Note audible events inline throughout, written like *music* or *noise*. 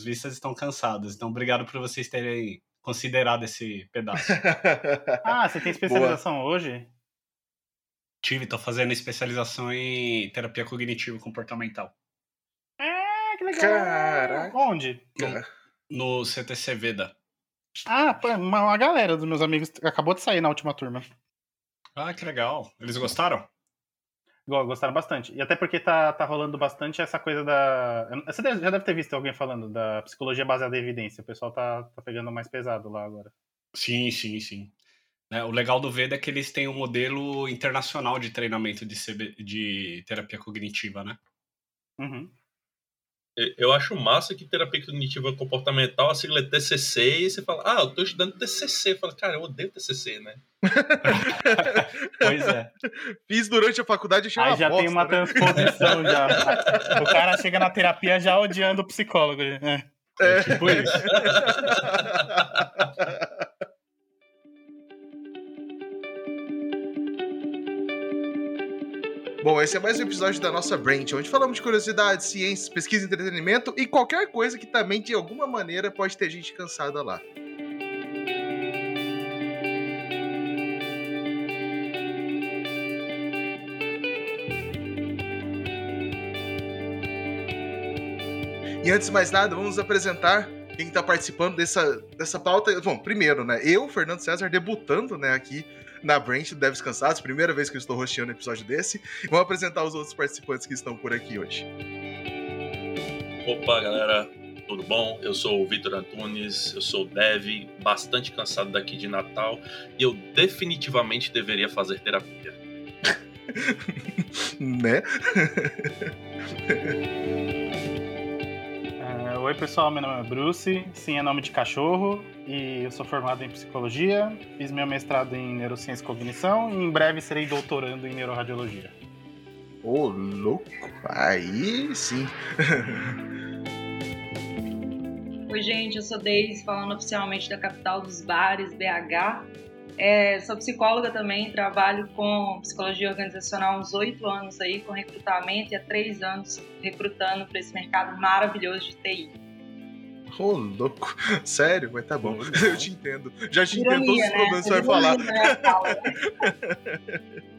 Os vistas estão cansados. Então, obrigado por vocês terem considerado esse pedaço. *laughs* ah, você tem especialização Boa. hoje? Tive, tô fazendo especialização em terapia cognitivo comportamental. Ah, que legal! Caraca. Onde? No, no CTC Veda. Ah, uma, uma galera dos meus amigos acabou de sair na última turma. Ah, que legal. Eles gostaram? Gostaram bastante. E até porque tá, tá rolando bastante essa coisa da. Você já deve ter visto alguém falando da psicologia baseada em evidência. O pessoal tá, tá pegando mais pesado lá agora. Sim, sim, sim. É, o legal do Veda é que eles têm um modelo internacional de treinamento de, CB, de terapia cognitiva, né? Uhum. Eu acho massa que terapia cognitiva comportamental, a sigla é TCC, e você fala, ah, eu tô estudando TCC. Fala, cara, eu odeio TCC, né? *laughs* pois é. Fiz durante a faculdade e Aí já bosta, tem uma né? transposição já. O cara chega na terapia já odiando o psicólogo. Né? É. é tipo isso. *laughs* Bom, esse é mais um episódio da nossa Branch, onde falamos de curiosidades, ciências, pesquisa, entretenimento e qualquer coisa que também, de alguma maneira, pode ter gente cansada lá. E antes de mais nada, vamos apresentar quem está participando dessa, dessa pauta. Bom, primeiro, né? Eu, Fernando César, debutando né, aqui na Branch Deves Cansados, primeira vez que eu estou rosteando um episódio desse. Vamos apresentar os outros participantes que estão por aqui hoje. Opa, galera, tudo bom? Eu sou o Vitor Antunes, eu sou dev, bastante cansado daqui de Natal e eu definitivamente deveria fazer terapia. *laughs* né? *laughs* Oi, pessoal, meu nome é Bruce, sim é nome de cachorro, e eu sou formado em psicologia, fiz meu mestrado em neurociência e cognição, e em breve serei doutorando em neuroradiologia. Ô, oh, louco! Aí sim! *laughs* Oi, gente, eu sou Deise, falando oficialmente da capital dos bares, BH. É, sou psicóloga também, trabalho com psicologia organizacional há uns oito anos aí, com recrutamento, e há três anos recrutando para esse mercado maravilhoso de TI. Ô, oh, louco. Sério? Mas tá bom. Eu te entendo. Já te entendo todos os né? problemas que você vai falar. Né? *laughs*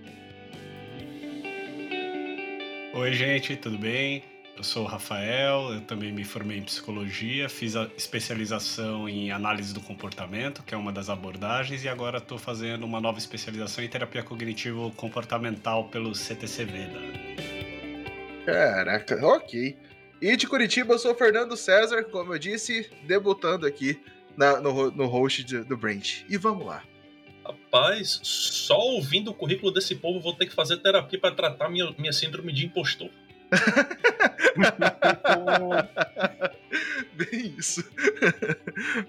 Oi, gente, tudo bem? Eu sou o Rafael, eu também me formei em psicologia, fiz a especialização em análise do comportamento, que é uma das abordagens, e agora estou fazendo uma nova especialização em terapia cognitivo comportamental pelo CTC Veda. Caraca, ok. E de Curitiba, eu sou o Fernando César, como eu disse, debutando aqui na, no, no host de, do Branch. E vamos lá. Rapaz, só ouvindo o currículo desse povo, vou ter que fazer terapia para tratar minha, minha síndrome de impostor. *laughs* Bem isso. *laughs*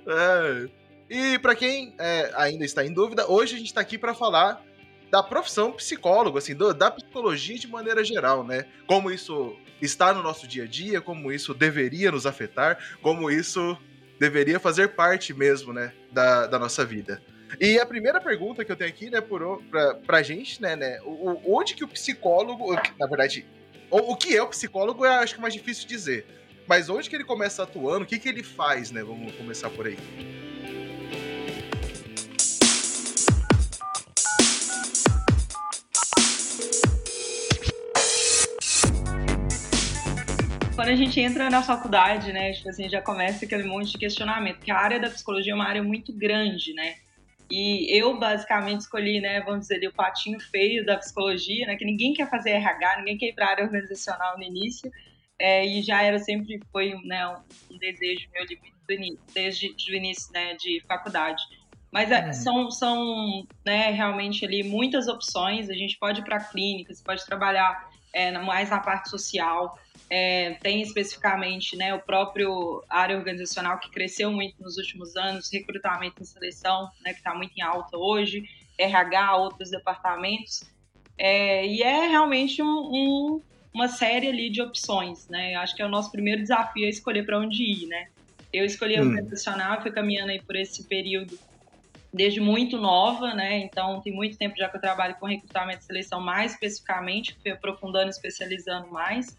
É. E para quem é, ainda está em dúvida, hoje a gente está aqui para falar da profissão psicólogo, assim, do, da psicologia de maneira geral, né? Como isso está no nosso dia a dia, como isso deveria nos afetar, como isso deveria fazer parte mesmo, né, da, da nossa vida. E a primeira pergunta que eu tenho aqui, né, por, pra, pra gente, né, né, o, onde que o psicólogo, na verdade, o, o que é o psicólogo é, acho que mais difícil dizer. Mas onde que ele começa atuando? O que que ele faz, né? Vamos começar por aí. Quando a gente entra na faculdade, né, tipo assim, já começa aquele monte de questionamento, porque a área da psicologia é uma área muito grande, né? E eu basicamente escolhi, né, vamos dizer, o patinho feio da psicologia, né, que ninguém quer fazer RH, ninguém quer ir para a área organizacional no início, é, e já era sempre foi, né, um, desejo meu desde o início, né, de faculdade. Mas é, é. são, são né, realmente ali muitas opções. A gente pode ir para a clínica, você pode trabalhar é, mais na parte social. É, tem especificamente né, o próprio área organizacional que cresceu muito nos últimos anos, recrutamento e seleção, né, que está muito em alta hoje, RH, outros departamentos. É, e é realmente um, um, uma série ali de opções. Né? Acho que é o nosso primeiro desafio é escolher para onde ir. Né? Eu escolhi hum. organizacional, fui caminhando aí por esse período desde muito nova, né? Então tem muito tempo já que eu trabalho com recrutamento e seleção mais especificamente, fui aprofundando, especializando mais.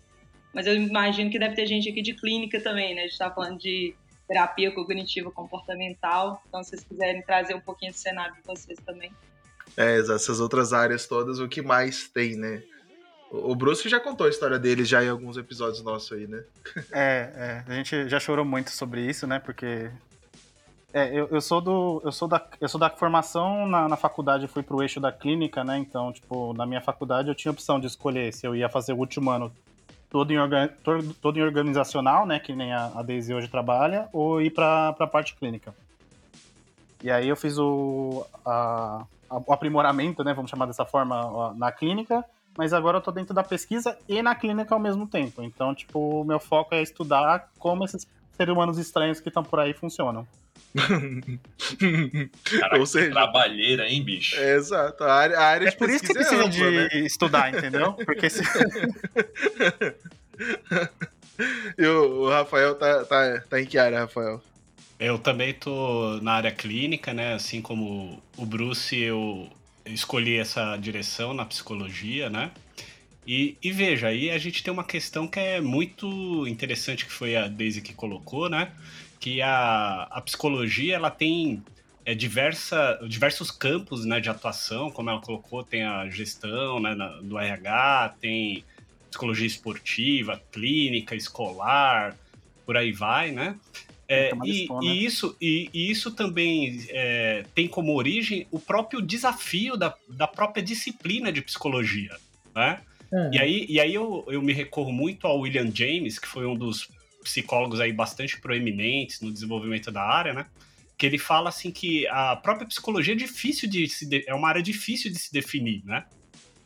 mas eu imagino que deve ter gente aqui de clínica também, né? A gente está falando de terapia cognitiva comportamental, então se vocês quiserem trazer um pouquinho do cenário de vocês também. É, essas outras áreas todas, o que mais tem, né? O Bruce já contou a história dele já em alguns episódios nossos aí, né? É, é, a gente já chorou muito sobre isso, né? Porque é, eu, eu, sou do. Eu sou da, eu sou da formação na, na faculdade, fui pro eixo da clínica, né? Então, tipo, na minha faculdade eu tinha opção de escolher se eu ia fazer o último ano todo em, organ, todo, todo em organizacional, né? Que nem a, a Daisy hoje trabalha, ou ir pra, pra parte clínica. E aí eu fiz o, a, a, o aprimoramento, né? Vamos chamar dessa forma, na clínica mas agora eu tô dentro da pesquisa e na clínica ao mesmo tempo. Então, tipo, meu foco é estudar como esses seres humanos estranhos que estão por aí funcionam. Caraca, Ou seja, trabalheira, hein, bicho? É, exato. A área, a área é por isso que precisa é ampla, de né? estudar, entendeu? Porque se... *laughs* e o, o, Rafael tá, tá, tá em que área, Rafael? Eu também tô na área clínica, né? Assim como o Bruce, eu escolhi essa direção na psicologia, né? E, e, veja, aí a gente tem uma questão que é muito interessante que foi a Daisy que colocou, né? Que a, a psicologia ela tem é, diversa, diversos campos né, de atuação, como ela colocou, tem a gestão né, na, do RH, tem psicologia esportiva, clínica, escolar, por aí vai, né? É, e, e, né? isso, e, e, isso também é, tem como origem o próprio desafio da, da própria disciplina de psicologia, né? Uhum. E aí, e aí eu, eu me recorro muito ao William James, que foi um dos psicólogos aí bastante proeminentes no desenvolvimento da área, né? Que ele fala assim que a própria psicologia é difícil de se de... é uma área difícil de se definir, né?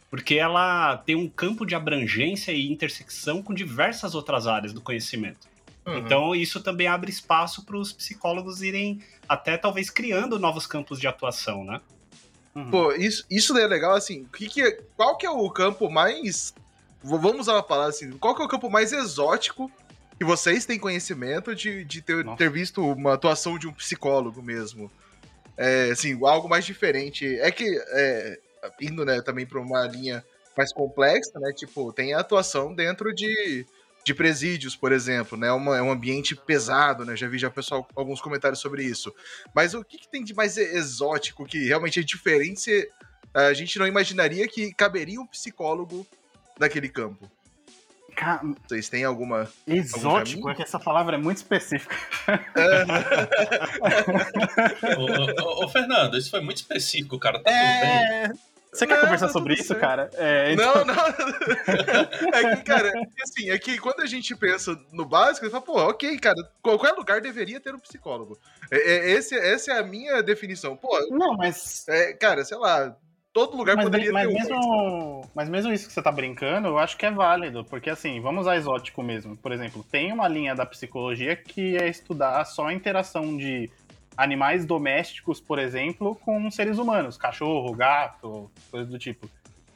Porque ela tem um campo de abrangência e intersecção com diversas outras áreas do conhecimento. Uhum. Então, isso também abre espaço para os psicólogos irem até talvez criando novos campos de atuação, né? Uhum. Pô, isso, isso é legal, assim, que que, é, qual que é o campo mais. Vamos usar uma palavra assim, qual que é o campo mais exótico que vocês têm conhecimento de, de ter, ter visto uma atuação de um psicólogo mesmo. É, assim, algo mais diferente. É que, é, indo né, também para uma linha mais complexa, né? Tipo, tem a atuação dentro de, de presídios, por exemplo, né? Uma, é um ambiente pesado, né? Já vi já pessoal alguns comentários sobre isso. Mas o que, que tem de mais exótico que realmente é diferente? A gente não imaginaria que caberia um psicólogo naquele campo. Vocês têm alguma. Exótico, é que essa palavra é muito específica. *laughs* ô, ô, ô, Fernando, isso foi muito específico, cara. Tá é... tudo bem. Você quer não, conversar tá sobre isso, certo. cara? É, então... Não, não. *laughs* É que, cara, é assim, é que quando a gente pensa no básico, você fala, pô, ok, cara, qualquer lugar deveria ter um psicólogo. É, é, esse, essa é a minha definição. Pô, não, mas. É, cara, sei lá, todo lugar mas, poderia mas ter mesmo, um. Mas mesmo isso que você tá brincando, eu acho que é válido, porque assim, vamos usar exótico mesmo. Por exemplo, tem uma linha da psicologia que é estudar só a interação de animais domésticos, por exemplo, com seres humanos, cachorro, gato, coisas do tipo.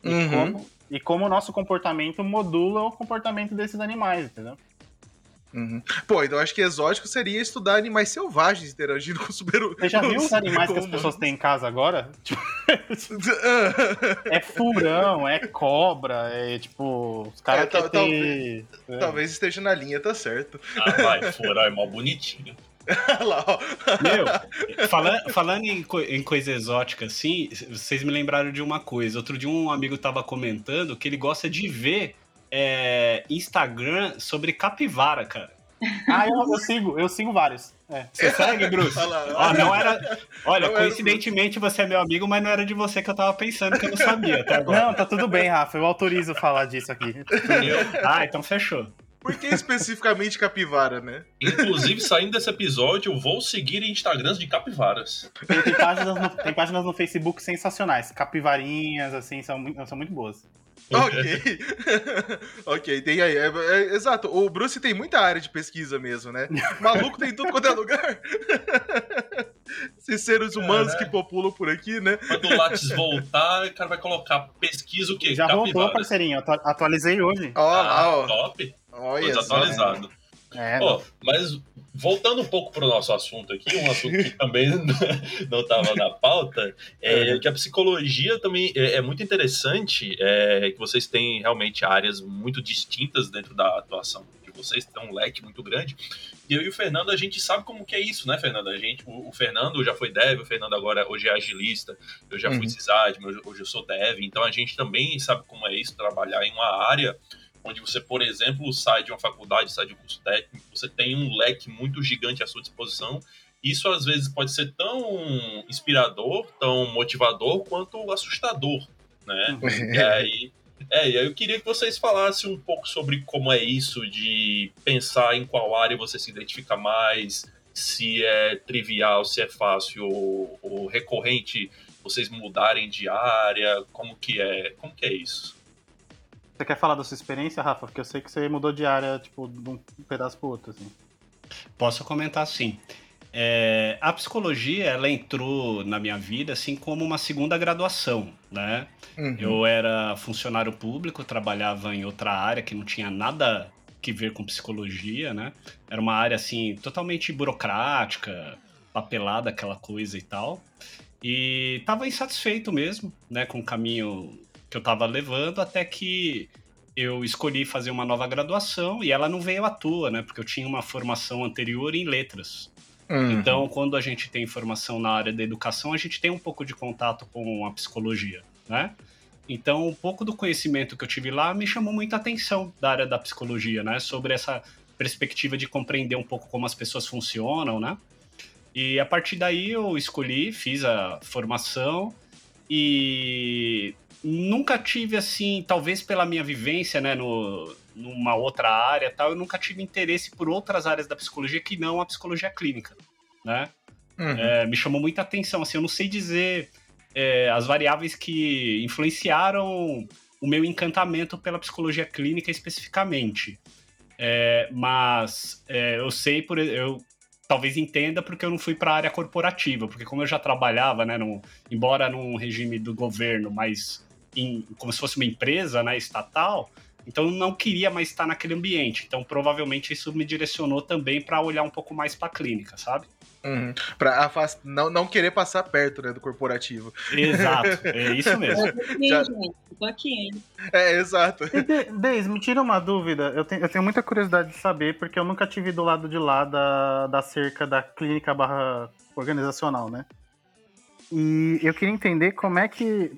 E, uhum. como, e como o nosso comportamento modula o comportamento desses animais, entendeu? Uhum. Pô, então acho que exótico seria estudar animais selvagens interagindo com super Você já viu os animais que as pessoas têm em casa agora? *laughs* é furão, é cobra, é tipo. Os caras é, ter. Talvez, é. talvez esteja na linha, tá certo. Ah, vai, furão é mó bonitinho. *laughs* Lá, Meu, falando, falando em, co em, coisa exótica assim, vocês me lembraram de uma coisa. Outro dia um amigo tava comentando que ele gosta de ver é, Instagram sobre capivara, cara. *laughs* Ah, eu, eu sigo, eu sigo vários. É. Você segue, Bruce? Olha, não era. Olha, não coincidentemente era... você é meu amigo, mas não era de você que eu tava pensando que eu não sabia até agora. Não, tá tudo bem, Rafa. Eu autorizo falar disso aqui. ah, então fechou. Por que especificamente capivara, né? Inclusive, saindo desse episódio, eu vou seguir Instagrams de capivaras. Tem, tem, páginas, no, tem páginas no Facebook sensacionais. Capivarinhas, assim, são, são muito boas. Ok. *laughs* ok, tem aí. É, é, exato. O Bruce tem muita área de pesquisa mesmo, né? *laughs* Maluco tem tudo quanto é lugar. *laughs* Esses seres humanos é, que populam por aqui, né? Quando o Lattes voltar, o cara vai colocar pesquisa o quê? Já Capivaras. voltou, parceirinho. Atualizei hoje. Ó, ah, ó. Top. Olha atualizado. É, oh, mas voltando um pouco para o nosso assunto aqui, um assunto que também *laughs* não estava na pauta, é que a psicologia também é, é muito interessante, é, que vocês têm realmente áreas muito distintas dentro da atuação de vocês, tem um leque muito grande. E eu e o Fernando, a gente sabe como que é isso, né, Fernando? A gente, o, o Fernando já foi dev, o Fernando agora hoje é agilista, eu já uhum. fui hoje, hoje eu sou dev, então a gente também sabe como é isso, trabalhar em uma área onde você, por exemplo, sai de uma faculdade, sai de um curso técnico, você tem um leque muito gigante à sua disposição. Isso às vezes pode ser tão inspirador, tão motivador, quanto assustador, né? Uhum. e aí, é, e aí eu queria que vocês falassem um pouco sobre como é isso de pensar em qual área você se identifica mais, se é trivial, se é fácil ou, ou recorrente vocês mudarem de área, como que é, como que é isso? Você quer falar da sua experiência, Rafa? Porque eu sei que você mudou de área, tipo, de um pedaço pro outro, assim. Posso comentar sim. É, a psicologia, ela entrou na minha vida, assim, como uma segunda graduação, né? Uhum. Eu era funcionário público, trabalhava em outra área que não tinha nada que ver com psicologia, né? Era uma área, assim, totalmente burocrática, papelada, aquela coisa e tal. E tava insatisfeito mesmo, né, com o caminho que eu estava levando, até que eu escolhi fazer uma nova graduação e ela não veio à toa, né? Porque eu tinha uma formação anterior em letras. Uhum. Então, quando a gente tem formação na área da educação, a gente tem um pouco de contato com a psicologia, né? Então, um pouco do conhecimento que eu tive lá me chamou muita atenção da área da psicologia, né? Sobre essa perspectiva de compreender um pouco como as pessoas funcionam, né? E a partir daí eu escolhi, fiz a formação e nunca tive assim, talvez pela minha vivência, né, no, numa outra área tal, eu nunca tive interesse por outras áreas da psicologia que não a psicologia clínica, né? Uhum. É, me chamou muita atenção, assim, eu não sei dizer é, as variáveis que influenciaram o meu encantamento pela psicologia clínica especificamente. É, mas é, eu sei por eu talvez entenda porque eu não fui para a área corporativa, porque como eu já trabalhava, né, no, embora num regime do governo, mas em, como se fosse uma empresa, né, estatal, então eu não queria mais estar naquele ambiente. Então provavelmente isso me direcionou também para olhar um pouco mais para a clínica, sabe? Uhum. Pra não, não querer passar perto né, do corporativo. Exato, é isso *laughs* mesmo. Eu. Tô aqui, hein? É, exato. Deis, me tira uma dúvida. Eu tenho, eu tenho muita curiosidade de saber, porque eu nunca tive do lado de lá da, da cerca da clínica barra organizacional, né? E eu queria entender como é que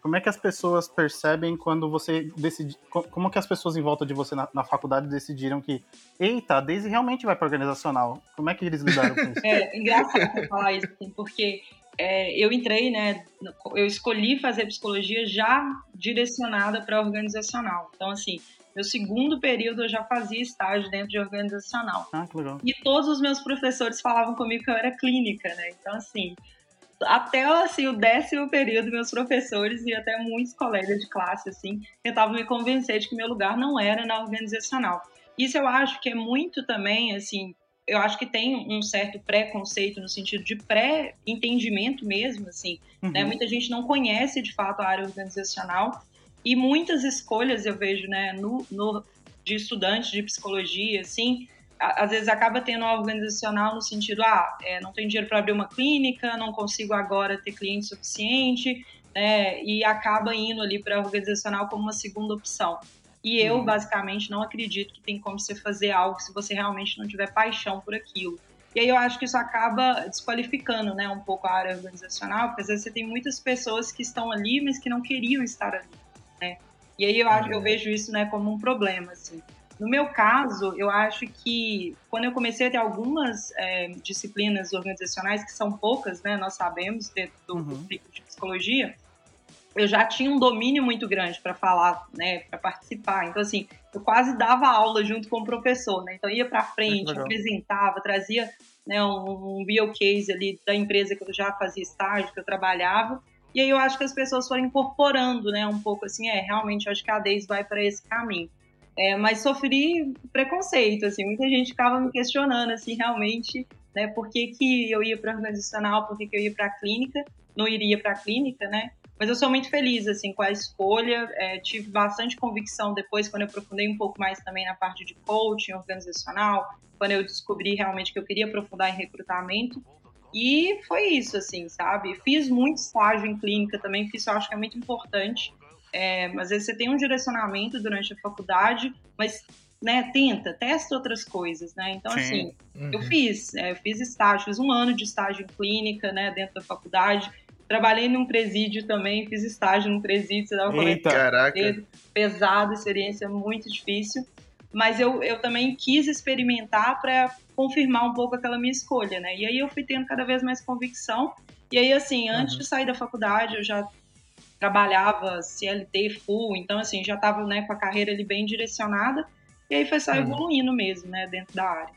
como é que as pessoas percebem quando você decide. Como que as pessoas em volta de você na, na faculdade decidiram que, eita, a Daisy realmente vai para organizacional? Como é que eles lidaram com isso? *laughs* É engraçado você falar isso, assim, porque é, eu entrei, né? Eu escolhi fazer psicologia já direcionada para organizacional. Então, assim, meu segundo período eu já fazia estágio dentro de organizacional. Ah, que legal. E todos os meus professores falavam comigo que eu era clínica, né? Então, assim, até assim, o décimo período, meus professores e até muitos colegas de classe assim, tentavam me convencer de que meu lugar não era na organizacional. Isso eu acho que é muito também, assim, eu acho que tem um certo preconceito no sentido de pré-entendimento mesmo, assim, né? uhum. né? Muita gente não conhece de fato a área organizacional e muitas escolhas eu vejo, né, no, no de estudantes de psicologia, assim, às vezes acaba tendo uma organizacional no sentido, ah, é, não tenho dinheiro para abrir uma clínica, não consigo agora ter cliente suficiente, né, e acaba indo ali para a organizacional como uma segunda opção. E eu, uhum. basicamente, não acredito que tem como você fazer algo se você realmente não tiver paixão por aquilo. E aí eu acho que isso acaba desqualificando, né, um pouco a área organizacional, porque às vezes você tem muitas pessoas que estão ali, mas que não queriam estar ali, né? E aí eu, acho, eu uhum. vejo isso, né, como um problema, assim. No meu caso, eu acho que quando eu comecei a ter algumas é, disciplinas organizacionais, que são poucas, né, nós sabemos, dentro do uhum. de psicologia, eu já tinha um domínio muito grande para falar, né, para participar. Então, assim, eu quase dava aula junto com o professor, né? Então, ia para frente, apresentava, trazia né, um, um real case ali da empresa que eu já fazia estágio, que eu trabalhava. E aí eu acho que as pessoas foram incorporando, né, um pouco assim, é, realmente, eu acho que a DEIS vai para esse caminho. É, mas sofri preconceito, assim, muita gente ficava me questionando, assim, realmente, né, por que, que eu ia para organizacional, por que, que eu ia para a clínica, não iria para a clínica, né, Mas eu sou muito feliz, assim, com a escolha. É, tive bastante convicção depois, quando eu aprofundei um pouco mais também na parte de coaching organizacional, quando eu descobri realmente que eu queria aprofundar em recrutamento. E foi isso, assim, sabe? Fiz muito estágio em clínica também, fiz, eu acho que é muito importante. É, às vezes você tem um direcionamento durante a faculdade, mas né, tenta, testa outras coisas, né? Então, Sim. assim, uhum. eu fiz, é, eu fiz estágio, fiz um ano de estágio em clínica, né, dentro da faculdade. Trabalhei num presídio também, fiz estágio num presídio, você dava Eita, caraca. pesado, experiência muito difícil. Mas eu, eu também quis experimentar para confirmar um pouco aquela minha escolha, né? E aí eu fui tendo cada vez mais convicção. E aí, assim, antes uhum. de sair da faculdade, eu já trabalhava CLT full, então, assim, já estava né, com a carreira ali bem direcionada. E aí foi só uhum. evoluindo mesmo, né, dentro da área.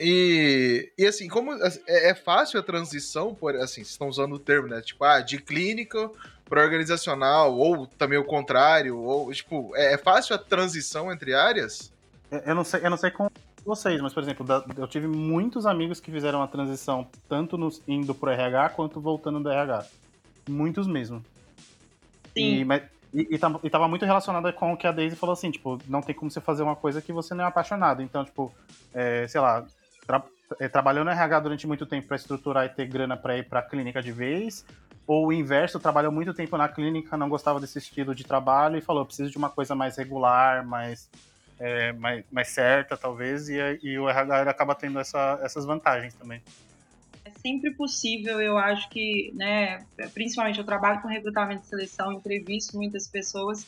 E, e assim, como é, é fácil a transição, por assim, vocês estão usando o termo, né? Tipo, ah, de clínica para organizacional, ou também o contrário, ou tipo, é, é fácil a transição entre áreas? Eu não sei, eu não sei com vocês, mas por exemplo, eu tive muitos amigos que fizeram a transição tanto no, indo pro RH quanto voltando do RH. Muitos mesmo. Sim. E, mas, e, e, e tava muito relacionada com o que a Daisy falou assim, tipo, não tem como você fazer uma coisa que você não é apaixonado. Então, tipo, é, sei lá, tra é, trabalhou no RH durante muito tempo para estruturar e ter grana para ir para clínica de vez, ou o inverso, trabalhou muito tempo na clínica, não gostava desse estilo de trabalho e falou, preciso de uma coisa mais regular, mais, é, mais, mais certa, talvez, e, e o RH acaba tendo essa, essas vantagens também sempre possível, eu acho que, né, principalmente eu trabalho com recrutamento e seleção, entrevisto muitas pessoas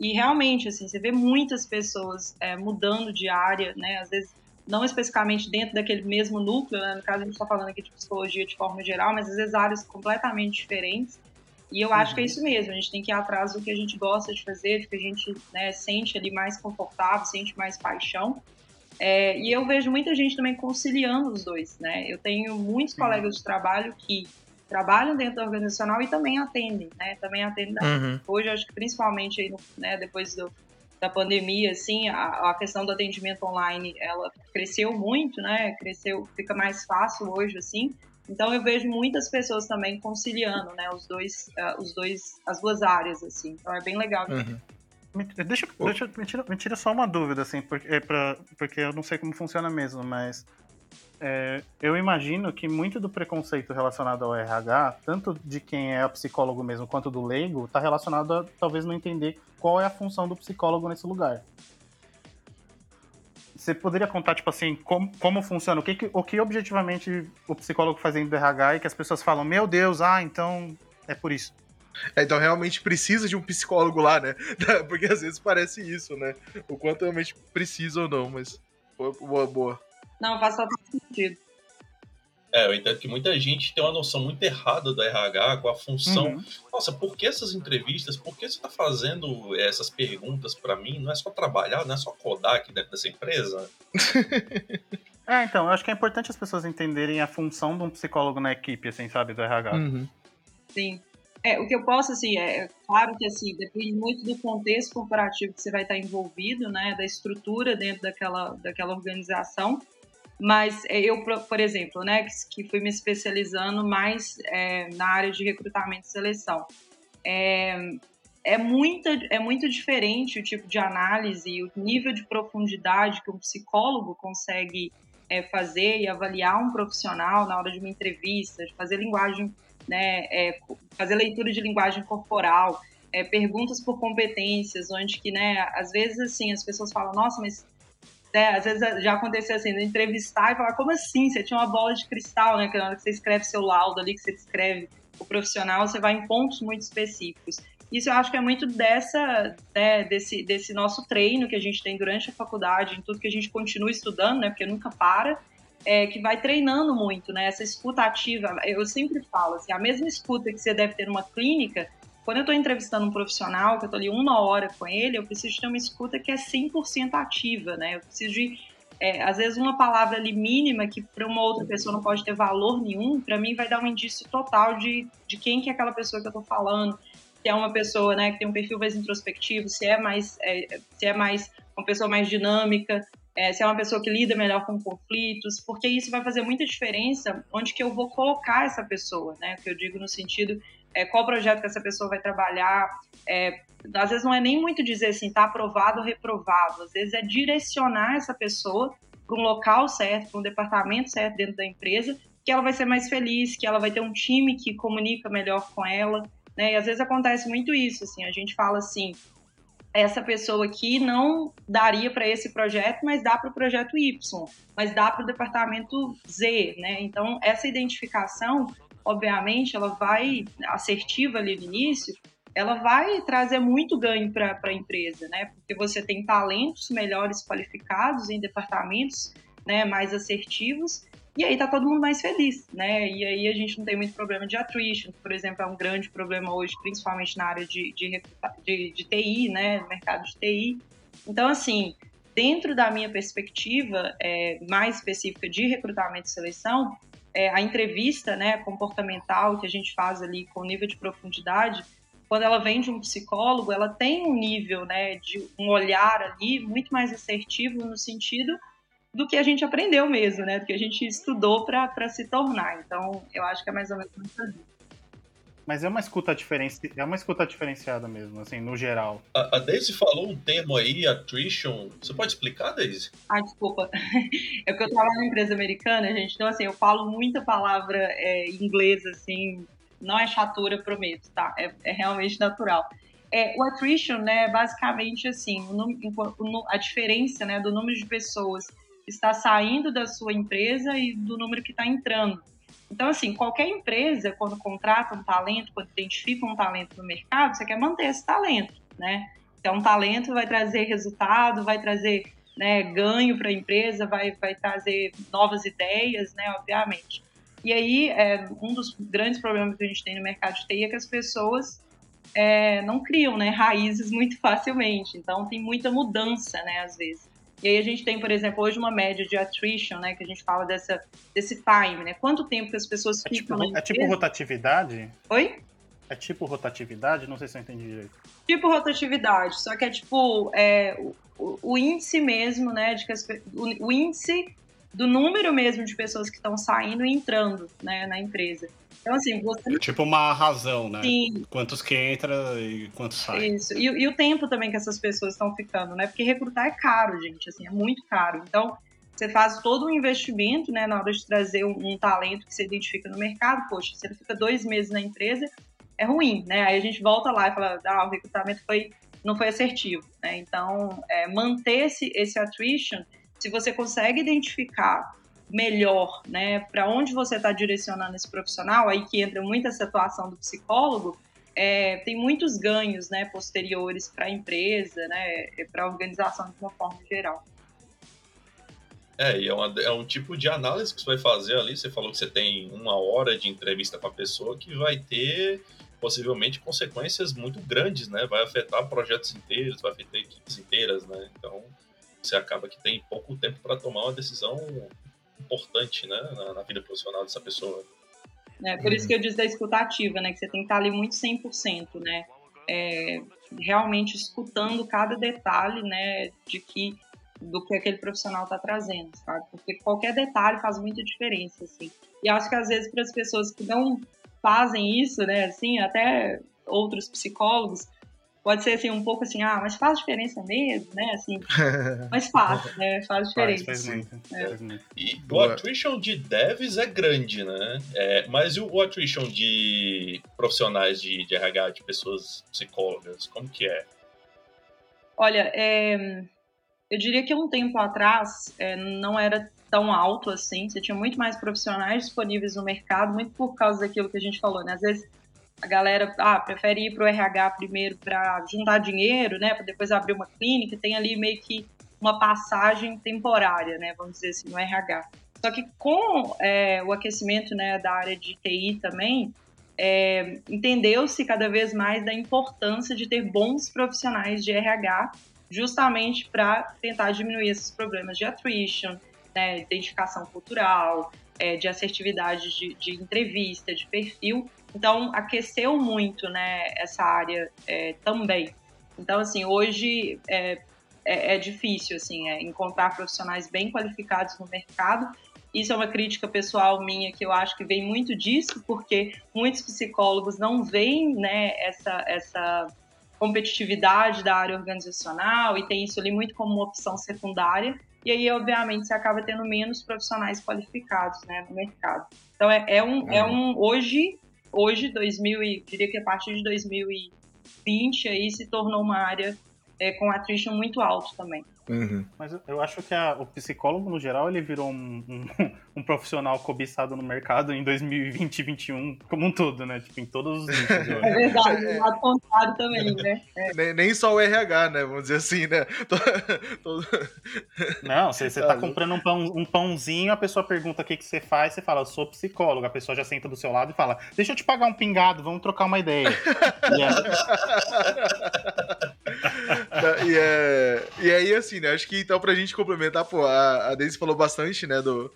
e realmente, assim, você vê muitas pessoas é, mudando de área, né, às vezes não especificamente dentro daquele mesmo núcleo, né, no caso a gente está falando aqui de psicologia de forma geral, mas às vezes áreas completamente diferentes. E eu acho que é uhum. isso mesmo, a gente tem que ir atrás do que a gente gosta de fazer, do que a gente né, sente ali mais confortável, sente mais paixão. É, e eu vejo muita gente também conciliando os dois, né? Eu tenho muitos colegas de trabalho que trabalham dentro da organizacional e também atendem, né? Também atendem. Uhum. Hoje, acho que principalmente aí, né, depois do, da pandemia, assim, a, a, questão do atendimento online, ela cresceu muito, né? Cresceu, fica mais fácil hoje, assim. Então eu vejo muitas pessoas também conciliando, né? Os dois, uh, os dois, as duas áreas, assim. Então é bem legal. Uhum. Deixa, deixa me, tira, me tira só uma dúvida, assim, porque, é pra, porque eu não sei como funciona mesmo, mas é, eu imagino que muito do preconceito relacionado ao RH, tanto de quem é psicólogo mesmo quanto do leigo, está relacionado a talvez não entender qual é a função do psicólogo nesse lugar. Você poderia contar, tipo assim, como, como funciona? O que, o que objetivamente o psicólogo faz dentro do RH e que as pessoas falam, meu Deus, ah, então é por isso. É, então realmente precisa de um psicólogo lá, né? *laughs* Porque às vezes parece isso, né? O quanto realmente precisa ou não, mas boa, boa. Não, faz todo sentido. É, eu entendo que muita gente tem uma noção muito errada da RH com a função. Uhum. Nossa, por que essas entrevistas? Por que você está fazendo essas perguntas para mim? Não é só trabalhar, não é só codar aqui dentro dessa empresa? *laughs* é, então, eu acho que é importante as pessoas entenderem a função de um psicólogo na equipe, assim, sabe, do RH. Uhum. Sim. É, o que eu posso, assim, é claro que, assim, depende muito do contexto corporativo que você vai estar envolvido, né, da estrutura dentro daquela, daquela organização, mas é, eu, por exemplo, né, que fui me especializando mais é, na área de recrutamento e seleção, é, é, muito, é muito diferente o tipo de análise, o nível de profundidade que um psicólogo consegue é, fazer e avaliar um profissional na hora de uma entrevista, de fazer linguagem né, é, fazer leitura de linguagem corporal, é, perguntas por competências, onde que, né, às vezes, assim, as pessoas falam, nossa, mas é, às vezes já aconteceu assim, de entrevistar e falar, como assim? Você tinha uma bola de cristal, né? Que na hora que você escreve seu laudo ali, que você descreve o profissional, você vai em pontos muito específicos. Isso eu acho que é muito dessa, né, desse, desse nosso treino que a gente tem durante a faculdade, em tudo que a gente continua estudando, né? Porque nunca para é, que vai treinando muito, né? Essa escuta ativa. Eu sempre falo assim, a mesma escuta que você deve ter numa clínica, quando eu estou entrevistando um profissional, que eu estou ali uma hora com ele, eu preciso ter uma escuta que é 100% ativa, né? Eu preciso de, é, às vezes, uma palavra ali mínima que para uma outra pessoa não pode ter valor nenhum, para mim vai dar um indício total de, de quem que é aquela pessoa que eu estou falando, se é uma pessoa, né, que tem um perfil mais introspectivo, se é mais, é, se é mais uma pessoa mais dinâmica, é, se é uma pessoa que lida melhor com conflitos, porque isso vai fazer muita diferença onde que eu vou colocar essa pessoa, né? Que eu digo no sentido é, qual projeto que essa pessoa vai trabalhar. É, às vezes não é nem muito dizer assim, tá aprovado ou reprovado. Às vezes é direcionar essa pessoa para um local certo, para um departamento certo dentro da empresa, que ela vai ser mais feliz, que ela vai ter um time que comunica melhor com ela. Né? E às vezes acontece muito isso, assim, a gente fala assim, essa pessoa aqui não daria para esse projeto, mas dá para o projeto Y, mas dá para o departamento Z, né? Então, essa identificação, obviamente, ela vai, assertiva ali no início, ela vai trazer muito ganho para a empresa, né? Porque você tem talentos melhores qualificados em departamentos né, mais assertivos e aí tá todo mundo mais feliz, né? E aí a gente não tem muito problema de attrition, que, por exemplo, é um grande problema hoje, principalmente na área de, de, de, de TI, né? No mercado de TI. Então, assim, dentro da minha perspectiva é, mais específica de recrutamento e seleção, é, a entrevista né, comportamental que a gente faz ali com nível de profundidade, quando ela vem de um psicólogo, ela tem um nível né, de um olhar ali muito mais assertivo no sentido do que a gente aprendeu mesmo, né? Do que a gente estudou para se tornar. Então, eu acho que é mais ou menos isso. Mas é uma escuta diferenci... é uma escuta diferenciada mesmo, assim, no geral. A, a Daisy falou um termo aí, attrition. Você pode explicar, Daisy? Ah, desculpa. *laughs* É porque eu trabalho na empresa americana, gente. Então, assim, eu falo muita palavra é, inglesa, assim. Não é chatura, prometo, tá? É, é realmente natural. É, o attrition, né, basicamente, assim, o, a diferença, né, do número de pessoas está saindo da sua empresa e do número que está entrando. Então, assim, qualquer empresa, quando contrata um talento, quando identifica um talento no mercado, você quer manter esse talento, né? Então, um talento vai trazer resultado, vai trazer né, ganho para a empresa, vai, vai trazer novas ideias, né, obviamente. E aí, é, um dos grandes problemas que a gente tem no mercado de TI é que as pessoas é, não criam né, raízes muito *laughs* facilmente. Então, tem muita mudança, né, às vezes. E aí a gente tem, por exemplo, hoje uma média de attrition, né? Que a gente fala dessa, desse time, né? Quanto tempo que as pessoas é ficam tipo, É tipo rotatividade? Oi? É tipo rotatividade? Não sei se eu entendi direito. Tipo rotatividade, só que é tipo é, o, o, índice mesmo, né? De que as, o, o índice do número mesmo de pessoas que estão saindo e entrando né, na empresa. Então, assim, você. É tipo uma razão, né? Sim. Quantos que entra e quantos saem. Isso. E, e, o tempo também que essas pessoas estão ficando, né? Porque recrutar é caro, gente, assim, é muito caro. Então, você faz todo um investimento, né, na hora de trazer um, um talento que você identifica no mercado. Poxa, se ele fica dois meses na empresa, é ruim, né? Aí a gente volta lá e fala, ah, o recrutamento foi, não foi assertivo, né? Então, é, manter esse, esse attrition, se você consegue identificar melhor, né, para onde você está direcionando esse profissional, aí que entra muita essa atuação do psicólogo, é, tem muitos ganhos, né, posteriores para a empresa, né, para a organização de uma forma geral. É, e é, uma, é, um tipo de análise que você vai fazer ali. Você falou que você tem uma hora de entrevista com a pessoa que vai ter possivelmente consequências muito grandes, né? Vai afetar projetos inteiros, vai afetar equipes inteiras, né? Então você acaba que tem pouco tempo para tomar uma decisão importante né, na, na vida profissional dessa pessoa. É, por isso que eu disse da escutativa, né? Que você tem que estar ali muito 100%, né? É, realmente escutando cada detalhe, né? De que do que aquele profissional está trazendo, sabe? Porque qualquer detalhe faz muita diferença, assim. E acho que às vezes para as pessoas que não fazem isso, né? Assim, até outros psicólogos pode ser assim um pouco assim, ah, mas faz diferença mesmo, né? Assim, *laughs* mas faz, né? Faz diferença. Faz, faz muito, é. faz muito. E o attrition de devs é grande, né? É, mas o, o attrition de profissionais de, de RH, de pessoas psicólogas, como que é? Olha, é, eu diria que um tempo atrás é, não era tão alto assim, você tinha muito mais profissionais disponíveis no mercado, muito por causa daquilo que a gente falou, né? Às vezes a galera ah, prefere ir para o RH primeiro para juntar dinheiro, né, para depois abrir uma clínica, tem ali meio que uma passagem temporária, né, vamos dizer assim, no RH. Só que com é, o aquecimento né, da área de TI também, é, entendeu-se cada vez mais da importância de ter bons profissionais de RH, justamente para tentar diminuir esses problemas de attrition, né, identificação cultural, é, de assertividade de, de entrevista, de perfil, então, aqueceu muito, né, essa área é, também. Então, assim, hoje, é, é, é difícil, assim, é encontrar profissionais bem qualificados no mercado. Isso é uma crítica pessoal minha que eu acho que vem muito disso, porque muitos psicólogos não veem né, essa, essa competitividade da área organizacional e tem isso ali muito como uma opção secundária. E aí, obviamente, você acaba tendo menos profissionais qualificados né, no mercado. Então, é, é um, é um. Hoje, hoje 2000, e, diria que a partir de 2020 aí se tornou uma área é, com attrition muito alto também. Uhum. Mas eu acho que a, o psicólogo, no geral, ele virou um, um, *laughs* um, profissional cobiçado no mercado em 2020 e 2021, como um todo, né? Tipo, em todos os. É verdade, o lado contrário também, né? É. Nem, nem, só o RH, né? Vamos dizer assim, né? *laughs* Não, você, você tá comprando um, pão, um pãozinho, a pessoa pergunta o que, que você faz, você fala, eu sou psicólogo. A pessoa já senta do seu lado e fala, deixa eu te pagar um pingado, vamos trocar uma ideia. *laughs* e, é... e, é... e aí, assim, né? Acho que então pra gente complementar, pô, a, a Daisy falou bastante, né, do,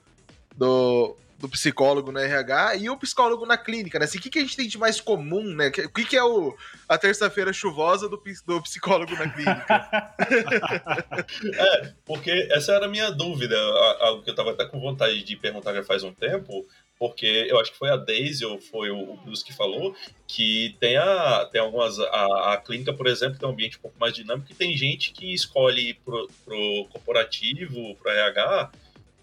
do, do psicólogo no RH e o psicólogo na clínica, né? Assim, o que, que a gente tem de mais comum, né? O que, que é o, a terça-feira chuvosa do, do psicólogo na clínica? *laughs* *laughs* é, porque essa era a minha dúvida, algo que eu tava até com vontade de perguntar já faz um tempo, porque eu acho que foi a Daisy ou foi o Bruce que falou que tem, a, tem algumas. A, a clínica, por exemplo, tem um ambiente um pouco mais dinâmico e tem gente que escolhe pro, pro corporativo, pro RH,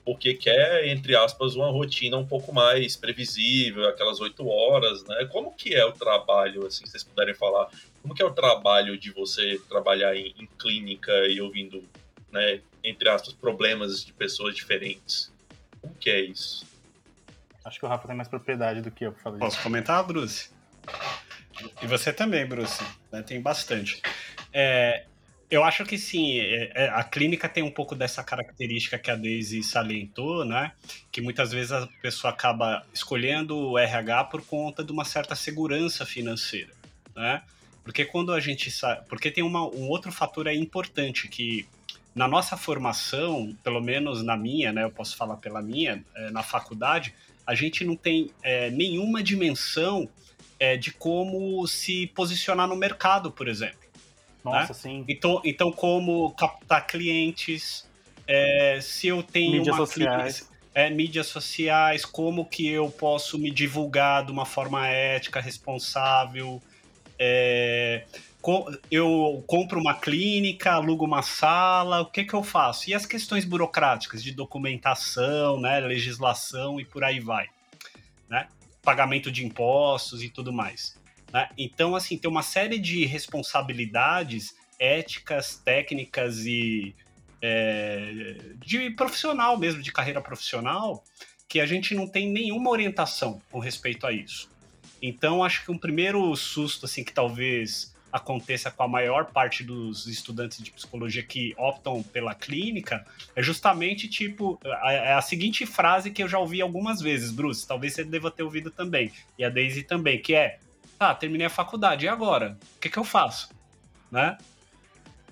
porque quer, entre aspas, uma rotina um pouco mais previsível, aquelas oito horas, né? Como que é o trabalho, assim, se vocês puderem falar, como que é o trabalho de você trabalhar em, em clínica e ouvindo, né, entre aspas, problemas de pessoas diferentes? Como que é isso? Acho que o Rafa tem mais propriedade do que eu pra falar Posso comentar, Bruce? E você também, Bruce. Né? Tem bastante. É, eu acho que sim, é, é, a clínica tem um pouco dessa característica que a Daisy salientou, né? Que muitas vezes a pessoa acaba escolhendo o RH por conta de uma certa segurança financeira, né? Porque quando a gente sabe. Porque tem uma, um outro fator aí importante que na nossa formação, pelo menos na minha, né? Eu posso falar pela minha, é, na faculdade, a gente não tem é, nenhuma dimensão é, de como se posicionar no mercado, por exemplo. Nossa, né? sim. Então, então, como captar clientes, é, se eu tenho mídias sociais. é, mídias sociais, como que eu posso me divulgar de uma forma ética, responsável, é, eu compro uma clínica, alugo uma sala, o que que eu faço? E as questões burocráticas de documentação, né, legislação e por aí vai, né? Pagamento de impostos e tudo mais. Né? Então, assim, tem uma série de responsabilidades éticas, técnicas e é, de profissional mesmo, de carreira profissional, que a gente não tem nenhuma orientação com respeito a isso. Então, acho que um primeiro susto, assim, que talvez aconteça com a maior parte dos estudantes de psicologia que optam pela clínica é justamente tipo a, é a seguinte frase que eu já ouvi algumas vezes, Bruce, talvez você deva ter ouvido também, e a Daisy também, que é: tá, terminei a faculdade, e agora? O que, que eu faço? Né?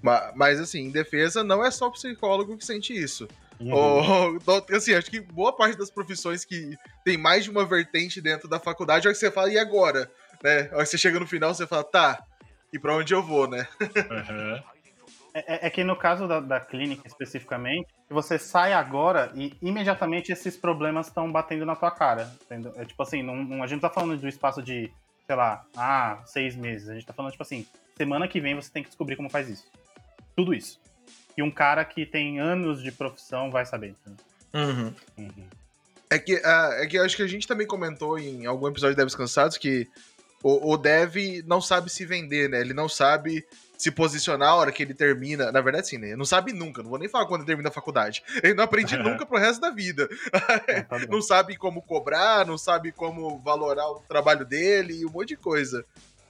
Mas, mas, assim, em defesa, não é só o psicólogo que sente isso. Uhum. *laughs* assim, acho que boa parte das profissões que tem mais de uma vertente dentro da faculdade é que você fala, e agora? Né? Aí você chega no final, você fala, tá, e para onde eu vou, né? Uhum. É, é, que no caso da, da, clínica especificamente, você sai agora e imediatamente esses problemas estão batendo na tua cara. Entendeu? É tipo assim, não, não, a gente não tá falando do espaço de, sei lá, ah, seis meses. A gente tá falando, tipo assim, semana que vem você tem que descobrir como faz isso. Tudo isso. E um cara que tem anos de profissão vai saber. Uhum. Uhum. É que, uh, é que eu acho que a gente também comentou em algum episódio de Devs Cansados que o, o dev não sabe se vender, né? Ele não sabe se posicionar a hora que ele termina. Na verdade, sim, né? Não sabe nunca. Não vou nem falar quando ele termina a faculdade. *laughs* Ele não aprende nunca pro resto da vida. É, tá *laughs* não sabe como cobrar, não sabe como valorar o trabalho dele e um monte de coisa.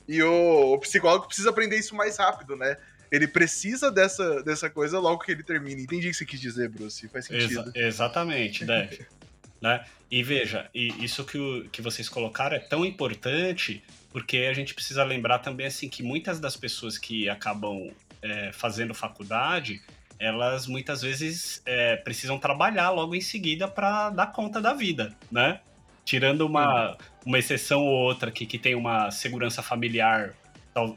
E o, o psicólogo precisa aprender isso mais rápido, né? Ele precisa dessa, dessa coisa logo que ele termina. Entendi o que você quis dizer, Bruce. Faz sentido. Exa exatamente, Dev. *laughs* né? E veja, e isso que, o, que vocês colocaram é tão importante porque a gente precisa lembrar também assim que muitas das pessoas que acabam é, fazendo faculdade, elas muitas vezes é, precisam trabalhar logo em seguida para dar conta da vida, né? Tirando uma, uma exceção ou outra que, que tem uma segurança familiar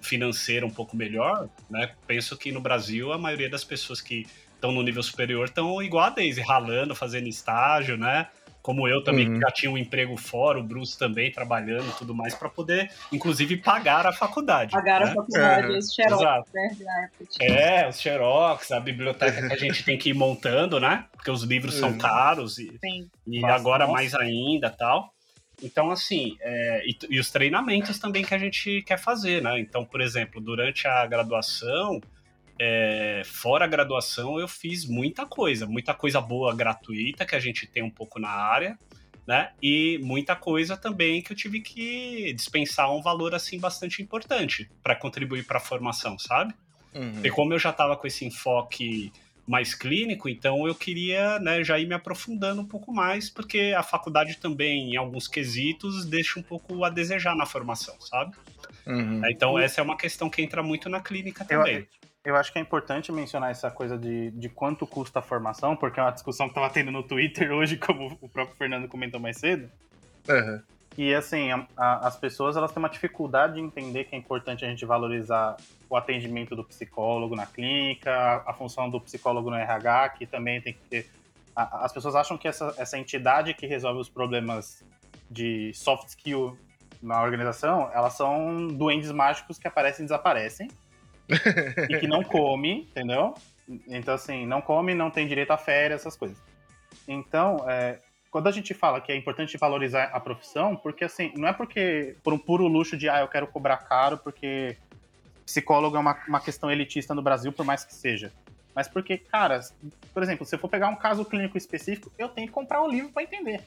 financeira um pouco melhor, né? Penso que no Brasil a maioria das pessoas que estão no nível superior estão igual a Daisy, ralando, fazendo estágio, né? Como eu também, uhum. que já tinha um emprego fora, o Bruce também trabalhando e tudo mais, para poder, inclusive, pagar a faculdade. Pagar né? a faculdade, uhum. os xerox, né? É, os xerox, a biblioteca que a gente tem que ir montando, né? Porque os livros uhum. são caros e, Sim. e agora mais ainda tal. Então, assim, é, e, e, os treinamentos também que a gente quer fazer, né? Então, por exemplo, durante a graduação, é, fora a graduação, eu fiz muita coisa, muita coisa boa gratuita que a gente tem um pouco na área, né? E muita coisa também que eu tive que dispensar um valor assim bastante importante para contribuir para a formação, sabe? Uhum. E como eu já estava com esse enfoque mais clínico, então eu queria né, já ir me aprofundando um pouco mais, porque a faculdade também, em alguns quesitos, deixa um pouco a desejar na formação, sabe? Uhum. Então essa é uma questão que entra muito na clínica também. Eu, acho que é importante mencionar essa coisa de, de quanto custa a formação, porque é uma discussão que estava tendo no Twitter *laughs* hoje, como o próprio Fernando comentou mais cedo. Uhum. E assim, a, a, as pessoas elas têm uma dificuldade de entender que é importante a gente valorizar o atendimento do psicólogo na clínica, a, a função do psicólogo no RH, que também tem que ter. as pessoas acham que essa, essa entidade que resolve os problemas de soft skill na organização, elas são duendes mágicos que aparecem e desaparecem. *laughs* e que não come, entendeu? Então, assim, não come, não tem direito a férias, essas coisas. Então, é, quando a gente fala que é importante valorizar a profissão, porque assim, não é porque por um puro luxo de ah, eu quero cobrar caro porque psicólogo é uma, uma questão elitista no Brasil, por mais que seja. Mas porque, cara, por exemplo, se eu for pegar um caso clínico específico, eu tenho que comprar o um livro para entender.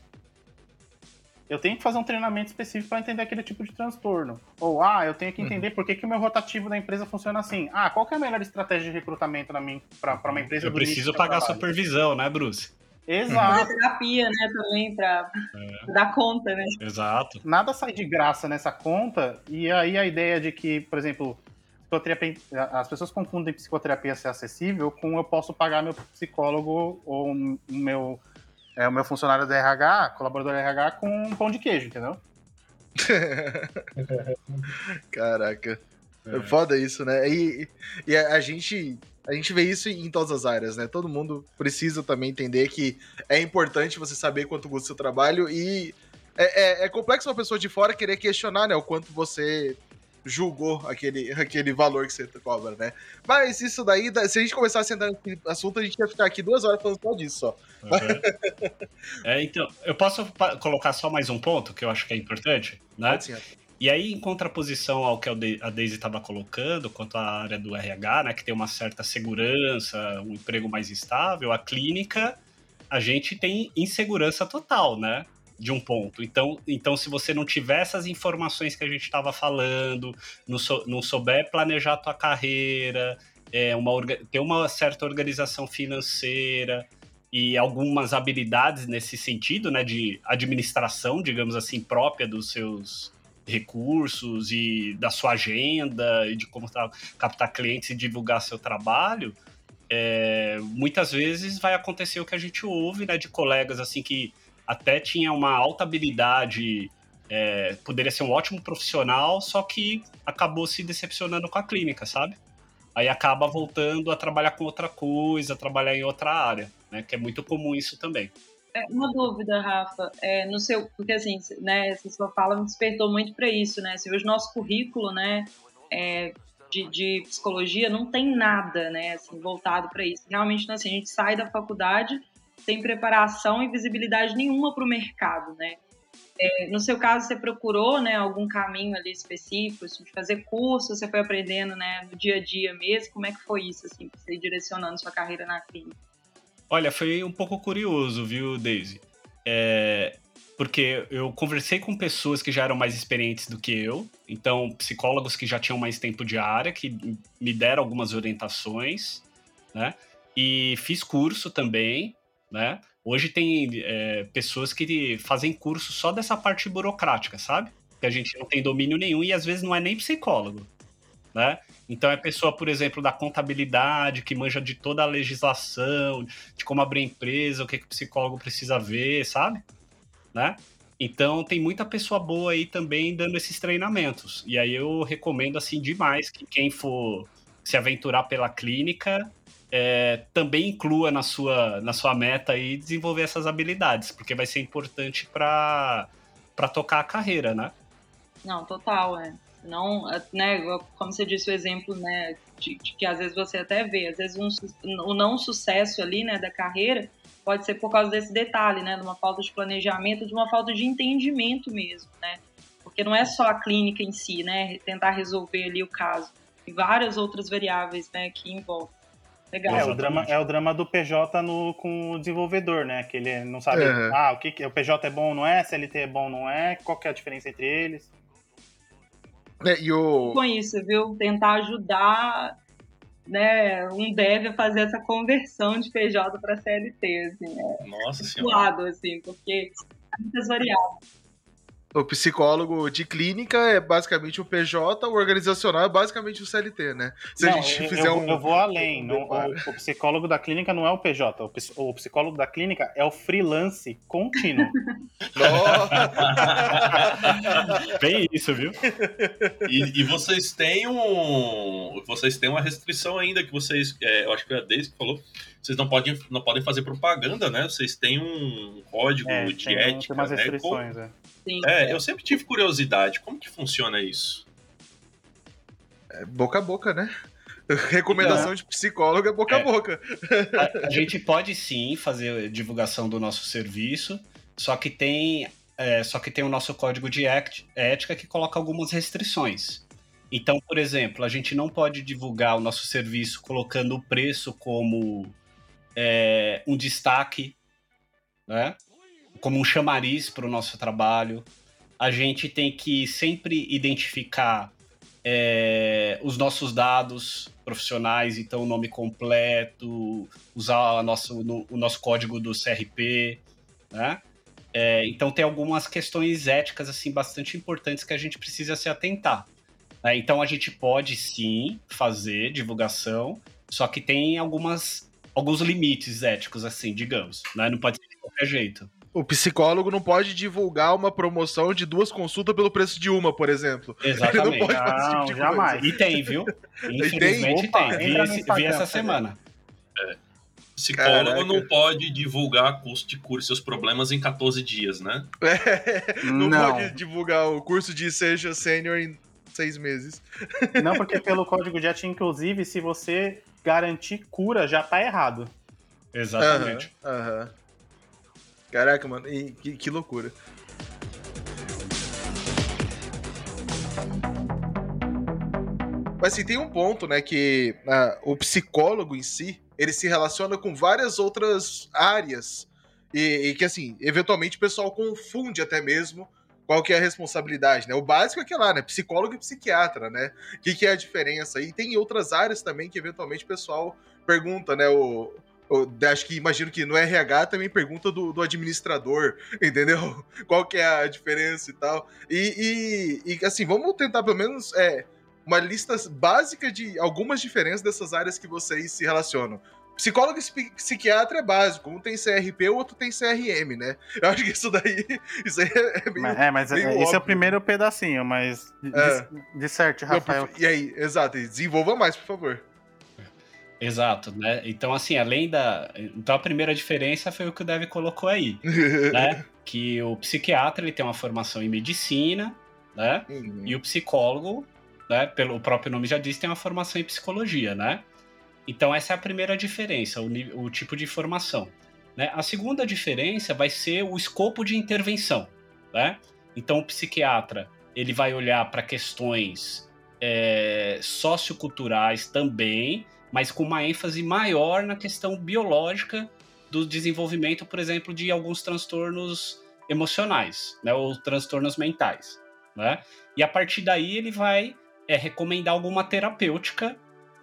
Eu tenho que fazer um treinamento específico para entender aquele tipo de transtorno. Ou, ah, eu tenho que uhum. entender uhum. por que, que o meu rotativo da empresa funciona assim. Ah, qual é a melhor estratégia de recrutamento para uma empresa? Eu preciso pagar supervisão, né, Bruce? Exato. Fazer terapia, né, também, para é. dar conta, né? Exato. Nada sai de graça nessa conta, e aí a ideia de que, por exemplo, psicoterapia, as pessoas confundem psicoterapia ser acessível com eu posso pagar meu psicólogo ou o meu, é, o meu funcionário do RH, colaborador do RH, com um pão de queijo, entendeu? *laughs* Caraca. É. Foda isso, né? E, e a, a, gente a gente vê isso em todas as áreas, né? Todo mundo precisa também entender que é importante você saber quanto custa o seu trabalho e é, é, é complexo uma pessoa de fora querer questionar, né? O quanto você julgou aquele, aquele valor que você cobra, né? Mas isso daí, se a gente começasse a entrar nesse assunto, a gente ia ficar aqui duas horas falando só disso, só. Uhum. *laughs* é, então, eu posso colocar só mais um ponto que eu acho que é importante, né? Sim, e aí, em contraposição ao que a Daisy estava colocando, quanto à área do RH, né, que tem uma certa segurança, um emprego mais estável, a clínica, a gente tem insegurança total, né? De um ponto. Então, então se você não tiver essas informações que a gente estava falando, não, sou, não souber planejar a tua carreira, é, uma, ter uma certa organização financeira e algumas habilidades nesse sentido, né, de administração, digamos assim, própria dos seus recursos e da sua agenda e de como tá, captar clientes e divulgar seu trabalho, é, muitas vezes vai acontecer o que a gente ouve, né, de colegas assim que até tinha uma alta habilidade, é, poderia ser um ótimo profissional, só que acabou se decepcionando com a clínica, sabe? Aí acaba voltando a trabalhar com outra coisa, trabalhar em outra área, né? Que é muito comum isso também. É, uma dúvida, Rafa, é, no seu, porque assim, né, essa sua fala me despertou muito para isso, né? Você vê o nosso currículo, né, é, de, de, psicologia não tem nada, né, assim, voltado para isso. Realmente, assim, a gente sai da faculdade sem preparação e visibilidade nenhuma para o mercado, né? É, no seu caso, você procurou né, algum caminho ali específico, assim, de fazer curso, você foi aprendendo né, no dia a dia mesmo? Como é que foi isso, assim, você ir direcionando sua carreira na clínica? Olha, foi um pouco curioso, viu, Daisy? É, porque eu conversei com pessoas que já eram mais experientes do que eu, então psicólogos que já tinham mais tempo de área, que me deram algumas orientações, né? E fiz curso também, né? Hoje tem é, pessoas que fazem curso só dessa parte burocrática, sabe? Que a gente não tem domínio nenhum e às vezes não é nem psicólogo, né? Então é pessoa, por exemplo, da contabilidade, que manja de toda a legislação, de como abrir empresa, o que, que o psicólogo precisa ver, sabe? Né? Então tem muita pessoa boa aí também dando esses treinamentos. E aí eu recomendo assim demais que quem for se aventurar pela clínica é, também inclua na sua, na sua meta aí desenvolver essas habilidades, porque vai ser importante para tocar a carreira, né? Não, total, é. Não, né, como você disse o exemplo, né, de, de, que às vezes você até vê, às vezes um, o não sucesso ali, né, da carreira pode ser por causa desse detalhe, né, de uma falta de planejamento, de uma falta de entendimento mesmo, né, porque não é só a clínica em si, né, tentar resolver ali o caso, e várias outras variáveis, né, que envolvem. Legal. É o, drama, é o drama do PJ no, com o desenvolvedor, né? Que ele não sabe, uhum. ah, o que, que o PJ é bom, não é, CLT é bom, não é, qual que é a diferença entre eles? É, e o... Com isso, viu? Tentar ajudar né, um dev a fazer essa conversão de PJ para CLT, assim, é Nossa senhora. Lado, assim, porque muitas variáveis. O psicólogo de clínica é basicamente o PJ, o organizacional é basicamente o CLT, né? Se não, a gente eu, fizer eu, um. Eu vou além. Não, o, o, psicólogo da clínica não é o PJ. O, o psicólogo da clínica é o freelance contínuo. *laughs* Bem isso, viu? E, e, vocês têm um. Vocês têm uma restrição ainda que vocês. É, eu acho que é a Deise que falou vocês não podem, não podem fazer propaganda, né? Vocês têm um código é, de tem, ética. Tem umas né? restrições, né? é. é, eu sempre tive curiosidade. Como que funciona isso? É boca a boca, né? *laughs* Recomendação de psicólogo é boca é. a boca. *laughs* A, a, gente pode sim fazer divulgação do nosso serviço, só que tem, é, só que tem o nosso código de ética que coloca algumas restrições. Então, por exemplo, a gente não pode divulgar o nosso serviço colocando o preço como é, um destaque, né? como um chamariz para o nosso trabalho. A gente tem que sempre identificar é, os nossos dados profissionais, então o nome completo, usar nosso, no, o nosso código do CRP, né? É, então tem algumas questões éticas assim bastante importantes que a gente precisa se atentar. Né? Então a gente pode sim fazer divulgação, só que tem algumas alguns limites éticos, assim, digamos. Né? Não pode ser de qualquer jeito. O psicólogo não pode divulgar uma promoção de duas consultas pelo preço de uma, por exemplo. Exatamente. *laughs* Ele não pode fazer não, tipo de jamais. Coisa. E tem, viu? *laughs* Infelizmente tem. tem. Vi, esse, vi essa semana. É. Psicólogo Caraca. não pode divulgar custo de curso e seus problemas em 14 dias, né? *laughs* É, não, não, pode divulgar o curso de Seja Sênior em seis meses. Não, porque pelo código de ética, inclusive, se você garantir cura já tá errado. Exatamente. Aham. Uhum, Caraca, mano, e, que, que loucura. Mas assim, tem um ponto, né, que uh, o psicólogo em si, ele se relaciona com várias outras áreas. E, e, que, assim, eventualmente o pessoal confunde até mesmo qual que é a responsabilidade, né? O básico é que é lá, né? Psicólogo e psiquiatra, né? O que, que é a diferença? E tem outras áreas também que eventualmente o pessoal pergunta, né? O, o, acho que imagino que no RH também pergunta do, do, administrador, *laughs* entendeu? Qual que é a diferença e tal. E, e, e assim, vamos tentar pelo menos é, uma lista básica de algumas diferenças dessas áreas que vocês se relacionam. Psicólogo e psiquiatra é básico. Um tem CRP, o outro tem CRM, né? Eu acho que isso daí. *laughs* Isso aí é meio. É, mas meio esse óbvio. é o primeiro pedacinho, mas. É. De, certo, Rafael. E aí, exato, desenvolva mais, por favor. Exato, né? Então, assim, além da. Então, a primeira diferença foi o que o Dev colocou aí, *laughs* né? Que o psiquiatra ele tem uma formação em medicina, né? Uhum. E o psicólogo, né? Pelo próprio nome já diz, tem uma formação em psicologia, né? Então, essa é a primeira diferença, o, o tipo de formação. Né? A segunda diferença vai ser o escopo de intervenção. Né? Então, o psiquiatra ele vai olhar para questões é, socioculturais também, mas com uma ênfase maior na questão biológica do desenvolvimento, por exemplo, de alguns transtornos emocionais, né, ou transtornos mentais, né? E a partir daí ele vai é, recomendar alguma terapêutica,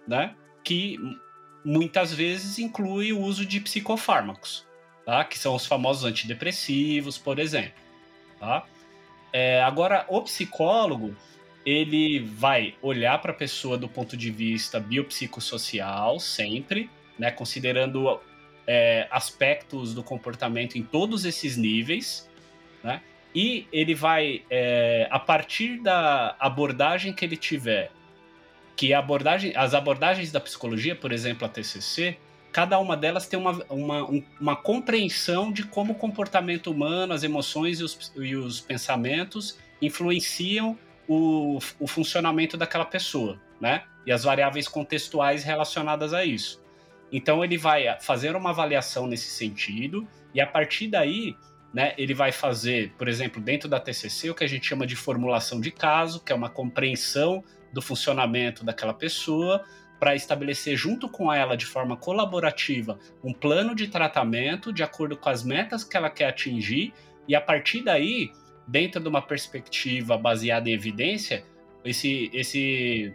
né, que muitas vezes inclui o uso de psicofármacos, tá? que são os famosos antidepressivos, por exemplo. Tá? É, agora, o psicólogo ele vai olhar para a pessoa do ponto de vista biopsicossocial, sempre, né, considerando é, aspectos do comportamento em todos esses níveis, né? e ele vai, é, a partir da abordagem que ele tiver, que abordagem, as abordagens da psicologia, por exemplo, a TCC, cada uma delas tem uma, uma, uma compreensão de como o comportamento humano, as emoções e os, e os pensamentos influenciam o, o funcionamento daquela pessoa, né? E as variáveis contextuais relacionadas a isso. Então ele vai fazer uma avaliação nesse sentido e a partir daí né, ele vai fazer, por exemplo, dentro da TCC, o que a gente chama de formulação de caso, que é uma compreensão do funcionamento daquela pessoa, para estabelecer junto com ela, de forma colaborativa, um plano de tratamento de acordo com as metas que ela quer atingir, e a partir daí, dentro de uma perspectiva baseada em evidência, esse, esse,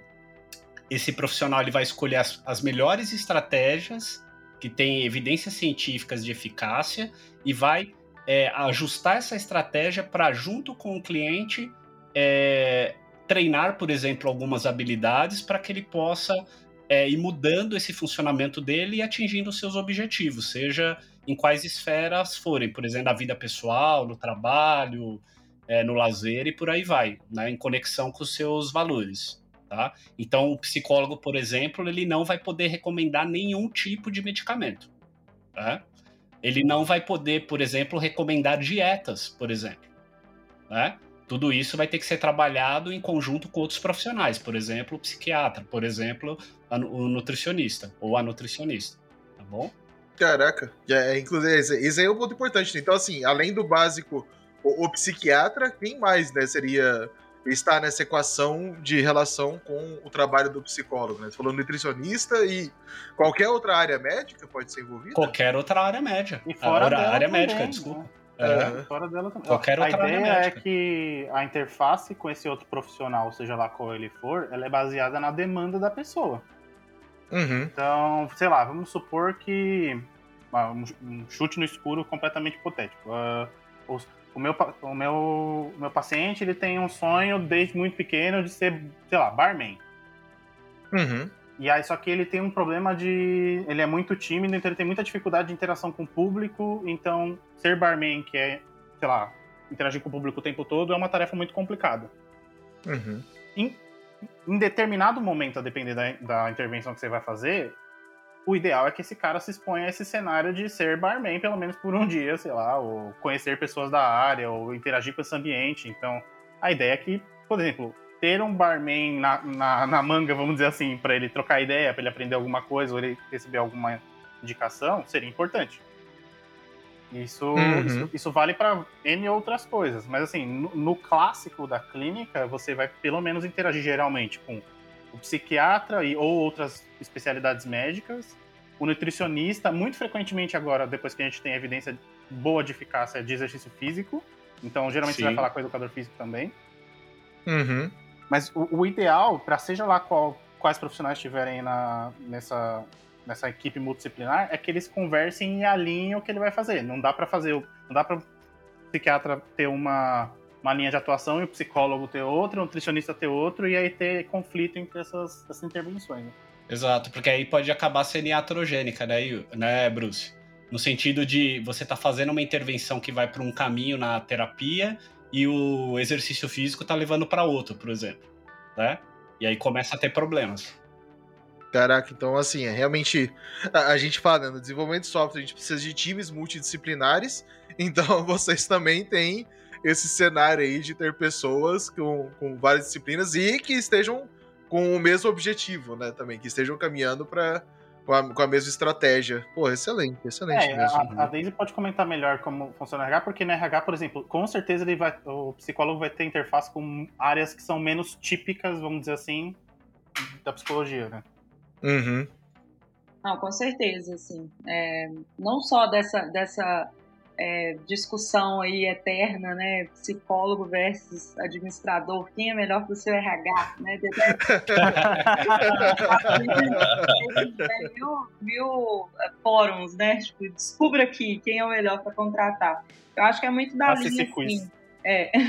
esse profissional ele vai escolher as, as melhores estratégias que têm evidências científicas de eficácia e vai é, ajustar essa estratégia para, junto com o cliente, é, treinar, por exemplo, algumas habilidades para que ele possa é, ir mudando esse funcionamento dele e atingindo seus objetivos, seja em quais esferas forem, por exemplo, na vida pessoal, no trabalho, é, no lazer e por aí vai, né, em conexão com os seus valores. Tá? Então, o psicólogo, por exemplo, ele não vai poder recomendar nenhum tipo de medicamento. Tá? Ele não vai poder, por exemplo, recomendar dietas, por exemplo. Né? Tudo isso vai ter que ser trabalhado em conjunto com outros profissionais, por exemplo, o psiquiatra, por exemplo, o nutricionista ou a nutricionista, tá bom? Caraca, é, inclusive, isso aí é um ponto importante. Então, assim, além do básico, o, o psiquiatra, quem mais, né, seria está nessa equação de relação com o trabalho do psicólogo, né? Você falou nutricionista e qualquer outra área médica pode ser envolvida? Qualquer outra área médica. E fora a área também, médica, né? desculpa. É, fora dela também. Qualquer a ideia é que a interface com esse outro profissional, seja lá qual ele for, ela é baseada na demanda da pessoa. Uhum. Então, sei lá, vamos supor que. ah, Um chute no escuro completamente hipotético. Ah, os- o, meu, o, meu, meu paciente ele tem um sonho desde muito pequeno de ser, sei lá, barman. Uhum. E aí, só que ele tem um problema de. Ele é muito tímido, então ele tem muita dificuldade de interação com o público. Então, ser barman, que é, sei lá, interagir com o público o tempo todo, é uma tarefa muito complicada. Uhum. Em determinado momento, a depender da, da intervenção que você vai fazer, o ideal é que esse cara se exponha a esse cenário de ser barman, pelo menos por um dia, sei lá, ou conhecer pessoas da área, ou interagir com esse ambiente. Então, a ideia é que, por exemplo, ter um barman na, na, na manga, vamos dizer assim, para ele trocar ideia, para ele aprender alguma coisa, ou ele receber alguma indicação, seria importante. Isso, Uhum. isso, isso vale para N outras coisas, mas assim, no, no clássico da clínica, você vai pelo menos interagir geralmente com o psiquiatra e, ou outras especialidades médicas, o nutricionista, muito frequentemente agora, depois que a gente tem evidência boa de eficácia de exercício físico, então geralmente você vai Sim. falar com o educador físico também. Uhum. Mas o, o ideal, para seja lá qual- quais profissionais estiverem na, nessa, nessa equipe multidisciplinar, é que eles conversem e alinhem o que ele vai fazer. Não dá para fazer, não dá para o psiquiatra ter uma, uma linha de atuação e o psicólogo ter outra, o nutricionista ter outro, e aí ter conflito entre essas, essas intervenções. né? Exato, porque aí pode acabar sendo iatrogênica, né, né, Bruce? No sentido de você tá fazendo uma intervenção que vai para um caminho na terapia e o exercício físico tá levando para outro, por exemplo, né? E aí começa a ter problemas. Caraca, então assim, é realmente. A, a gente fala, né, no desenvolvimento de software, a gente precisa de times multidisciplinares, *laughs* então vocês também têm esse cenário aí de ter pessoas com, com várias disciplinas e que estejam com o mesmo objetivo, né? Também, que estejam caminhando para com a, com a mesma estratégia. Pô, excelente, excelente É, mesmo. a, a Daisy pode comentar melhor como funciona o RH, porque no RH, por exemplo, com certeza ele vai, o psicólogo vai ter interface com áreas que são menos típicas, vamos dizer assim, da psicologia, né? Uhum. Não, com certeza, assim. É, não só dessa, dessa é, discussão aí eterna, né? Psicólogo versus administrador, quem é melhor para o seu RH, né? *laughs* Mil, mil eh, fóruns, né? Tipo, descubra aqui quem é o melhor para contratar. Eu acho que é muito da Faça linha, assim. É. *laughs*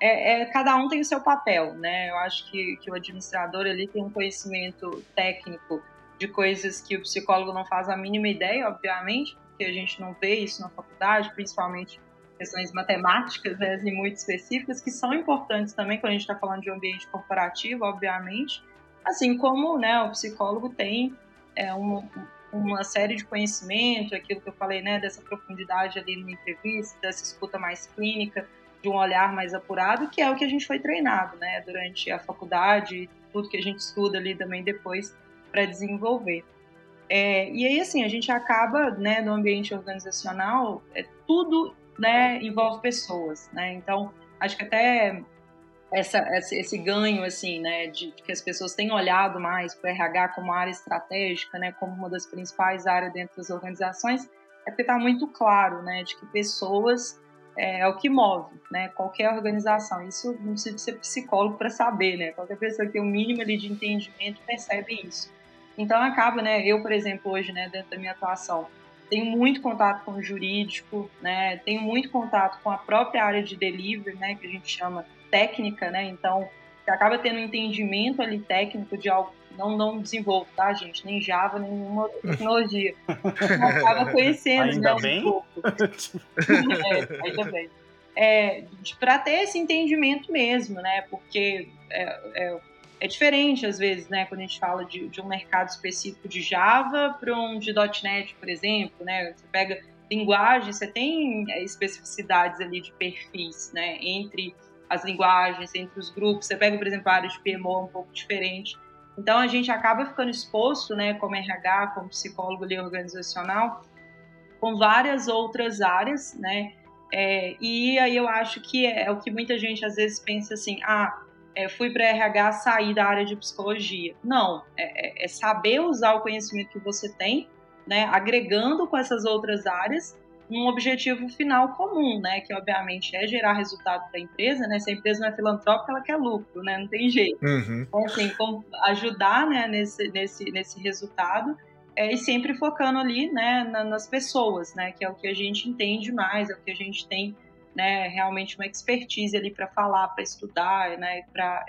É, é, cada um tem o seu papel, né? Eu acho que, que o administrador ele tem um conhecimento técnico de coisas que o psicólogo não faz a mínima ideia, obviamente, porque a gente não vê isso na faculdade, principalmente questões matemáticas, né, muito específicas, que são importantes também quando a gente está falando de um ambiente corporativo, obviamente, assim como né, o psicólogo tem é, uma, uma série de conhecimento, aquilo que eu falei, né, dessa profundidade ali na entrevista, dessa escuta mais clínica, de um olhar mais apurado, que é o que a gente foi treinado, né, durante a faculdade, tudo que a gente estuda ali também depois para desenvolver. É, e aí, assim, a gente acaba, né, no ambiente organizacional, é, tudo, né, envolve pessoas, né, então, acho que até essa, esse ganho, assim, né, de que as pessoas têm olhado mais para o RH como área estratégica, né, como uma das principais áreas dentro das organizações, é porque está muito claro, né, de que pessoas é, é, o que move, né, qualquer organização. Isso não precisa ser psicólogo para saber, né, qualquer pessoa que tem o um mínimo ali de entendimento percebe isso. Então acaba, né, eu, por exemplo, hoje, né, dentro da minha atuação, tenho muito contato com o jurídico, né, tenho muito contato com a própria área de delivery, né, que a gente chama técnica, né, então você acaba tendo um entendimento ali técnico de algo não, não desenvolvo, tá, gente? Nem Java, nenhuma outra tecnologia. acaba *laughs* conhecendo, ainda né, bem? um pouco. *laughs* é, ainda bem. É, para ter esse entendimento mesmo, né? Porque é, é, é diferente, às vezes, né, quando a gente fala de, de um mercado específico de Java para um de .NET, por exemplo, né, você pega linguagem, você tem é, especificidades ali de perfis, né, entre as linguagens, entre os grupos, você pega, por exemplo, a área de PMO um pouco diferente, então a gente acaba ficando exposto, né, como RH, como psicólogo ali organizacional, com várias outras áreas, né, é, e aí eu acho que é, é o que muita gente às vezes pensa assim, ah, é, fui para RH sair da área de psicologia. Não, é, é, é, saber usar o conhecimento que você tem, né, agregando com essas outras áreas, um objetivo final comum, né, que obviamente é gerar resultado para a empresa, né, se a empresa não é filantrópica, ela quer lucro, né, não tem jeito. Uhum. Então, assim, ajudar, né, nesse, nesse, nesse resultado é, e sempre focando ali, né, nas pessoas, né, que é o que a gente entende mais, é o que a gente tem né, realmente uma expertise ali para falar, para estudar, né, para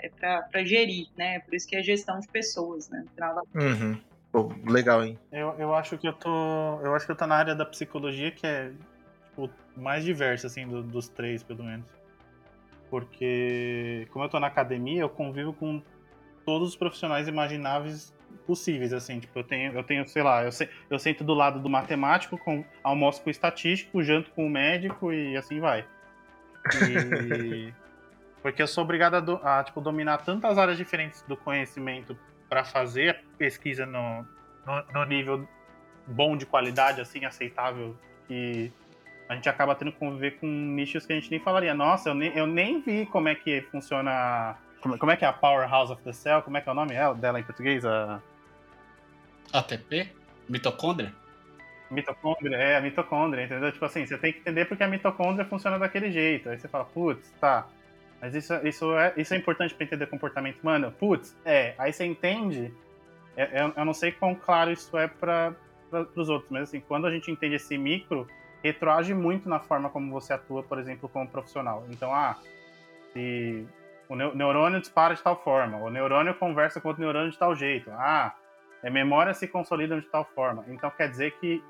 é gerir, né, por isso que é gestão de pessoas, né, uhum. Pô, legal, hein? Eu, eu acho que eu tô, eu acho que eu tô na área da psicologia que é tipo, mais diversa assim do, dos três, pelo menos, porque como eu tô na academia, eu convivo com todos os profissionais imagináveis possíveis, assim, tipo, eu tenho, eu tenho, sei lá, eu, se, eu sento do lado do matemático, com, almoço com o estatístico, janto com o médico e assim vai. Porque eu sou obrigado a, a, tipo, dominar tantas áreas diferentes do conhecimento para fazer a pesquisa no, no, no, nível bom de qualidade, assim, aceitável, que a gente acaba tendo que conviver com nichos que a gente nem falaria. Nossa, eu nem, eu nem vi como é que funciona. Como, como é que é a Powerhouse of the Cell? Como é que é o nome dela em português? A... ATP? Mitocôndria? Mitocôndria, é, a mitocôndria, entendeu? Tipo assim, você tem que entender porque a mitocôndria funciona daquele jeito. Aí você fala, putz, tá. Mas isso, isso, é, isso é importante para entender comportamento humano? Putz, é. Aí você entende. É, é, eu não sei quão claro isso é para os outros, mas assim, quando a gente entende esse micro, retroage muito na forma como você atua, por exemplo, como profissional. Então, ah, se o neurônio dispara de tal forma, o neurônio conversa com outro neurônio de tal jeito. Ah, a memória se consolida de tal forma. Então quer dizer que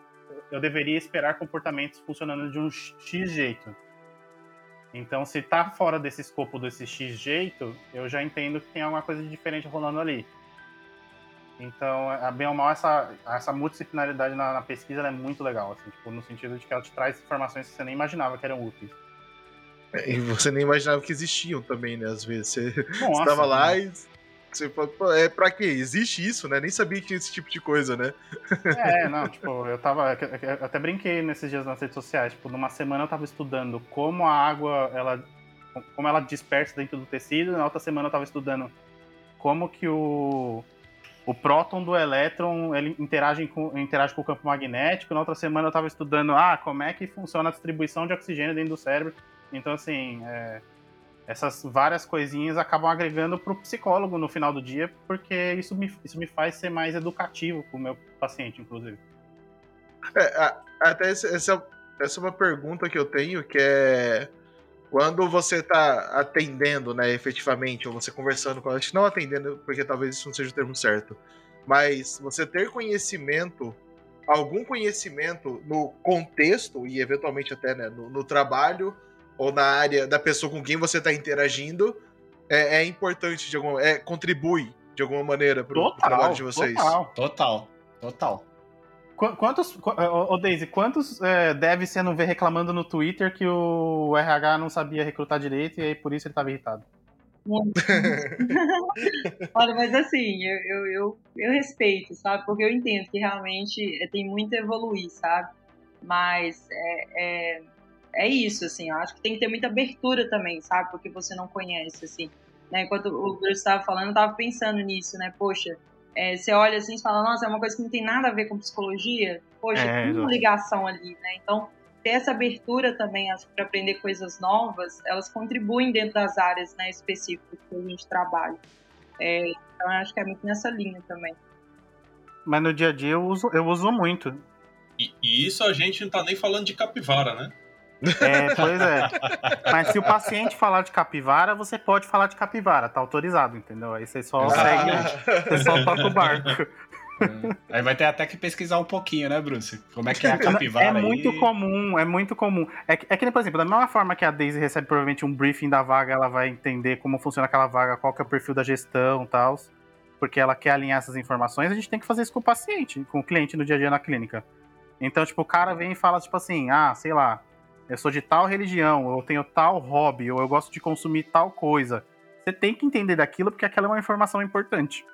eu deveria esperar comportamentos funcionando de um X jeito. Então, se tá fora desse escopo desse X jeito, eu já entendo que tem alguma coisa diferente rolando ali. Então, a bem ou mal, essa, essa multidisciplinaridade na, na pesquisa é muito legal, assim, tipo, no sentido de que ela te traz informações que você nem imaginava que eram úteis. É, e você nem imaginava que existiam também, né? Às vezes você estava lá e você fala, é pra quê? Existe isso, né? Nem sabia que tinha esse tipo de coisa, né? É, não, tipo, eu tava. Eu até brinquei nesses dias nas redes sociais. Tipo, numa semana eu tava estudando como a água, ela. Como ela dispersa dentro do tecido, na outra semana eu tava estudando como que o. O próton do elétron ele interage com, interage com o campo magnético. Na outra semana eu tava estudando ah, como é que funciona a distribuição de oxigênio dentro do cérebro. Então, assim, é, essas várias coisinhas acabam agregando para o psicólogo no final do dia, porque isso me, isso me faz ser mais educativo com o meu paciente, inclusive. É, até essa, essa é uma pergunta que eu tenho, que é quando você está atendendo, né, efetivamente, ou você conversando com a gente, não atendendo, porque talvez isso não seja o termo certo, mas você ter conhecimento algum conhecimento no contexto e eventualmente até né, no, no trabalho ou na área da pessoa com quem você está interagindo é, é, importante de alguma é contribui de alguma maneira para o trabalho de vocês. Total, total, total. Quantos, ô Daisy, quantos é, deve você não ver reclamando no Twitter que o RH não sabia recrutar direito e aí por isso ele estava irritado? *laughs* Olha, mas assim, eu, eu, eu, eu, respeito, sabe? Porque eu entendo que realmente tem muito a evoluir, sabe? Mas é, é, é isso, assim, eu acho que tem que ter muita abertura também, sabe? Porque você não conhece, assim. Né? Enquanto o Bruce estava falando, eu estava pensando nisso, né? Poxa, é, você olha assim e fala, nossa, é uma coisa que não tem nada a ver com psicologia. Poxa, é, tem uma ligação ali, né? Então, ter essa abertura também para aprender coisas novas, elas contribuem dentro das áreas né, específicas que a gente trabalha. É, então, eu acho que é muito nessa linha também. Mas no dia a dia eu uso, eu uso muito. E, e isso a gente não tá nem falando de capivara, né? É, pois é. Mas se o paciente falar de capivara, você pode falar de capivara, tá autorizado, entendeu? Aí você só segue, você só toca o barco. É. Aí vai ter até que pesquisar um pouquinho, né, Bruce? Como é que é a capivara É muito aí? comum, é muito comum. É que, é que, por exemplo, da mesma forma que a Daisy recebe provavelmente um briefing da vaga, ela vai entender como funciona aquela vaga, qual que é o perfil da gestão e tal, porque ela quer alinhar essas informações, a gente tem que fazer isso com o paciente, com o cliente no dia a dia na clínica. Então, tipo, o cara vem e fala, tipo assim, ah, sei lá, eu sou de tal religião, ou eu tenho tal hobby, ou eu gosto de consumir tal coisa. Você tem que entender daquilo porque aquela é uma informação importante.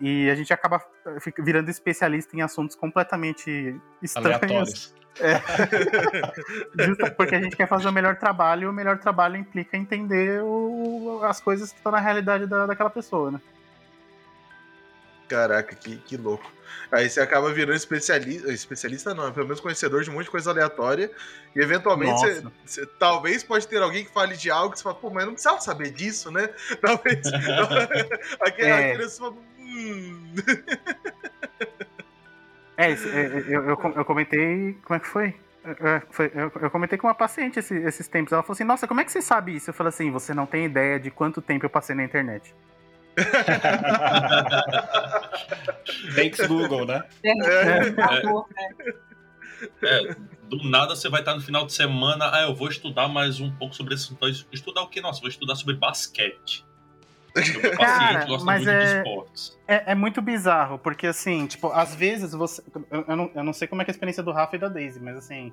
E a gente acaba eh, virando especialista em assuntos completamente estranhos. É. *laughs* Justo porque a gente quer fazer o melhor trabalho, e o melhor trabalho implica entender o, as coisas que estão na realidade da, daquela pessoa, né? Caraca, que, que louco. Aí você acaba virando especialista, especialista não, pelo menos conhecedor de um monte de coisa aleatória. E eventualmente você, você, talvez pode ter alguém que fale de algo que você fala, pô, mas eu não precisava saber disso, né? *laughs* Talvez. *laughs* aquele, é. aquele, você fala, é, é eu, eu, eu, comentei. Como é que foi? É, eu, comentei com uma paciente esses tempos. Ela falou assim: Nossa, como é que você sabe isso? Eu falei assim: Você não tem ideia de quanto tempo eu passei na internet. *laughs* Thanks Google, né? É, é, é, do nada você vai estar no final de semana, ah, eu vou estudar mais um pouco sobre esse. Então, estudar o que? Nossa, vou estudar sobre basquete. *laughs* Cara, mas é, é, é, muito bizarro, porque assim, tipo, às vezes você. Eu, eu, não, eu não sei como é, é a experiência do Rafa e da Daisy, mas assim.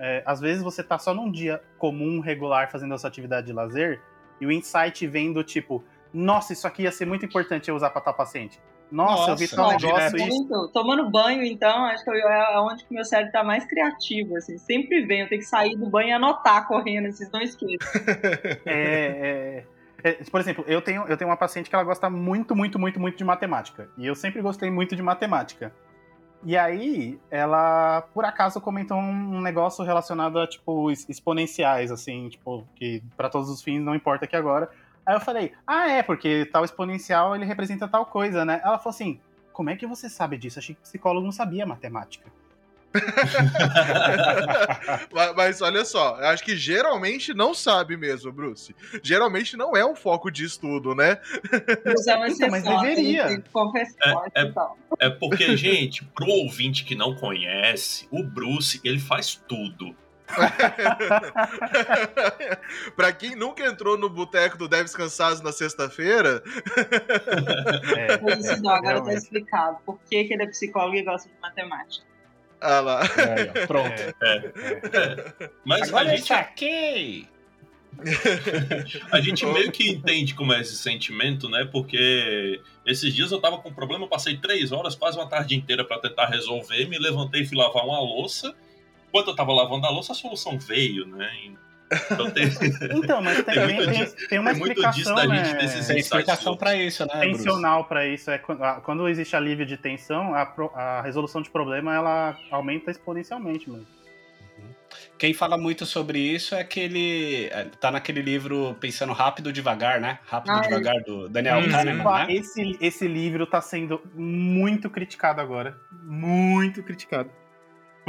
É, às vezes você tá só num dia comum, regular, fazendo a sua atividade de lazer, e o insight vem do tipo, nossa, isso aqui ia ser muito importante eu usar pra tal paciente. Nossa, Nossa, eu vi tal negócio isso. Tomando banho, então, acho que é onde que meu cérebro tá mais criativo, assim. Sempre vem, eu tenho que sair do banho e anotar correndo, esses não esqueçam. *laughs* é, é... É, por exemplo, eu tenho, eu tenho uma paciente que ela gosta muito, muito, muito, muito de matemática. E eu sempre gostei muito de matemática. E aí, ela, por acaso, comentou um negócio relacionado a, tipo, exponenciais, assim, tipo, que para todos os fins não importa aqui agora. Aí eu falei, ah, é, porque tal exponencial ele representa tal coisa, né? Ela falou assim, como é que você sabe disso? Achei que psicólogo não sabia matemática. *laughs* mas, mas, olha só, eu acho que geralmente não sabe mesmo, Bruce. Geralmente não é um foco de estudo, né? Mas, é então, mas deveria. É, é, é porque, gente, pro ouvinte que não conhece, o Bruce, ele faz tudo. *laughs* pra quem nunca entrou no boteco do Deves Cansados na sexta-feira. é, é, agora tá explicado por que, que ele é psicólogo e gosta de matemática. Ah lá. É, pronto. É, é. Mas Agora a gente. Saquei! *laughs* a gente meio que entende como é esse sentimento, né? Porque esses dias eu tava com um problema, eu passei três horas, quase uma tarde inteira para tentar resolver, me levantei e fui lavar uma louça. Enquanto eu tava lavando a louça, a solução veio, né? Então, tem... *laughs* então mas tem, tem, tem, tem uma tem explicação, né? Tem explicação para isso, né? Tensional para isso é quando existe alívio de tensão, a, a resolução de problema ela aumenta exponencialmente, mano. Quem fala muito sobre isso é aquele. É, tá naquele livro Pensando Rápido Devagar, né? Rápido ah, Devagar, do Daniel Kahneman, né? Esse, esse livro tá sendo muito criticado agora. Muito criticado.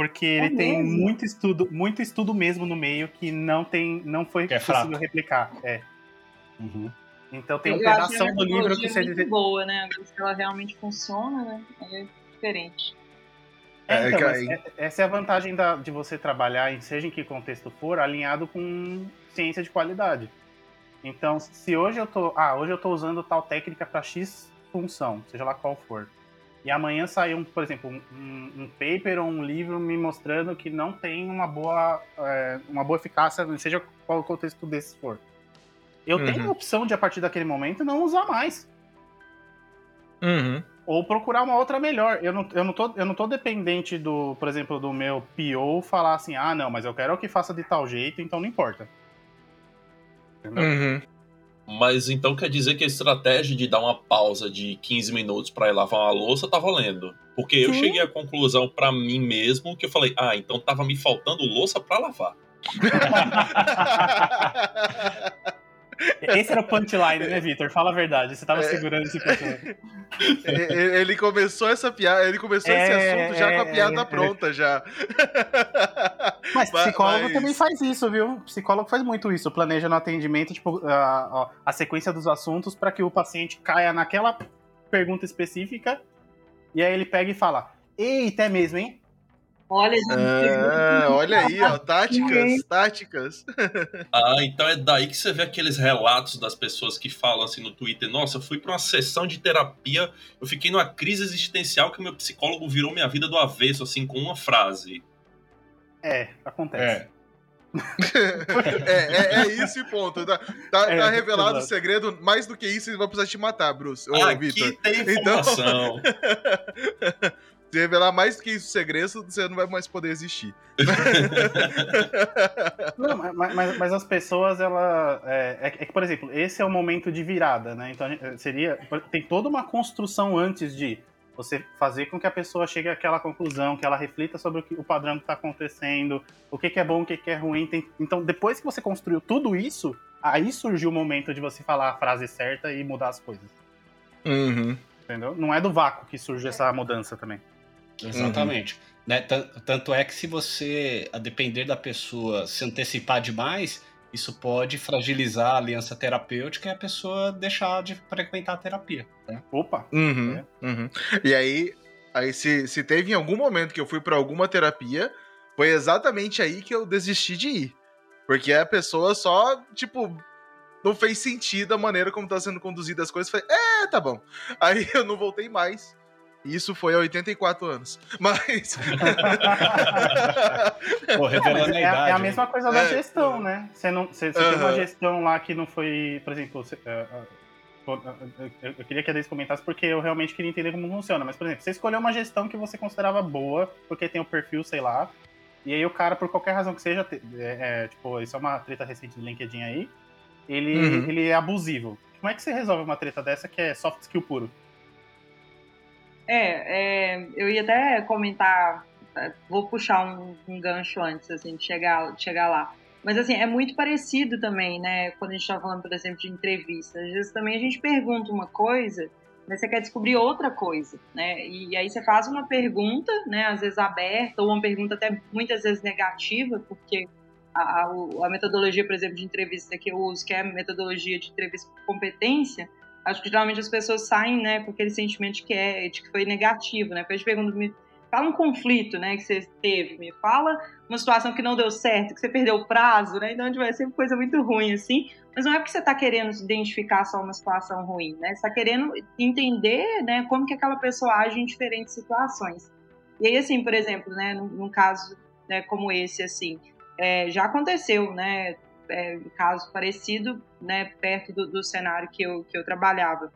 Porque é ele tem muito estudo, muito estudo mesmo no meio que não tem, não foi que é possível replicar. É. Uhum. Então tem um pedaço do livro que você é muito boa, né? Se ela realmente funciona, né? É diferente. É, É, então, é- essa é a vantagem da- de você trabalhar, em seja em que contexto for, alinhado com ciência de qualidade. Então, se hoje eu tô, ah, hoje eu tô usando tal técnica para X função, seja lá qual for, e amanhã sai um, por exemplo, um, um- um paper ou um livro me mostrando que não tem uma boa, é, uma boa eficácia, seja qual o contexto desse for. Eu Uhum. tenho a opção de, a partir daquele momento, não usar mais Uhum. ou procurar uma outra melhor. Eu não, eu, não tô, eu não tô dependente do, por exemplo, do meu PO falar assim, ah, não, mas eu quero que faça de tal jeito, então não importa. Entendeu? Uhum. Mas então quer dizer que a estratégia de dar uma pausa de 15 minutos pra ir lavar uma louça tá valendo. Porque eu Sim. cheguei à conclusão pra mim mesmo que eu falei, ah, então tava me faltando louça pra lavar. *laughs* Esse era o punchline, né, Vitor? Fala a verdade. Você tava É. segurando esse punchline. E- ele começou essa piada, ele começou esse É, assunto já com a é, piada é. pronta já. Mas psicólogo mas- também faz isso, viu? Psicólogo faz muito isso. Planeja no atendimento, tipo, a- a sequência dos assuntos para que o paciente caia naquela pergunta específica. E aí ele pega e fala: Eita, é mesmo, hein? Olha, gente, Ah, olha aí, ó, táticas, táticas. *laughs* Ah, então é daí que você vê aqueles relatos das pessoas que falam assim no Twitter: Nossa, eu fui pra uma sessão de terapia, eu fiquei numa crise existencial que o meu psicólogo virou minha vida do avesso, assim, com uma frase. É, acontece. É, *laughs* é, é isso e ponto. Tá, tá- É, tá revelado o segredo. Mais do que isso, ele vai precisar te matar, Bruce. Ô, Aqui Vitor. tem Então- informação. *laughs* Se revelar mais do que isso o segredo, você não vai mais poder existir. *laughs* Não, mas, mas- mas as pessoas, ela. É, é que, por exemplo, esse é o momento de virada, né? Então seria. Tem toda uma construção antes de você fazer com que a pessoa chegue àquela conclusão, que ela reflita sobre o, que- o padrão que está acontecendo, o que, que é bom, o que, que é ruim. Tem- então, depois que você construiu tudo isso, aí surgiu o momento de você falar a frase certa e mudar as coisas. Uhum. Entendeu? Não é do vácuo que surge essa mudança também. Exatamente. Né? Tan- Tanto é que se você, a depender da pessoa, se antecipar demais, isso pode fragilizar a aliança terapêutica e a pessoa deixar de frequentar a terapia. né? Opa! Uhum, uhum. E aí, aí se, se teve em algum momento que eu fui pra alguma terapia, foi exatamente aí que eu desisti de ir. Porque a pessoa só, tipo, não fez sentido a maneira como tá sendo conduzida as coisas. Falei, é, tá bom. Aí *laughs* eu não voltei mais. Isso foi há 84 anos. *laughs* Mas. *laughs* Pô, revelando mas a é, a- idade. é a mesma coisa da É. gestão, né? Você, não, você, você tem uma gestão lá que não foi, por exemplo, você- é, é, pô, eu, queria que a Deise comentasse porque eu realmente queria entender como funciona. Mas, por exemplo, você escolheu uma gestão que você considerava boa, porque tem o perfil, sei lá, e aí o cara, por qualquer razão que seja, é, é, tipo, isso é uma treta recente do LinkedIn aí, ele, Uhum. ele é abusivo. Como é que você resolve uma treta dessa que é soft skill puro? É, é, eu ia até comentar, é, vou puxar um, um gancho antes, assim, de chegar, de chegar lá. Mas, assim, é muito parecido também, né, quando a gente tá falando, por exemplo, de entrevista. Às vezes também a gente pergunta uma coisa, mas você quer descobrir outra coisa, né, e aí você faz uma pergunta, né, às vezes aberta, ou uma pergunta até muitas vezes negativa, porque a, a, a metodologia, por exemplo, de entrevista que eu uso, que é a metodologia de entrevista por competência, acho que geralmente as pessoas saem, né, com aquele sentimento de que, é, de que foi negativo, né? Porque eu te pergunto, me fala um conflito, né, que você teve, me fala uma situação que não deu certo, que você perdeu o prazo, né? Então, vai ser coisa muito ruim, assim. Mas não é porque você está querendo se identificar só uma situação ruim, né? Você está querendo entender, né, como que aquela pessoa age em diferentes situações. E aí, assim, por exemplo, né, num, num caso né, como esse, assim, é, já aconteceu, né, é, caso parecido, né, perto do, do cenário que eu, que eu trabalhava.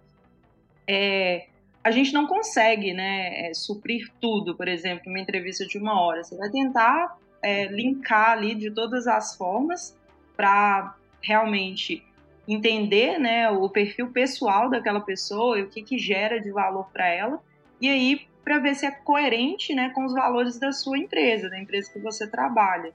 É, a gente não consegue, né, é, suprir tudo, por exemplo, uma entrevista de uma hora. Você vai tentar é, linkar ali de todas as formas para realmente entender, né, o perfil pessoal daquela pessoa e o que, que gera de valor para ela, e aí para ver se é coerente, né, com os valores da sua empresa, da empresa que você trabalha.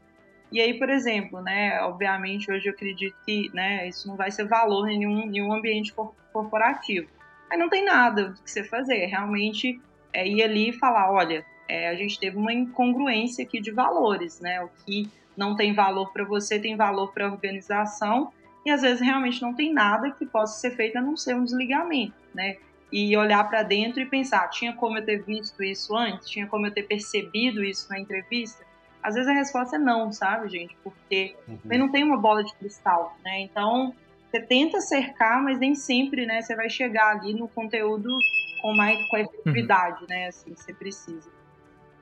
E aí, por exemplo, né, obviamente hoje eu acredito que, né, isso não vai ser valor em nenhum, nenhum ambiente cor- corporativo. Aí não tem nada que você fazer, realmente é ir ali e falar, olha, é, a gente teve uma incongruência aqui de valores, né? O que não tem valor para você tem valor para a organização e às vezes realmente não tem nada que possa ser feito a não ser um desligamento, né? e olhar para dentro e pensar: tinha como eu ter visto isso antes? Tinha como eu ter percebido isso na entrevista? Às vezes a resposta é não, sabe, gente? Porque uhum. não tem uma bola de cristal, né? Então, você tenta cercar, mas nem sempre, né, você vai chegar ali no conteúdo com mais com a efetividade, uhum. né, assim, você precisa.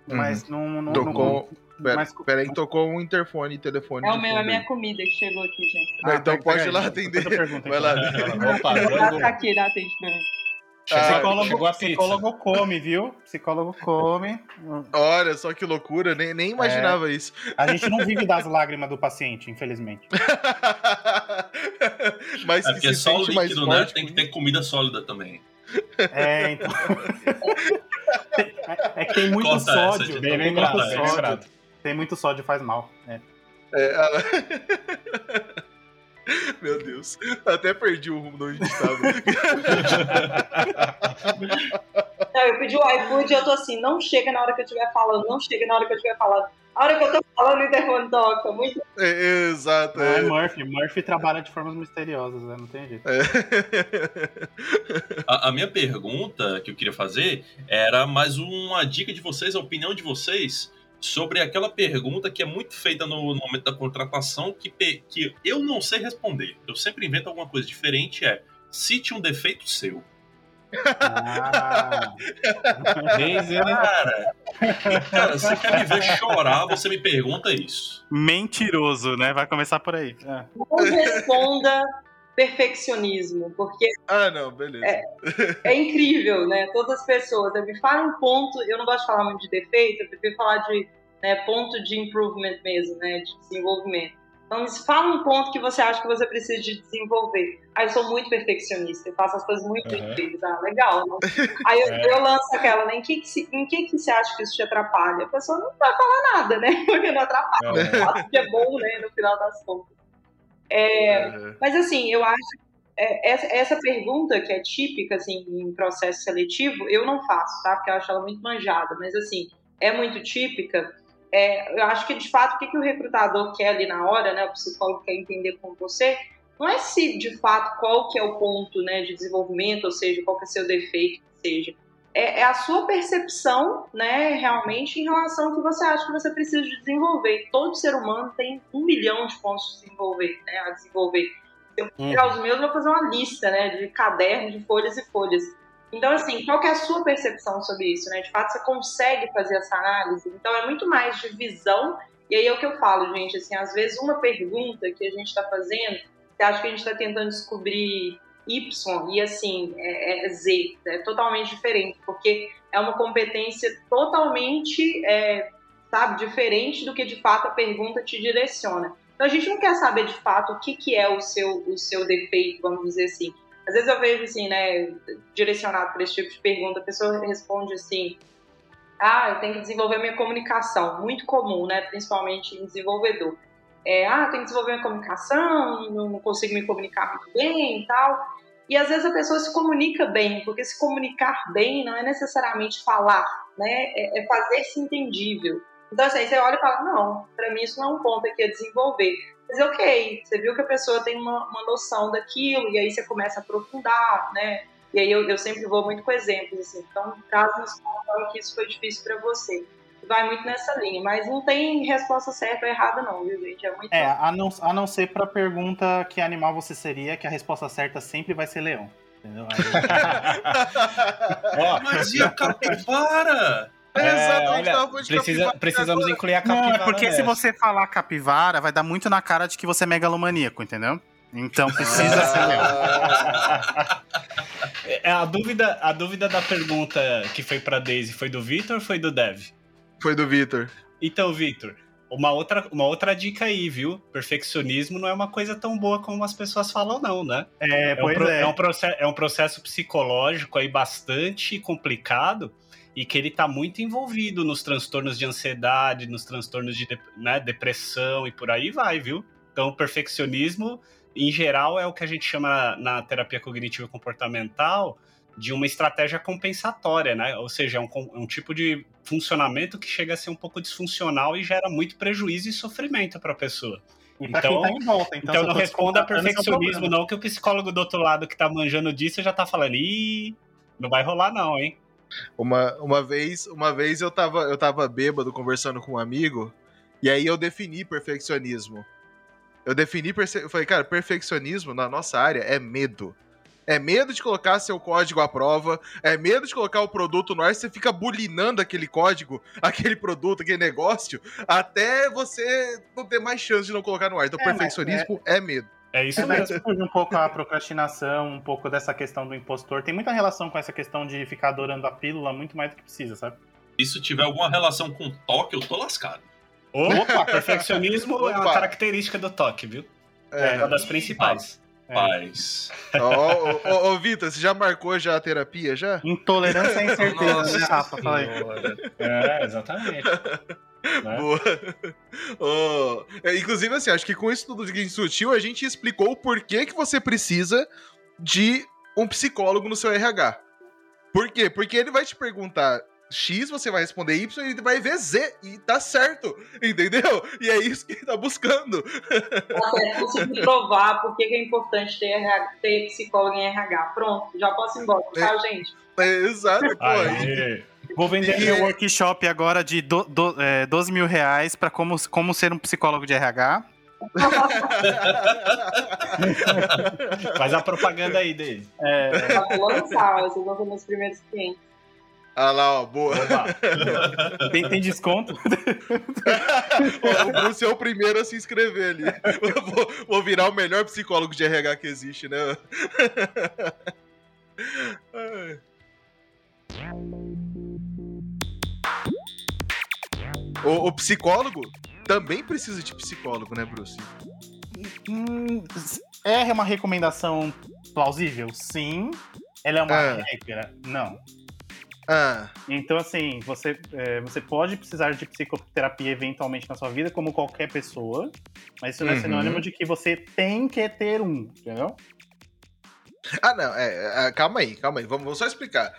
Mas uhum. não, não, tocou, não, pera, mas, pera aí, tocou um interfone, telefone. É o meu, a minha comida que chegou aqui, gente. Ah, então pode ir lá atender. Vai lá. Opa, tá aqui, dá atende pra mim. Ah, psicólogo, psicólogo come, viu? Psicólogo come. Olha só que loucura, nem, nem imaginava é, isso. A gente não vive das lágrimas do paciente, infelizmente. *laughs* Mas é porque só o líquido, né? Tem que ter comida sólida também. É, então. *laughs* é, é que tem muito Conta sódio. Essa, tem, muito sódio tem muito sódio, faz mal. É. É, ela... *laughs* *laughs* Meu Deus, até perdi o rumo de onde estava. Não, *laughs* eu pedi o iFood e eu tô assim, não chega na hora que eu estiver falando, não chega na hora que eu estiver falando. A hora que eu tô falando, o interfone toca. Muito... É, exato. É. é Murphy. Murphy trabalha de formas misteriosas, né? Não tem jeito. É. *laughs* A, a, minha pergunta que eu queria fazer era mais uma dica de vocês, a opinião de vocês sobre aquela pergunta que é muito feita no, no momento da contratação que, que eu não sei responder. Eu sempre invento alguma coisa diferente, é cite um defeito seu. Ah. *laughs* cara, cara, você quer me ver chorar, você me pergunta isso. Mentiroso, né? Vai começar por aí. É. Não responda perfeccionismo, porque. Ah, não, beleza. É, é, incrível, né? Todas as pessoas. Eu me fala um ponto, eu não gosto de falar muito de defeito, eu prefiro falar de né, ponto de improvement mesmo, né? De desenvolvimento. Então, me fala um ponto que você acha que você precisa de desenvolver. Aí eu sou muito perfeccionista, eu faço as coisas muito uhum. incríveis. Ah, legal. Né? *laughs* Aí eu, é. eu, lanço aquela, né? Em que, que, se, em que, que você acha que isso te atrapalha? A pessoa não vai falar nada, né? *laughs* Porque não atrapalha. Uhum. que é bom, né? No final das contas. É, uhum. Mas assim, eu acho é, essa, essa, pergunta que é típica assim em processo seletivo, eu não faço, tá? Porque eu acho ela muito manjada, mas assim, é muito típica. É, eu acho que de fato o que, que o recrutador quer ali na hora, né? O psicólogo quer entender com você, não é se de fato qual que é o ponto né, de desenvolvimento, ou seja, qual que é seu defeito, seja é, é, a sua percepção, né, realmente, em relação ao que você acha que você precisa de desenvolver. Todo ser humano tem um milhão de pontos de desenvolver, né, a desenvolver. Se eu pegar uhum. os meus, vou fazer uma lista, né, de cadernos, de folhas e folhas. Então, assim, qual é a sua percepção sobre isso, né? De fato, você consegue fazer essa análise? Então, é muito mais de visão. E aí é o que eu falo, gente, assim, às vezes uma pergunta que a gente está fazendo, você acha que a gente está tentando descobrir Y e assim é, é Z, é totalmente diferente, porque é uma competência totalmente, é, sabe, diferente do que de fato a pergunta te direciona. Então a gente não quer saber de fato o que, que é o seu, o seu defeito, vamos dizer assim. Às vezes eu vejo assim, né, direcionado para esse tipo de pergunta, a pessoa responde assim: ah, eu tenho que desenvolver minha comunicação, muito comum, né, principalmente em desenvolvedor é, ah, tenho que desenvolver minha comunicação, não consigo me comunicar muito bem e tal. E às vezes a pessoa se comunica bem, porque se comunicar bem não é necessariamente falar, né? É, é fazer-se entendível. Então, assim, você olha e fala, não, para mim isso não é um ponto aqui a desenvolver. Mas ok, você viu que a pessoa tem uma, uma noção daquilo, e aí você começa a aprofundar, né? E aí eu, eu sempre vou muito com exemplos, assim. Então, caso nos que isso foi difícil para você vai muito nessa linha, mas não tem resposta certa ou errada, não, viu, gente? É, muito é a, não, a não ser pra pergunta que animal você seria, que a resposta certa sempre vai ser leão. Entendeu? Aí... mas e a capivara? É, Exatamente, olha, precisa, precisamos agora. incluir a capivara. Não, é porque nessa. se você falar capivara, vai dar muito na cara de que você é megalomaníaco, entendeu? Então precisa ser leão. *laughs* É, a dúvida, a dúvida da pergunta que foi para Daisy foi do Vitor ou foi do Dev? Foi do Vitor. Então, Vitor, uma outra, uma outra dica aí, viu? Perfeccionismo não é uma coisa tão boa como as pessoas falam, não, né? É, é pois um, é. É um, processo, é um processo psicológico aí bastante complicado e que ele está muito envolvido nos transtornos de ansiedade, nos transtornos de né, depressão e por aí vai, viu? Então, o perfeccionismo, em geral, é o que a gente chama na terapia cognitivo comportamental de uma estratégia compensatória, né? Ou seja, é um, um, tipo de funcionamento que chega a ser um pouco disfuncional e gera muito prejuízo e sofrimento para a pessoa. E então, tá volta, então, então não responda a perfeccionismo, não, que o psicólogo do outro lado que tá manjando disso já tá falando, ih, Não vai rolar, não, hein? Uma, uma vez, uma vez eu tava, eu tava bêbado conversando com um amigo, e aí eu defini perfeccionismo. Eu defini, eu falei, cara, perfeccionismo na nossa área é medo. É medo de colocar seu código à prova, é medo de colocar o produto no ar, você fica bulinando aquele código, *laughs* aquele produto, aquele negócio, até você não ter mais chance de não colocar no ar. Então, É, perfeccionismo é... mesmo. É isso É, mesmo. fuge um pouco a procrastinação, um pouco dessa questão do impostor. Tem muita relação com essa questão de ficar adorando a pílula muito mais do que precisa, sabe? Se isso tiver alguma relação com toque, eu tô lascado. Opa, *laughs* perfeccionismo é uma Opa. característica do toque, viu? É. É uma das principais. É. Paz. Ó, ô, ô, ô, Vitor, você já marcou já a terapia já? Intolerância à incerteza, Nossa né, Rafa? Fala aí. É, exatamente. Né? *laughs* Boa. É, inclusive, assim, acho que com isso tudo que a gente discutiu, a gente explicou o porquê que você precisa de um psicólogo no seu RH. Por quê? Porque ele vai te perguntar X, você vai responder Y e ele vai ver Z. E tá certo, entendeu? E é isso que ele tá buscando. Até conseguir provar por que é importante ter, RH ter psicólogo em RH. Pronto, já posso ir embora, tá, gente? É, exato, pô. Aí, Vou vender E- meu workshop agora de do, do, é, 12 mil reais pra como, como ser um psicólogo de RH. *laughs* faz a propaganda aí dele. É, vou lançar, vocês vão ser meus primeiros clientes. Ah lá, ó, boa. *laughs* Tem, tem desconto? o Bruce é o primeiro a se inscrever ali. Eu Vou, vou virar o melhor psicólogo de RH que existe, né? O, o psicólogo também precisa de psicólogo, né, Bruce? Hum, é uma recomendação plausível? Sim. Ela é uma Ah. regra? Não. Ah, Então, assim, você, é, você pode precisar de psicoterapia eventualmente na sua vida, como qualquer pessoa, mas isso não é Uhum. sinônimo de que você tem que ter um, entendeu? ah não, é, é, calma aí, calma aí, vamos, vamos só explicar.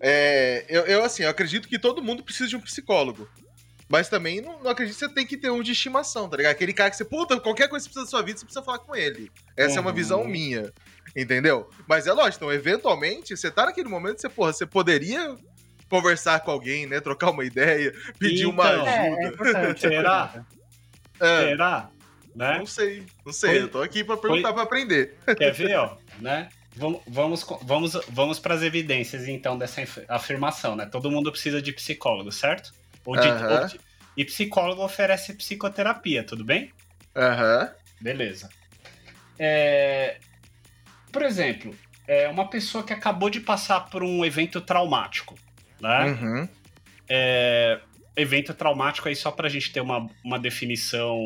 É, eu, eu, assim, eu acredito que todo mundo precisa de um psicólogo. Mas também não, não acredito que você tem que ter um de estimação, tá ligado? Aquele cara que você, puta, qualquer coisa que você precisa da sua vida, você precisa falar com ele. Essa é uma Uhum. visão minha. Entendeu? Mas é lógico, então, eventualmente, você tá naquele momento, você, porra, você poderia conversar com alguém, né? Trocar uma ideia, pedir uma Então, ajuda. É, é. Será? Ah, Será? Né? não sei, não sei. Foi- eu tô aqui pra perguntar pra aprender. Quer ver, ó, né? Vamos, vamos, vamos, vamos para as evidências, então, dessa afirmação, né? Todo mundo precisa de psicólogo, certo? Ou de, ou de- e psicólogo oferece psicoterapia, tudo bem? Aham. Beleza. É, por exemplo, é uma pessoa que acabou de passar por um evento traumático, né? Uhum. É, evento traumático aí só para a gente ter uma, uma definição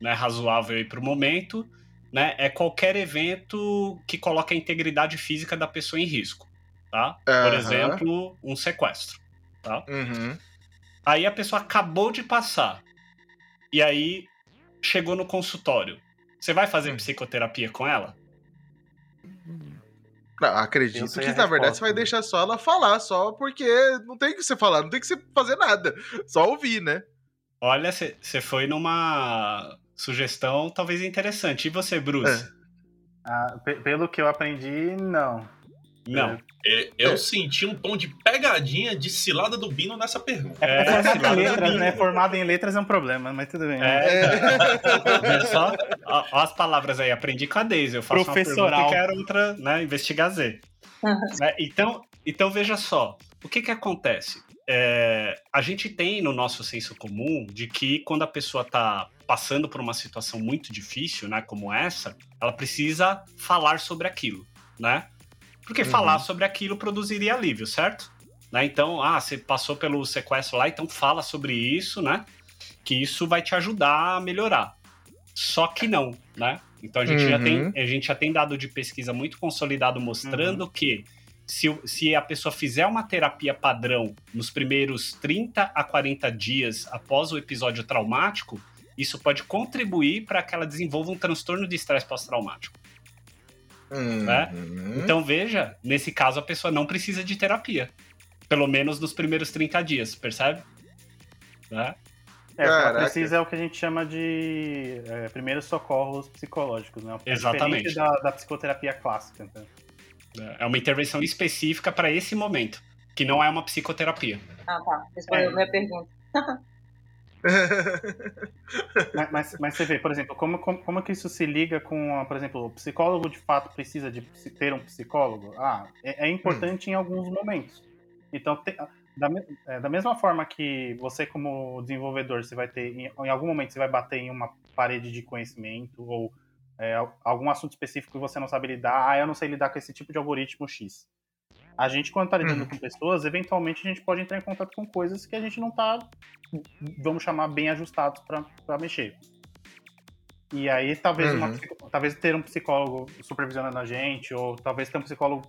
né, razoável aí para o momento, né? É qualquer evento que coloca a integridade física da pessoa em risco, tá? Por Aham. exemplo, um sequestro, tá? Uhum. Aí a pessoa acabou de passar e aí chegou no consultório. Você vai fazer Hum. psicoterapia com ela? Acredito que, na verdade, você vai né? deixar só ela falar, só porque não tem o que você falar, não tem que você fazer nada. *laughs* Só ouvir, né? Olha, você foi numa sugestão talvez interessante. E você, Bruce? Ah, pe- pelo que eu aprendi, não. Não. É, Eu É. senti um tom de pegadinha de cilada do Bino nessa pergunta. É, Formado cilada em do letras, Bino. né? Formado em letras é um problema, mas tudo bem. É, *laughs* Vê só, ó, ó as palavras aí, aprendi com a Deise. Eu faço Professoral. uma pergunta e quero outra, né, investigar Z. Né, então, então, veja só, o que que acontece? É, a gente tem no nosso senso comum de que quando a pessoa está passando por uma situação muito difícil, né, como essa, ela precisa falar sobre aquilo, né? Porque Uhum. falar sobre aquilo produziria alívio, certo? Né, Então, ah, você passou pelo sequestro lá, então fala sobre isso, né? Que isso vai te ajudar a melhorar. Só que não, né? Então a gente, já, Uhum. tem, a gente já tem dado de pesquisa muito consolidado mostrando que se, se a pessoa fizer uma terapia padrão nos primeiros 30 a 40 dias após o episódio traumático, isso pode contribuir para que ela desenvolva um transtorno de estresse pós-traumático. Né? Uhum. Então veja, nesse caso a pessoa não precisa de terapia. Pelo menos nos primeiros 30 dias, percebe? Né? É, o que ela Caraca. precisa é o que a gente chama de é, primeiros socorros psicológicos, né? É Exatamente. da, da psicoterapia clássica. Então. É uma intervenção específica para esse momento, que não é uma psicoterapia. Ah, tá. Respondeu a minha pergunta. *laughs* *laughs* mas, mas, mas, você vê, por exemplo, como, como, como que isso se liga com, por exemplo, o psicólogo de fato precisa de ter um psicólogo? Ah, é, é importante hum. em alguns momentos. Então, te, da, é, da mesma forma que você, como desenvolvedor, você vai ter, em, em, algum momento, você vai bater em uma parede de conhecimento ou é, algum assunto específico que você não sabe lidar. Ah, eu não sei lidar com esse tipo de algoritmo X. A gente, quando está lidando uhum. com pessoas, eventualmente a gente pode entrar em contato com coisas que a gente não está, vamos chamar, bem ajustados para mexer. E aí, talvez, uhum. uma, talvez ter um psicólogo supervisionando a gente, ou talvez ter um psicólogo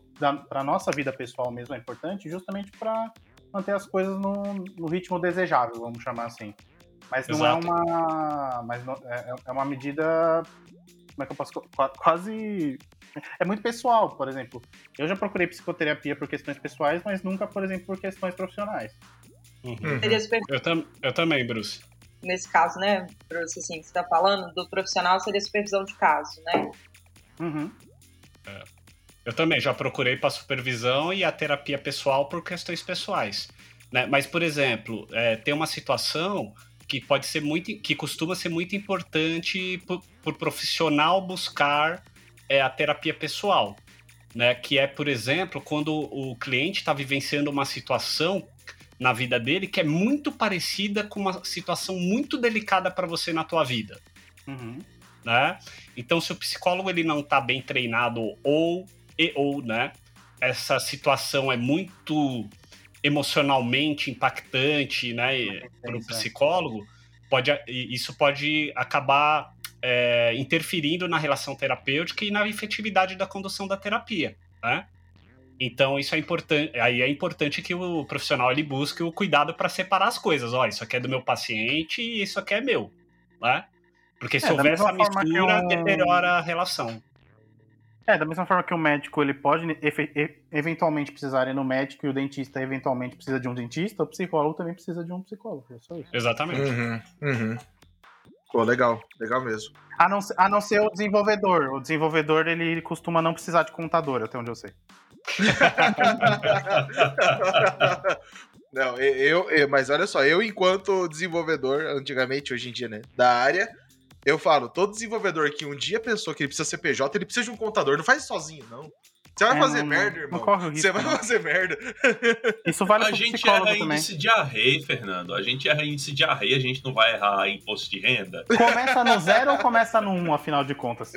para nossa vida pessoal mesmo é importante, justamente para manter as coisas no, no, ritmo desejável, vamos chamar assim. Mas não é Exato. é uma. Mas não, é, é uma medida. Como é que eu posso. Quase é muito pessoal, por exemplo. Eu já procurei psicoterapia por questões pessoais, mas nunca, por exemplo, por questões profissionais. Uhum. Super... Eu, tam eu também, Bruce. Nesse caso, né, Bruce, assim, você tá falando do profissional seria supervisão de caso, né? Uhum. É. Eu também já procurei para supervisão e a terapia pessoal por questões pessoais. Né? Mas, por exemplo, é, tem uma situação que pode ser muito, que costuma ser muito importante por, profissional buscar é a terapia pessoal, né? Que é, por exemplo, quando o cliente está vivenciando uma situação na vida dele que é muito parecida com uma situação muito delicada para você na tua vida, uhum. né? Então, se o psicólogo ele não está bem treinado ou e ou, né? Essa situação é muito emocionalmente impactante, né? Para o psicólogo, pode isso pode acabar é, interferindo na relação terapêutica e na efetividade da condução da terapia, né? Então isso é importante. Aí é importante que o profissional ele busque o cuidado para separar as coisas. Olha, isso aqui é do meu paciente e isso aqui é meu, né? Porque se é, houver essa mistura, eu... deteriora a relação. É, da mesma forma que o médico ele pode eventualmente precisar ir no médico e o dentista eventualmente precisa de um dentista, o psicólogo também precisa de um psicólogo. É só isso. Exatamente. Uhum, uhum. Pô, legal, legal mesmo. A não, a não ser o desenvolvedor. O desenvolvedor, ele costuma não precisar de contador, até onde eu sei. *laughs* não, eu, eu, mas olha só, eu enquanto desenvolvedor, antigamente, hoje em dia, né, da área, eu falo, todo desenvolvedor que um dia pensou que ele precisa ser PJ, ele precisa de um contador, não faz sozinho, não. Você vai é, fazer não, merda, irmão. Não corre o risco, Você vai não. fazer merda. *laughs* Isso vale A gente erra índice de arreio, Fernando. A gente erra índice de arreio, a gente não vai errar imposto de renda. Começa no zero ou começa no um, afinal de contas?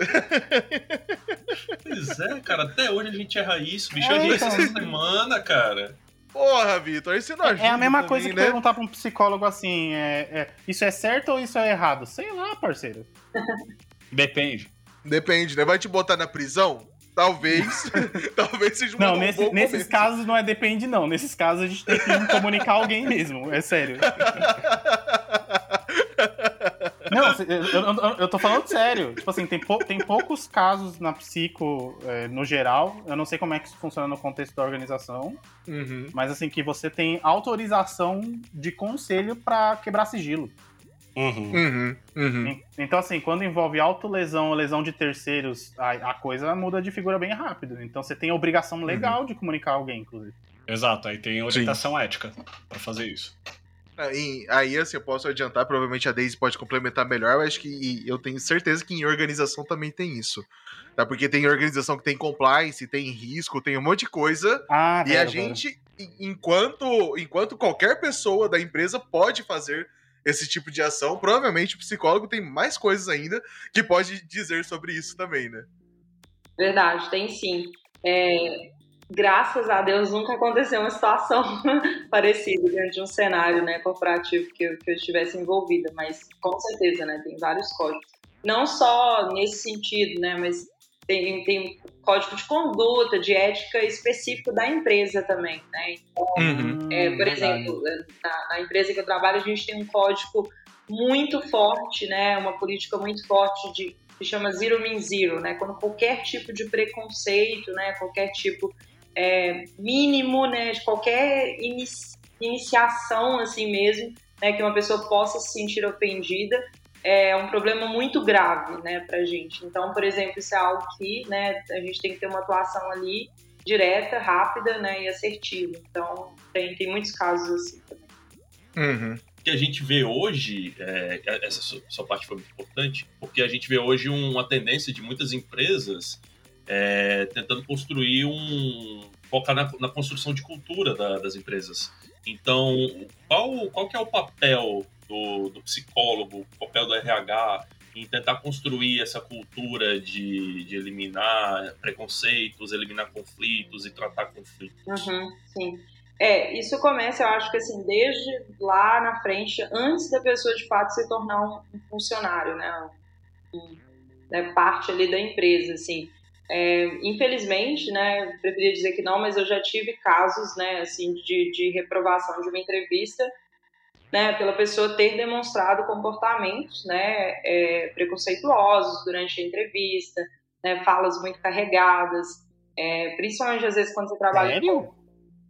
Pois é, cara. Até hoje a gente erra isso. Bicho, é, eu então. essa semana, cara. Porra, Vitor, isso não ajuda É a mesma também, coisa que né? perguntar pra um psicólogo assim, é, é, isso é certo ou isso é errado? Sei lá, parceiro. Depende. Depende, né? Vai te botar na prisão? Talvez. *laughs* talvez seja um Não, nesse, nesses casos não é depende, não. Nesses casos a gente tem que comunicar alguém mesmo. É sério. *laughs* Não, eu, eu, eu, tô falando sério. Tipo assim, tem, pou, tem poucos casos na psico é, no geral. Eu não sei como é que isso funciona no contexto da organização. Uhum. Mas assim, que você tem autorização de conselho para quebrar sigilo. Uhum. Uhum, uhum. Então, assim, quando envolve autolesão ou lesão de terceiros, a, a, coisa muda de figura bem rápido. Então, você tem a obrigação legal uhum. de comunicar alguém, inclusive. Exato, aí tem orientação Sim. ética para fazer isso. Aí, aí, assim, eu posso adiantar, provavelmente a Daisy pode complementar melhor, mas acho que eu tenho certeza que em organização também tem isso. Tá? Porque tem organização que tem compliance, tem risco, tem um monte de coisa. Ah, e a gente, enquanto, enquanto qualquer pessoa da empresa pode fazer esse tipo de ação, provavelmente o psicólogo tem mais coisas ainda que pode dizer sobre isso também, né? Verdade, tem sim. É, graças a Deus nunca aconteceu uma situação *laughs* parecida dentro de um cenário né, corporativo que eu, que eu estivesse envolvida, mas com certeza, né, tem vários códigos. Não só nesse sentido, né, mas tem, tem código de conduta, de ética específico da empresa também, né? Então, uhum, é, por exemplo, na, na, empresa que eu trabalho, a gente tem um código muito forte, né? Uma política muito forte de que chama Zero Mean Zero, né? Quando qualquer tipo de preconceito, né? Qualquer tipo é, mínimo, né? De qualquer inici iniciação, assim mesmo, né? Que uma pessoa possa se sentir ofendida, é um problema muito grave, né, pra gente. Então, por exemplo, isso é algo que, né, a gente tem que ter uma atuação ali direta, rápida né, e assertiva. Então, tem, tem muitos casos assim também. Uhum. que a gente vê hoje, é, essa sua parte foi muito importante, porque a gente vê hoje uma tendência de muitas empresas é, tentando construir um. focar na, na construção de cultura da, das empresas. Então, qual, qual que é o papel do, do psicólogo, o papel do RH em tentar construir essa cultura de, de eliminar preconceitos, eliminar conflitos e tratar conflitos? Uhum, sim. É, isso começa, eu acho que assim, desde lá na frente, antes da pessoa de fato se tornar um, funcionário, né? Um, né? Parte ali da empresa, assim. É, infelizmente, né, preferia dizer que não, mas eu já tive casos, né, assim, de, de reprovação de uma entrevista, né, pela pessoa ter demonstrado comportamentos, né, é, preconceituosos durante a entrevista, né, falas muito carregadas, é, principalmente às vezes quando você trabalha Sério? Com...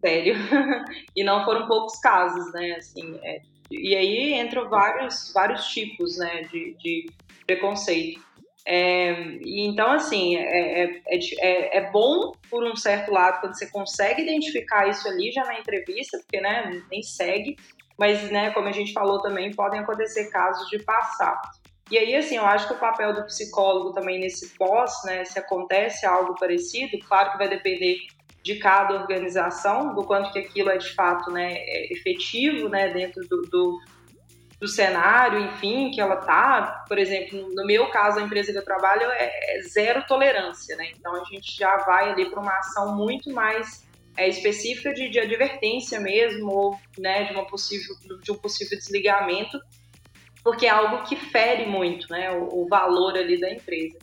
sério, *laughs* e não foram poucos casos, né, assim, é, e aí entram vários vários tipos, né, de, de preconceito. É, então, assim, é, é, é, é, bom por um certo lado quando você consegue identificar isso ali já na entrevista, porque né, nem segue, mas, né, como a gente falou também, podem acontecer casos de passar. E aí, assim, eu acho que o papel do psicólogo também nesse pós, né, se acontece algo parecido, claro que vai depender de cada organização, do quanto que aquilo é de fato né, efetivo né, dentro do, do do cenário, enfim, que ela tá, por exemplo, no meu caso, a empresa que eu trabalho é, é zero tolerância, né? Então a gente já vai ali para uma ação muito mais é, específica de, de, advertência mesmo, ou né, de, uma possível, de um possível desligamento, porque é algo que fere muito né, o, o valor ali da empresa.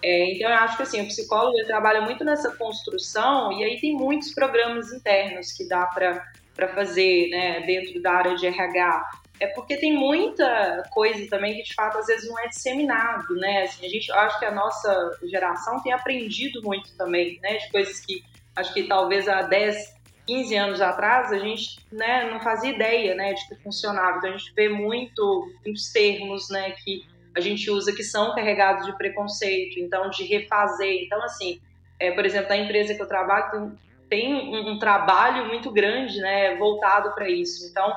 É, então eu acho que assim, o psicólogo trabalha muito nessa construção e aí tem muitos programas internos que dá para fazer né, dentro da área de RH é porque tem muita coisa também que de fato às vezes não é disseminado, né? Assim, a gente acho que a nossa geração tem aprendido muito também, né? De coisas que acho que talvez há 10, 15 anos atrás a gente né, não fazia ideia né, de que funcionava. Então a gente vê muito muitos termos né, que a gente usa que são carregados de preconceito, então de refazer. Então, assim, é, por exemplo, na empresa que eu trabalho, tem, tem um, um trabalho muito grande né, voltado para isso. Então,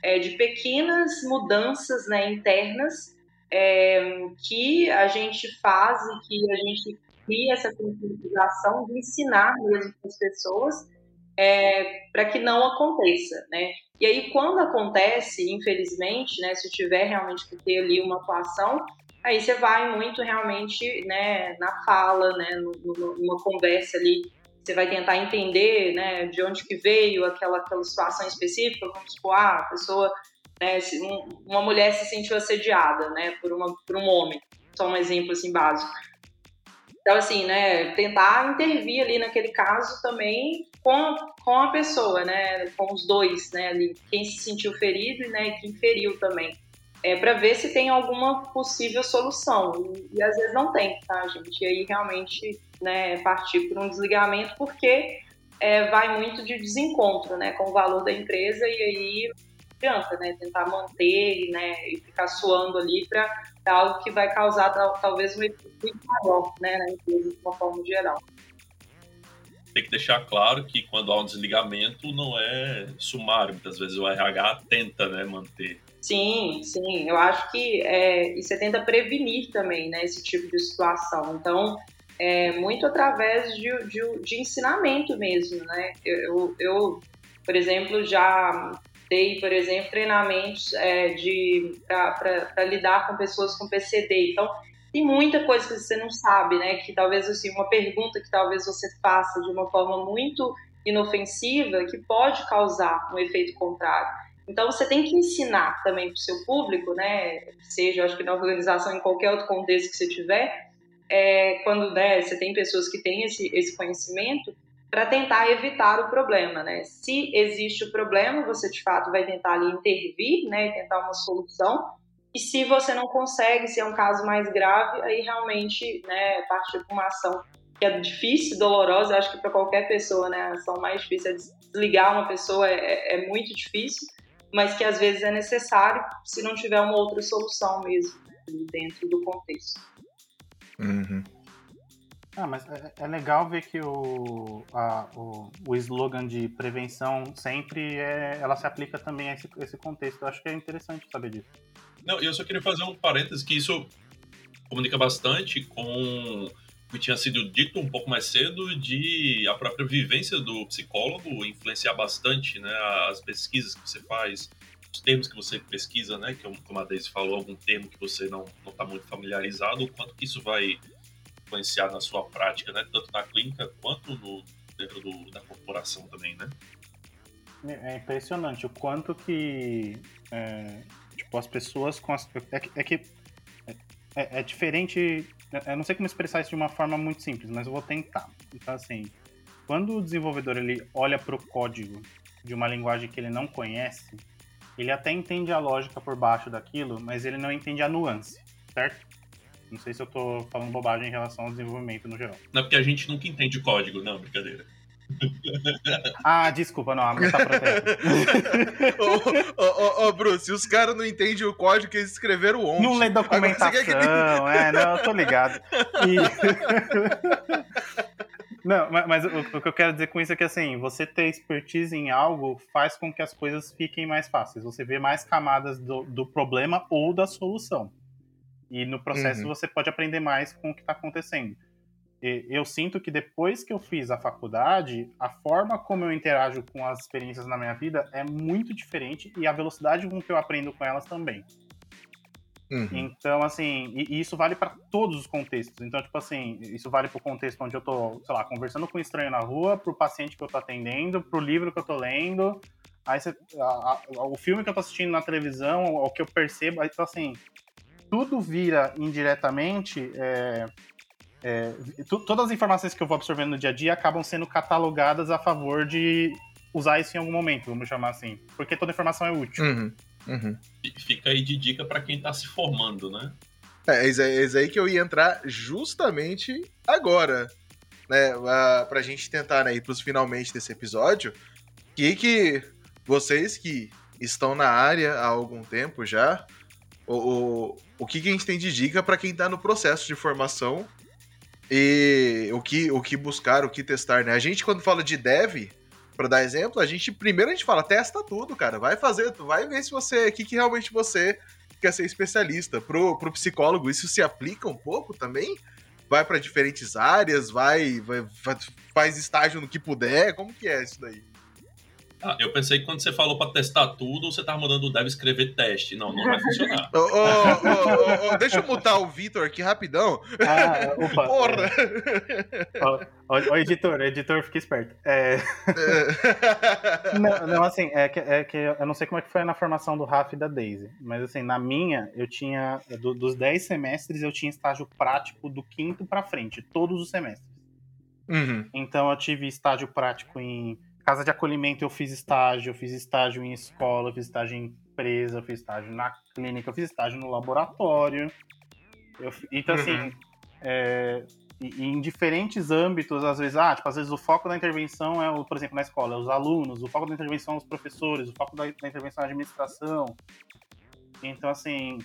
é, de pequenas mudanças né, internas é, que a gente faz e que a gente cria essa conscientização de ensinar mesmo as pessoas é, para que não aconteça, né? E aí quando acontece, infelizmente, né, se tiver realmente que ter ali uma atuação, aí você vai muito realmente, né, na fala, né, numa conversa ali você vai tentar entender né, de onde que veio aquela, aquela situação específica, vamos supor, ah, a pessoa, né, uma mulher se sentiu assediada né, por, uma, por um homem, só um exemplo assim básico. Então, assim, né, tentar intervir ali naquele caso também com, com a pessoa, né, com os dois, né, ali, quem se sentiu ferido né, e quem feriu também é, para ver se tem alguma possível solução. E, e, às vezes não tem, tá, gente? E aí realmente né, partir por um desligamento, porque é, vai muito de desencontro né, com o valor da empresa e aí adianta né, tentar manter né, e ficar suando ali para algo que vai causar talvez um efeito maior né, na empresa de uma forma geral tem que deixar claro que quando há um desligamento não é sumário, muitas vezes o RH tenta né, manter Sim, sim. Eu acho que é, e você tenta prevenir também, né, esse tipo de situação. Então, é muito através de, de, de ensinamento mesmo, né? Eu, eu, por exemplo, já dei, por exemplo, treinamentos é, de para lidar com pessoas com PCD. Então, tem muita coisa que você não sabe, né? Que talvez assim uma pergunta que talvez você faça de uma forma muito inofensiva que pode causar um efeito contrário. Então você tem que ensinar também para o seu público, né? Seja, acho que na organização, em qualquer outro contexto que você tiver, é, quando né, você tem pessoas que têm esse, esse conhecimento, para tentar evitar o problema, né? Se existe o problema, você de fato vai tentar ali intervir, né? Tentar uma solução. E se você não consegue, se é um caso mais grave, aí realmente, né, partir para uma ação que é difícil, dolorosa, acho que para qualquer pessoa, né, a ação mais difícil é desligar uma pessoa, é, é, é muito difícil mas que às vezes é necessário se não tiver uma outra solução mesmo dentro do contexto. Uhum. Ah, mas é, é legal ver que o, a, o, o slogan de prevenção sempre é, ela se aplica também a esse, esse contexto. Eu acho que é interessante saber disso. Não, eu só queria fazer um parênteses que isso comunica bastante com o que tinha sido dito um pouco mais cedo de a própria vivência do psicólogo influenciar bastante, né, as pesquisas que você faz, os termos que você pesquisa, né, que como a Daisy falou, algum termo que você não está muito familiarizado, o quanto que isso vai influenciar na sua prática, né? Tanto na clínica quanto no, dentro do, da corporação também, né? É impressionante o quanto que é, tipo, as pessoas com as, é, que, é que é, é, diferente. Eu não sei como expressar isso de uma forma muito simples, mas eu vou tentar. Então, assim, quando o desenvolvedor ele olha para o código de uma linguagem que ele não conhece, ele até entende a lógica por baixo daquilo, mas ele não entende a nuance, certo? Não sei se eu tô falando bobagem em relação ao desenvolvimento no geral. Não, porque a gente nunca entende código, não, brincadeira. *laughs* Ah, desculpa, não, a tá *laughs* ô, ô, ô, Bruce, os caras não entendem o código que eles escreveram ontem. Não lê documentação, que... *laughs* é, não, eu tô ligado. E... Não, mas o, o, que eu quero dizer com isso é que, assim, você ter expertise em algo faz com que as coisas fiquem mais fáceis. Você vê mais camadas do, do problema ou da solução. E no processo uhum. você pode aprender mais com o que está acontecendo. E eu sinto que depois que eu fiz a faculdade, a forma como eu interajo com as experiências na minha vida é muito diferente e a velocidade com que eu aprendo com elas também. Uhum. Então, assim, e, isso vale para todos os contextos. Então, tipo assim, isso vale para o contexto onde eu tô, sei lá, conversando com um estranho na rua, para o paciente que eu tô atendendo, para o livro que eu tô lendo, aí você, a, a, o filme que eu tô assistindo na televisão, o que eu percebo, aí, então, assim, tudo vira indiretamente. É, é, todas as informações que eu vou absorvendo no dia a dia acabam sendo catalogadas a favor de usar isso em algum momento, vamos chamar assim. Porque toda informação é útil. Uhum, uhum. Fica aí de dica para quem está se formando, né? É, é isso aí que eu ia entrar justamente agora. Né, pra gente tentar né, ir pros finalmente desse episódio. Que que vocês que estão na área há algum tempo já, o, o, o que, que a gente tem de dica para quem está no processo de formação e o que, o que buscar, o que testar, né? A gente, quando fala de dev, para dar exemplo, a gente primeiro a gente fala, testa tudo, cara. Vai fazer, vai ver se você, o que, que realmente você quer ser especialista. Pro, pro psicólogo, isso se aplica um pouco também? Vai para diferentes áreas, vai, vai, faz estágio no que puder, como que é isso daí? Ah, eu pensei que quando você falou pra testar tudo, você tava mandando o dev escrever teste. Não, não vai funcionar. oh, oh, oh, deixa eu mutar o Vitor aqui rapidão. Ah, opa. *laughs* Porra! Ó, editor, editor, fica esperto. É... não, não, assim, é que, é que eu não sei como é que foi na formação do Raf e da Daisy, mas assim, na minha, eu tinha, do, dos 10 semestres, eu tinha estágio prático do quinto pra frente, todos os semestres. Uhum. Então eu tive estágio prático em Casa de acolhimento eu fiz estágio, eu fiz estágio em escola, eu fiz estágio em empresa, eu fiz estágio na clínica, eu fiz estágio no laboratório. Eu, então, assim, uhum. é, em diferentes âmbitos, às vezes, ah, tipo, às vezes o foco da intervenção é, o, por exemplo, na escola, é os alunos, o foco da intervenção é os professores, o foco da, da intervenção é a administração. Então, assim,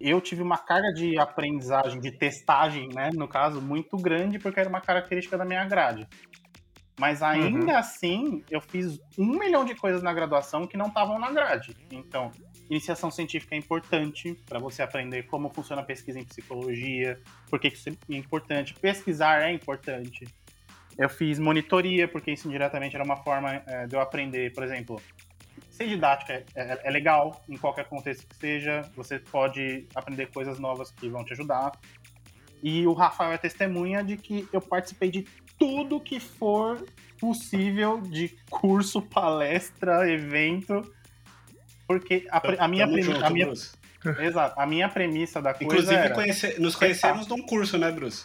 eu tive uma carga de aprendizagem, de testagem, né, no caso, muito grande, porque era uma característica da minha grade. Mas ainda uhum. assim, eu fiz um milhão de coisas na graduação que não estavam na grade. Então, iniciação científica é importante para você aprender como funciona a pesquisa em psicologia, por que isso é importante. Pesquisar é importante. Eu fiz monitoria, porque isso indiretamente era uma forma é, de eu aprender, por exemplo, ser didática é, é, é, legal em qualquer contexto que seja, você pode aprender coisas novas que vão te ajudar. E o Rafael é testemunha de que eu participei de tudo que for possível de curso, palestra, evento. Porque a, a minha premissa. A minha, *laughs* exato, a minha premissa da coisa. Inclusive, era, conhece, nos conhecemos num curso, né, Bruce?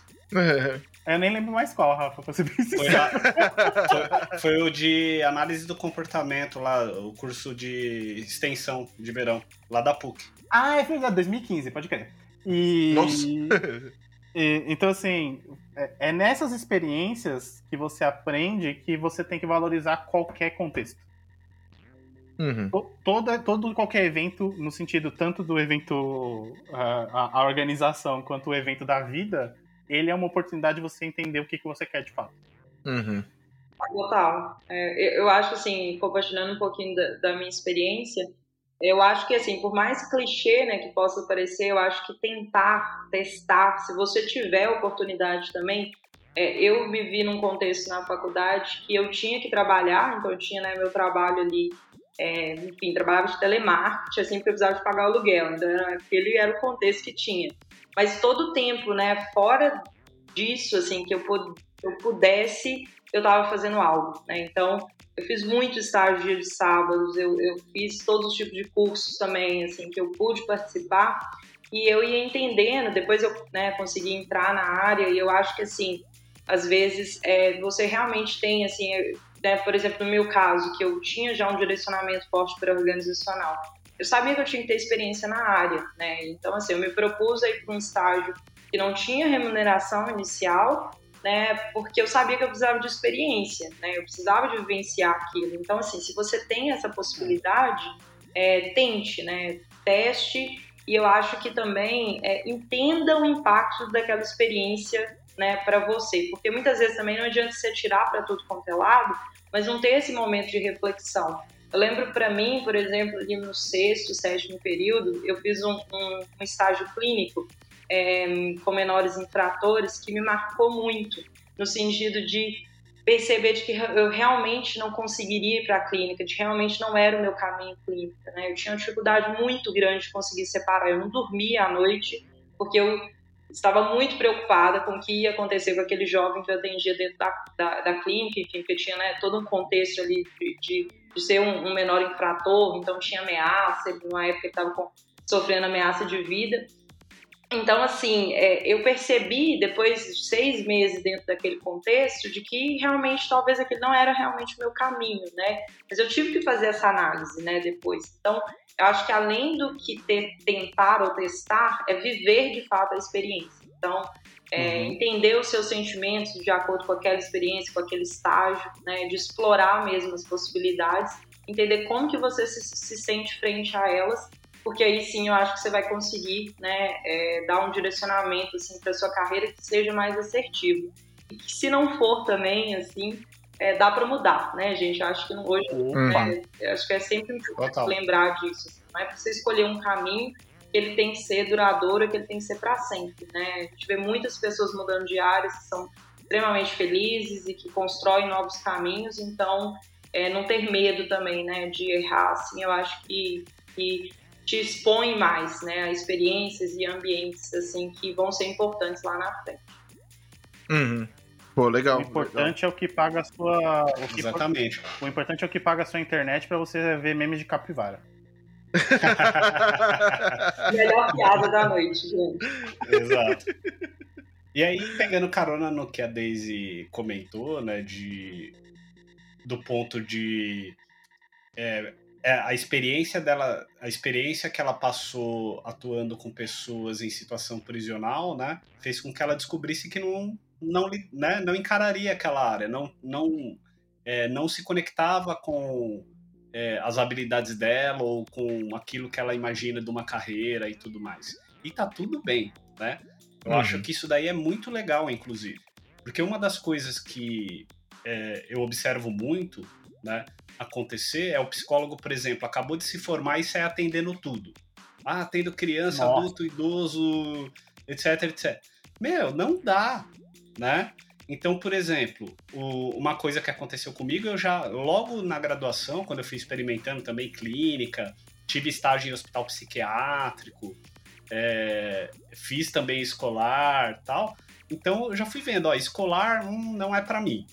Eu nem lembro mais qual, Rafa, pra ser bem foi, foi, foi, o de análise do comportamento lá, o curso de extensão de verão, lá da PUC. Ah, é verdade, 2015, pode crer. E. Nossa! *laughs* E, então, assim, é, é nessas experiências que você aprende que você tem que valorizar qualquer contexto. Uhum. Todo, todo qualquer evento, no sentido tanto do evento, a, a, organização, quanto o evento da vida, ele é uma oportunidade de você entender o que, que você quer de fato. Uhum. Total. É, eu acho assim, compartilhando um pouquinho da, da, minha experiência, eu acho que assim, por mais clichê né, que possa parecer, eu acho que tentar, testar, se você tiver oportunidade também, é, eu vivi num contexto na faculdade que eu tinha que trabalhar, então eu tinha né, meu trabalho ali, é, enfim, trabalhava de telemarketing, assim, porque eu precisava de pagar o aluguel, então era, aquele era o contexto que tinha. Mas todo o tempo, né, fora disso, assim, que eu, eu pudesse, eu estava fazendo algo, né, então eu fiz muito estágio de sábados, eu, eu fiz todos os tipos de cursos também, assim, que eu pude participar, e eu ia entendendo, depois eu né, consegui entrar na área, e eu acho que, assim, às vezes é, você realmente tem, assim, né, por exemplo, no meu caso, que eu tinha já um direcionamento forte para organizacional, eu sabia que eu tinha que ter experiência na área, né? Então, assim, eu me propus a ir para um estágio que não tinha remuneração inicial, né? Porque eu sabia que eu precisava de experiência, né? Eu precisava de vivenciar aquilo. Então, assim, se você tem essa possibilidade, é, tente, né? Teste e eu acho que também é, entenda o impacto daquela experiência, né? Para você, porque muitas vezes também não adianta você tirar para tudo quanto é lado, mas não ter esse momento de reflexão. Eu lembro para mim, por exemplo, ali no sexto, sétimo período, eu fiz um, um, um estágio clínico é, com menores infratores que me marcou muito, no sentido de perceber de que eu realmente não conseguiria ir para a clínica, de realmente não era o meu caminho clínica, né? Eu tinha uma dificuldade muito grande de conseguir separar. Eu não dormia à noite porque eu estava muito preocupada com o que ia acontecer com aquele jovem que eu atendia dentro da, da, da clínica, enfim, tinha né, todo um contexto ali de, de, de ser um, um, menor infrator, então tinha ameaça, numa época ele estava sofrendo ameaça de vida. Então, assim, é, eu percebi depois de seis meses dentro daquele contexto de que realmente talvez aquele não era realmente o meu caminho, né? Mas eu tive que fazer essa análise, né, depois. Então, eu acho que além do que ter, tentar ou testar, é viver de fato a experiência. Então, é, uhum. entender os seus sentimentos de acordo com aquela experiência, com aquele estágio, né, de explorar mesmo as possibilidades, entender como que você se, se sente frente a elas porque aí sim eu acho que você vai conseguir né, é, dar um direcionamento assim, para sua carreira que seja mais assertivo. E que se não for também, assim, é, dá para mudar, né, gente? Acho que hoje né, acho que é sempre importante lembrar disso. Assim, não é para você escolher um caminho que ele tem que ser duradouro, que ele tem que ser para sempre, né? A gente vê muitas pessoas mudando de áreas que são extremamente felizes e que constroem novos caminhos, então é, não ter medo também, né, de errar, assim, eu acho que, que te expõe mais, né, a experiências e ambientes assim que vão ser importantes lá na frente. Uhum. Pô, legal. O importante legal. é o que paga a sua. O Exatamente. O importante é o que paga a sua internet para você ver memes de capivara. *laughs* Melhor piada da noite, gente. Exato. E aí, pegando carona no que a Daisy comentou, né, de do ponto de é, é, a experiência dela, a experiência que ela passou atuando com pessoas em situação prisional, né, fez com que ela descobrisse que não, não, né, não encararia aquela área, não, não, é, não se conectava com é, as habilidades dela ou com aquilo que ela imagina de uma carreira e tudo mais. E tá tudo bem, né? Eu uhum. acho que isso daí é muito legal, inclusive, porque uma das coisas que é, eu observo muito, né, acontecer é o psicólogo, por exemplo, acabou de se formar e sai atendendo tudo. Ah, atendo criança, Nossa. adulto, idoso, etc, etc. Meu, não dá, né? Então, por exemplo, o, uma coisa que aconteceu comigo, eu já, logo na graduação, quando eu fui experimentando também clínica, tive estágio em hospital psiquiátrico, é, fiz também escolar tal. Então, eu já fui vendo, ó, escolar hum, não é para mim,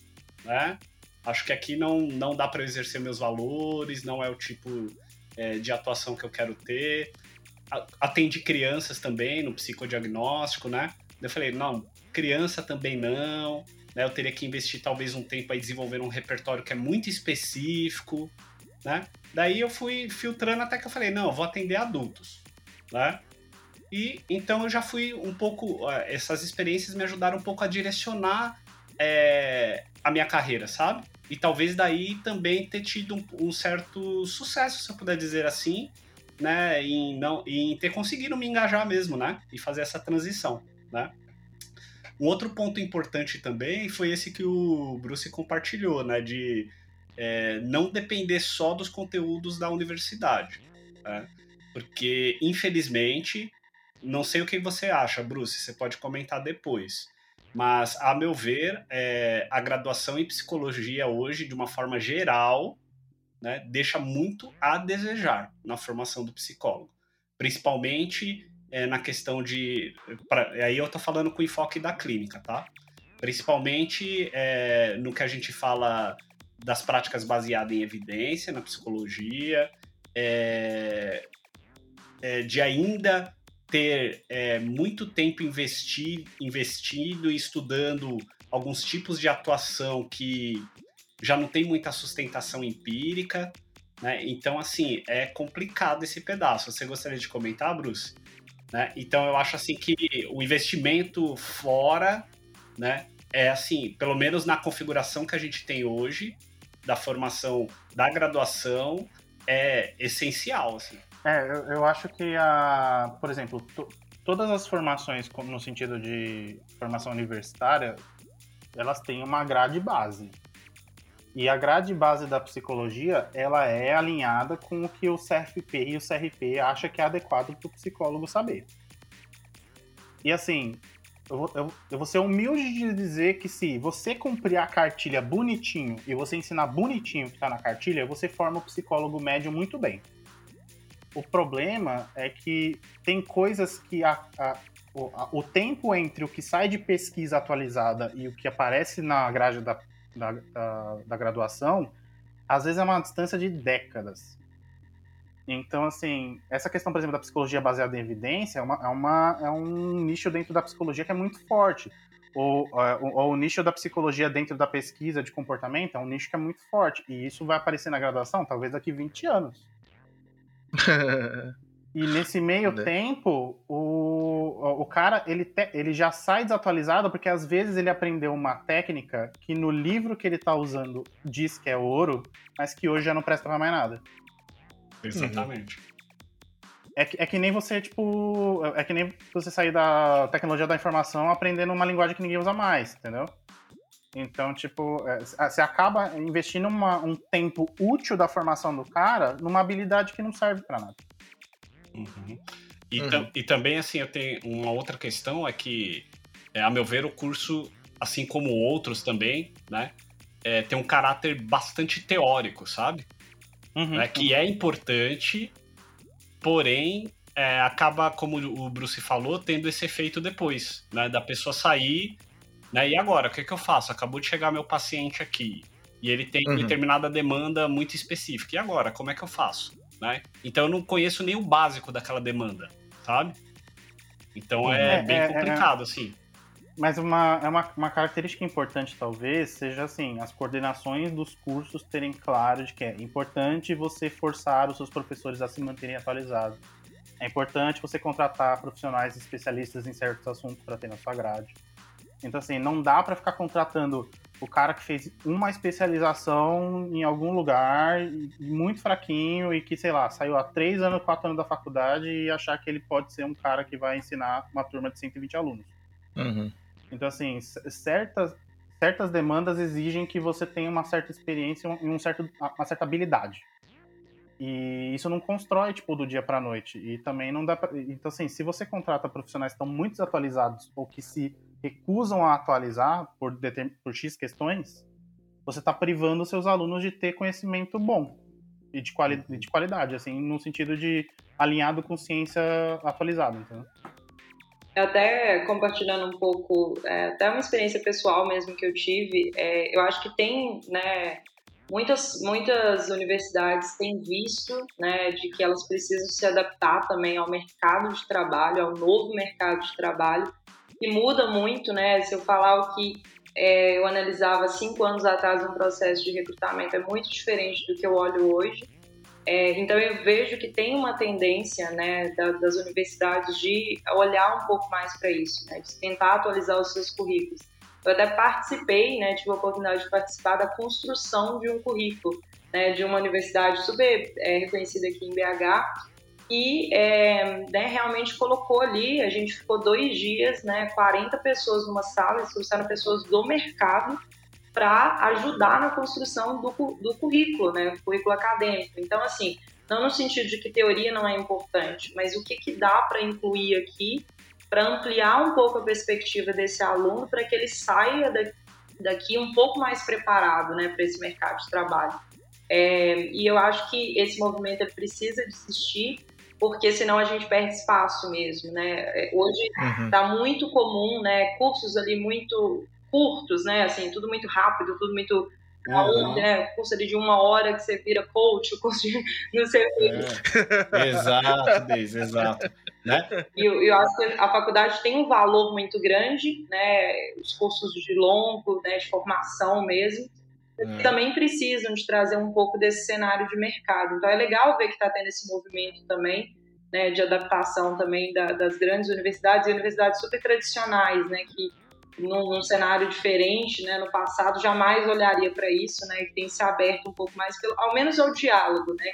né? Acho que aqui não, não dá para exercer meus valores, não é o tipo é, de atuação que eu quero ter. Atendi crianças também no psicodiagnóstico, né? Eu falei, não, criança também não. Né? Eu teria que investir talvez um tempo aí desenvolvendo um repertório que é muito específico, né? Daí eu fui filtrando até que eu falei, não, eu vou atender adultos, né? E então eu já fui um pouco, essas experiências me ajudaram um pouco a direcionar é, a minha carreira, sabe? E talvez daí também ter tido um, um, certo sucesso, se eu puder dizer assim, né? Em, não, em ter conseguido me engajar mesmo, né? E fazer essa transição, né? Um outro ponto importante também foi esse que o Bruce compartilhou, né? De é, não depender só dos conteúdos da universidade. Né? Porque, infelizmente, não sei o que você acha, Bruce, você pode comentar depois. Mas, a meu ver, é, a graduação em psicologia hoje, de uma forma geral, né, deixa muito a desejar na formação do psicólogo. Principalmente é, na questão de. Pra, aí eu estou falando com enfoque da clínica, tá? Principalmente é, no que a gente fala das práticas baseadas em evidência na psicologia, é, é, de ainda ter é, muito tempo investi, investido e estudando alguns tipos de atuação que já não tem muita sustentação empírica, né? Então, assim, é complicado esse pedaço. Você gostaria de comentar, Bruce? Né? Então, eu acho assim que o investimento fora, né, é assim, pelo menos na configuração que a gente tem hoje, da formação da graduação, é essencial, assim. É, eu, eu acho que a, por exemplo, to, todas as formações no sentido de formação universitária, elas têm uma grade base. E a grade base da psicologia, ela é alinhada com o que o CFP e o CRP acha que é adequado para o psicólogo saber. E assim, eu vou, eu, eu vou ser humilde de dizer que se você cumprir a cartilha bonitinho e você ensinar bonitinho o que está na cartilha, você forma o psicólogo médio muito bem. O problema é que tem coisas que a, a, o, a, o, tempo entre o que sai de pesquisa atualizada e o que aparece na grade da, da, da, da graduação, às vezes é uma distância de décadas. Então, assim, essa questão, por exemplo, da psicologia baseada em evidência é, uma, é, uma, é um nicho dentro da psicologia que é muito forte. Ou, ou, ou, o nicho da psicologia dentro da pesquisa de comportamento é um nicho que é muito forte. E isso vai aparecer na graduação talvez daqui 20 anos. *laughs* e nesse meio né? tempo, o, o cara ele, te, ele já sai desatualizado porque às vezes ele aprendeu uma técnica que no livro que ele está usando diz que é ouro, mas que hoje já não presta pra mais nada. Exatamente. Uhum. É que, é que nem você, tipo. É que nem você sair da tecnologia da informação aprendendo uma linguagem que ninguém usa mais, entendeu? Então, tipo, é, você acaba investindo uma, um tempo útil da formação do cara numa habilidade que não serve para nada. Uhum. E, uhum. e, também, assim, eu tenho uma outra questão é que, é, a meu ver, o curso, assim como outros também, né, é, tem um caráter bastante teórico, sabe? Uhum, né, que é importante, porém é, acaba, como o Bruce falou, tendo esse efeito depois, né? Da pessoa sair, né? E agora, o que, que eu faço? Acabou de chegar meu paciente aqui e ele tem uhum. determinada demanda muito específica. E agora, como é que eu faço? Né? Então eu não conheço nem o básico daquela demanda, sabe? Então é, é bem é, é, complicado, é, assim. Mas uma, é uma, uma característica importante, talvez, seja assim, as coordenações dos cursos terem claro de que é importante você forçar os seus professores a se manterem atualizados. É importante você contratar profissionais especialistas em certos assuntos para ter na sua grade. Então, assim, não dá para ficar contratando o cara que fez uma especialização em algum lugar, muito fraquinho, e que, sei lá, saiu há três anos, quatro anos da faculdade e achar que ele pode ser um cara que vai ensinar uma turma de 120 alunos. Uhum. Então, assim, certas, certas demandas exigem que você tenha uma certa experiência e um certo, uma certa habilidade. E isso não constrói, tipo, do dia para noite. E também não dá pra... Então, assim, se você contrata profissionais que estão muito desatualizados ou que se recusam a atualizar por, por X questões, você está privando os seus alunos de ter conhecimento bom e de, quali... de qualidade, assim, no sentido de alinhado com ciência atualizada, entendeu? até compartilhando um pouco, é, até uma experiência pessoal mesmo que eu tive, é, eu acho que tem, né, muitas, muitas universidades têm visto, né, de que elas precisam se adaptar também ao mercado de trabalho, ao novo mercado de trabalho, que muda muito, né, se eu falar o que é, eu analisava cinco anos atrás um processo de recrutamento é muito diferente do que eu olho hoje, é, então eu vejo que tem uma tendência né, da, das universidades de olhar um pouco mais para isso, né, de tentar atualizar os seus currículos. Eu até participei, né, tive a oportunidade de participar da construção de um currículo né, de uma universidade super é, reconhecida aqui em BH, e é, né, realmente colocou ali, a gente ficou dois dias, né, 40 pessoas numa sala, eram pessoas do mercado, para ajudar na construção do, do currículo, né, currículo acadêmico. Então, assim, não no sentido de que teoria não é importante, mas o que, que dá para incluir aqui para ampliar um pouco a perspectiva desse aluno para que ele saia daqui um pouco mais preparado né, para esse mercado de trabalho. É, e eu acho que esse movimento precisa de existir porque senão a gente perde espaço mesmo, né? É, hoje está uhum. muito comum, né? Cursos ali muito curtos, né? Assim, tudo muito rápido, tudo muito Uhum. né? Curso ali de uma hora que você vira coach, o curso de *laughs* não sei o que. É. Exato, Deise, exato. Né? E eu, eu, acho que a faculdade tem um valor muito grande, né? Os cursos de longo, né? de formação mesmo, é. também precisam de trazer um pouco desse cenário de mercado. Então é legal ver que está tendo esse movimento também, né, de adaptação também da, das grandes universidades e universidades super tradicionais, né, que num, num, cenário diferente, né, no passado jamais olharia para isso, né, e tem se aberto um pouco mais, pelo, ao menos ao diálogo, né,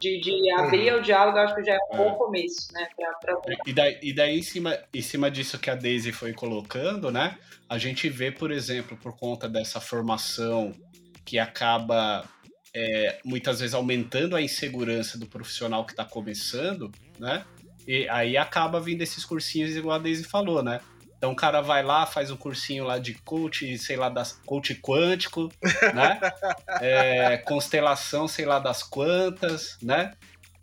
de, de abrir uhum. o diálogo, acho que já é um bom é. começo, né? Pra, pra... E daí, e daí em, cima, em cima disso que a Daisy foi colocando, né? A gente vê, por exemplo, por conta dessa formação que acaba é, muitas vezes aumentando a insegurança do profissional que está começando, né? E aí acaba vindo esses cursinhos, igual a Daisy falou, né? Então o cara vai lá, faz um cursinho lá de coach, sei lá, das coach quântico, *laughs* né? É, constelação, sei lá das quantas, né?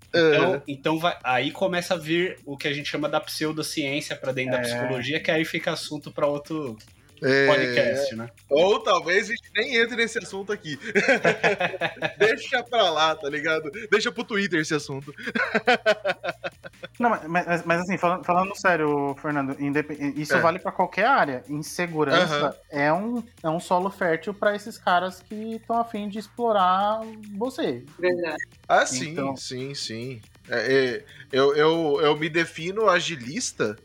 Então, uhum. então vai, aí começa a vir o que a gente chama da pseudociência para dentro é. da psicologia, que aí fica assunto para outro, é... podcast, né? Ou talvez a gente nem entre nesse assunto aqui. *laughs* Deixa pra lá, tá ligado? Deixa pro Twitter esse assunto. Não, mas, mas assim, falando, falando sério, Fernando, isso é. vale para qualquer área. Insegurança uhum. é, um, é um solo fértil para esses caras que estão afim de explorar você. Verdade. Ah, sim, então... sim, sim. É, é, eu, eu, eu me defino agilista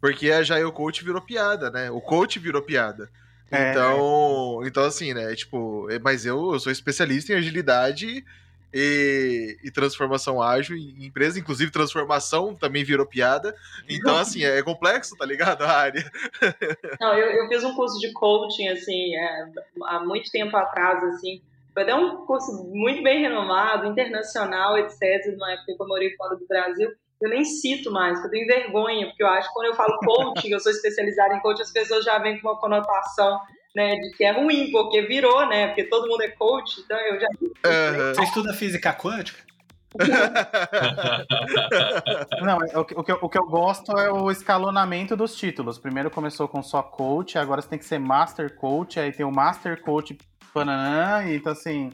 porque a Jail Coach virou piada, né? O coach virou piada. É. Então, então assim, né? Tipo, é, mas eu, eu sou especialista em agilidade e, e, transformação ágil em empresa, inclusive transformação também virou piada. Então, *laughs* assim, é, complexo, tá ligado? A área. *laughs* Não, eu, eu fiz um curso de coaching, assim, é, há muito tempo atrás, assim. Foi até um curso muito bem renomado, internacional, etc., numa época que eu morei fora do Brasil eu nem cito mais, porque eu tenho vergonha, porque eu acho que quando eu falo coaching, eu sou especializada em coaching, as pessoas já vêm com uma conotação né, de que é ruim, porque virou, né? Porque todo mundo é coach, então eu já. Uhum. Você estuda física quântica? *laughs* Não, é, o que, o, que eu, o que eu gosto é o escalonamento dos títulos. Primeiro começou com só coach, agora você tem que ser master coach, aí tem o master coach pananã, então assim,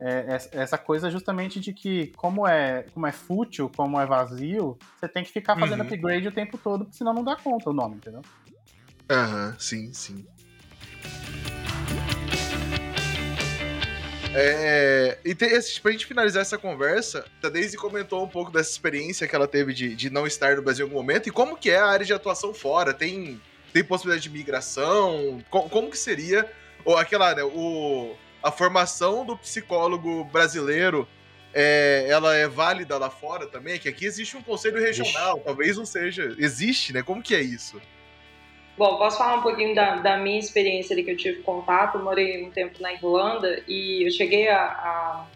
é, essa coisa justamente de que, como é, como é fútil, como é vazio, você tem que ficar fazendo uhum. upgrade o tempo todo, porque senão não dá conta o nome, entendeu? Aham, uhum, sim, sim. É, e te, pra gente finalizar essa conversa, a Daisy comentou um pouco dessa experiência que ela teve de, de não estar no Brasil em algum momento e como que é a área de atuação fora. Tem, tem possibilidade de migração? Como, como que seria? Ou aquela, né, o, a formação do psicólogo brasileiro é, ela é válida lá fora também? Que aqui existe um conselho regional, Ixi. talvez não seja. Existe, né? Como que é isso? Bom, posso falar um pouquinho da, da minha experiência ali que eu tive contato. Eu morei um tempo na Irlanda e eu cheguei a, a,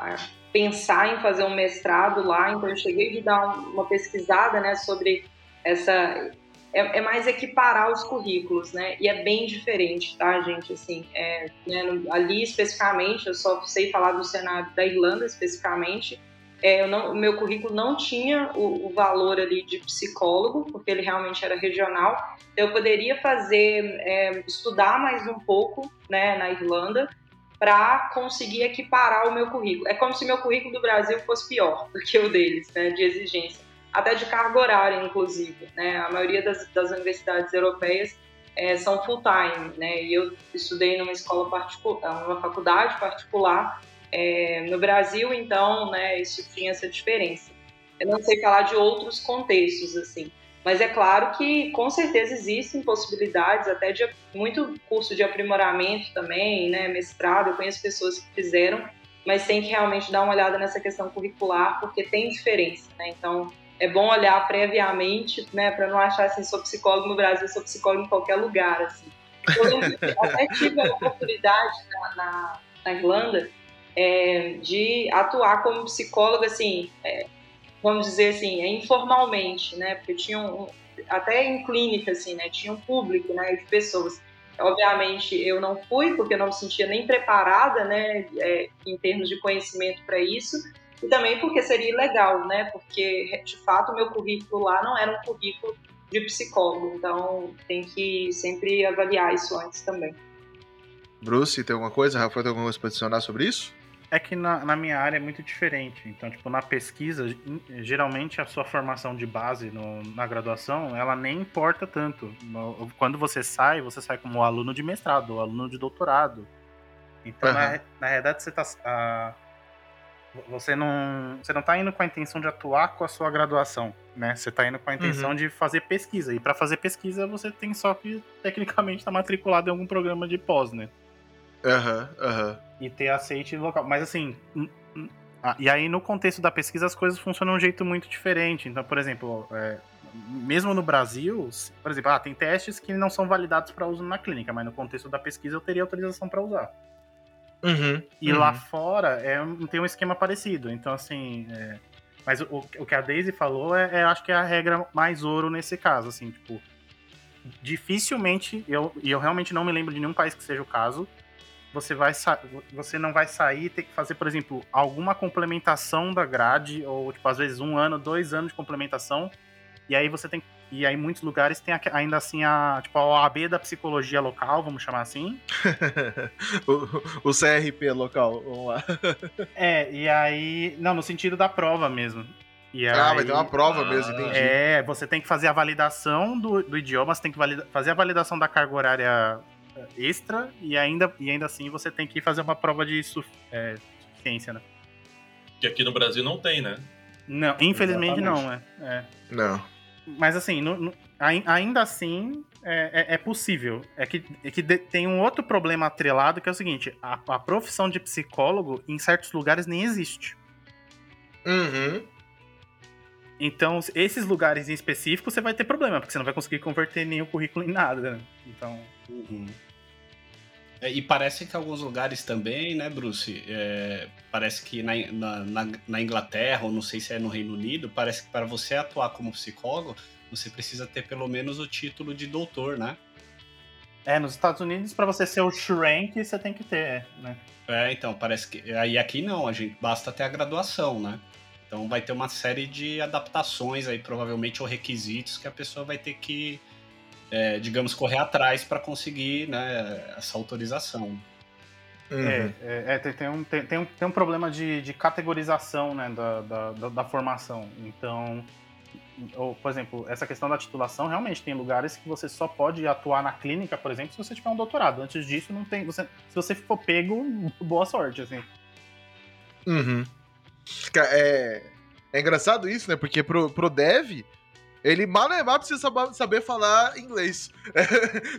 a pensar em fazer um mestrado lá, então eu cheguei a dar uma pesquisada né, sobre essa é, é, mais equiparar os currículos, né? E é bem diferente, tá, gente? Assim, é, né, ali especificamente, eu só sei falar do cenário da Irlanda especificamente. É, não, o meu currículo não tinha o, o, valor ali de psicólogo, porque ele realmente era regional. Eu poderia fazer, é, estudar mais um pouco, né, na Irlanda, para conseguir equiparar o meu currículo. É como se meu currículo do Brasil fosse pior do que o deles, né, de exigência até de carga horária, inclusive. Né? A maioria das, das universidades europeias é, são full-time, né? E eu estudei numa escola particular, numa faculdade particular é, no Brasil, então, né, isso tinha essa diferença. Eu não sei falar de outros contextos, assim, mas é claro que com certeza existem possibilidades, até de muito curso de aprimoramento também, né, mestrado, eu conheço pessoas que fizeram mas tem que realmente dar uma olhada nessa questão curricular, porque tem diferença, né? Então, é bom olhar previamente, né, para não achar assim, sou psicólogo no Brasil, sou psicólogo em qualquer lugar, assim. Eu até tive a oportunidade na, na, na Irlanda é, de atuar como psicóloga, assim, é, vamos dizer assim, informalmente, né, porque tinha um, até em clínica, assim, né, tinha um público, né, de pessoas. Obviamente, eu não fui, porque eu não me sentia nem preparada, né, é, em termos de conhecimento para isso, e também porque seria ilegal, né? Porque, de fato, o meu currículo lá não era um currículo de psicólogo, então tem que sempre avaliar isso antes também. Bruce, tem alguma coisa? Rafael, tem alguma coisa para adicionar sobre isso? É que na, na, minha área é muito diferente. Então, tipo, na pesquisa, geralmente a sua formação de base no, na graduação, ela nem importa tanto. Quando você sai, você sai como aluno de mestrado ou aluno de doutorado. Então, uhum. na, na realidade, você está você não, você não tá indo com a intenção de atuar com a sua graduação, né? Você tá indo com a intenção uhum. de fazer pesquisa. E para fazer pesquisa, você tem só que, tecnicamente, estar tá matriculado em algum programa de pós, né? Aham, uhum, aham. Uhum. E ter aceite local. Mas assim. Ah, e aí, no contexto da pesquisa, as coisas funcionam de um jeito muito diferente. Então, por exemplo, é, mesmo no Brasil, por exemplo, ah, tem testes que não são validados para uso na clínica, mas no contexto da pesquisa eu teria autorização para usar. Uhum, e uhum. lá fora é, tem um esquema parecido. Então, assim. É... Mas o, o que a Daisy falou é, é, acho que é a regra mais ouro nesse caso. Assim, tipo. Dificilmente, eu, e eu realmente não me lembro de nenhum país que seja o caso, você, vai você não vai sair e ter que fazer, por exemplo, alguma complementação da grade, ou, tipo, às vezes um ano, dois anos de complementação, e aí você tem e aí, muitos lugares tem ainda assim a, tipo, a OAB da psicologia local, vamos chamar assim. *laughs* o, o, CRP local, vamos lá. *laughs* é, e aí. Não, no sentido da prova mesmo. E ah, aí, vai ter uma prova mesmo, entendi. É, você tem que fazer a validação do, do idioma, você tem que valida, fazer a validação da carga horária eh, extra e ainda, e ainda assim você tem que fazer uma prova de su, é, suficiência, né? Que aqui no Brasil não tem, né? Não, infelizmente Exatamente. não, é. é. Não. Mas assim, no, no, ainda assim é, é, é, possível. É que, é que de, tem um outro problema atrelado que é o seguinte: a, a profissão de psicólogo em certos lugares nem existe. Uhum. Então, esses lugares em específico você vai ter problema, porque você não vai conseguir converter nenhum currículo em nada. Né? Então. Uhum. É, e parece que alguns lugares também, né, Bruce? É, parece que na, na, na, Inglaterra, ou não sei se é no Reino Unido, parece que para você atuar como psicólogo, você precisa ter pelo menos o título de doutor, né? É, nos Estados Unidos, para você ser o Shrank, você tem que ter, né? É, então, parece que. Aí aqui não, a gente basta ter a graduação, né? Então vai ter uma série de adaptações aí, provavelmente, ou requisitos que a pessoa vai ter que é, digamos, correr atrás para conseguir né, essa autorização. Uhum. É, é, é tem, um, tem, tem, um, tem um problema de, de categorização né, da, da, da, da formação. Então, ou, por exemplo, essa questão da titulação, realmente tem lugares que você só pode atuar na clínica, por exemplo, se você tiver um doutorado. Antes disso, não tem. Você, se você for pego, *laughs* boa sorte, assim. Uhum. É, é engraçado isso, né? Porque pro, pro dev, ele mal é mal precisa saber falar inglês.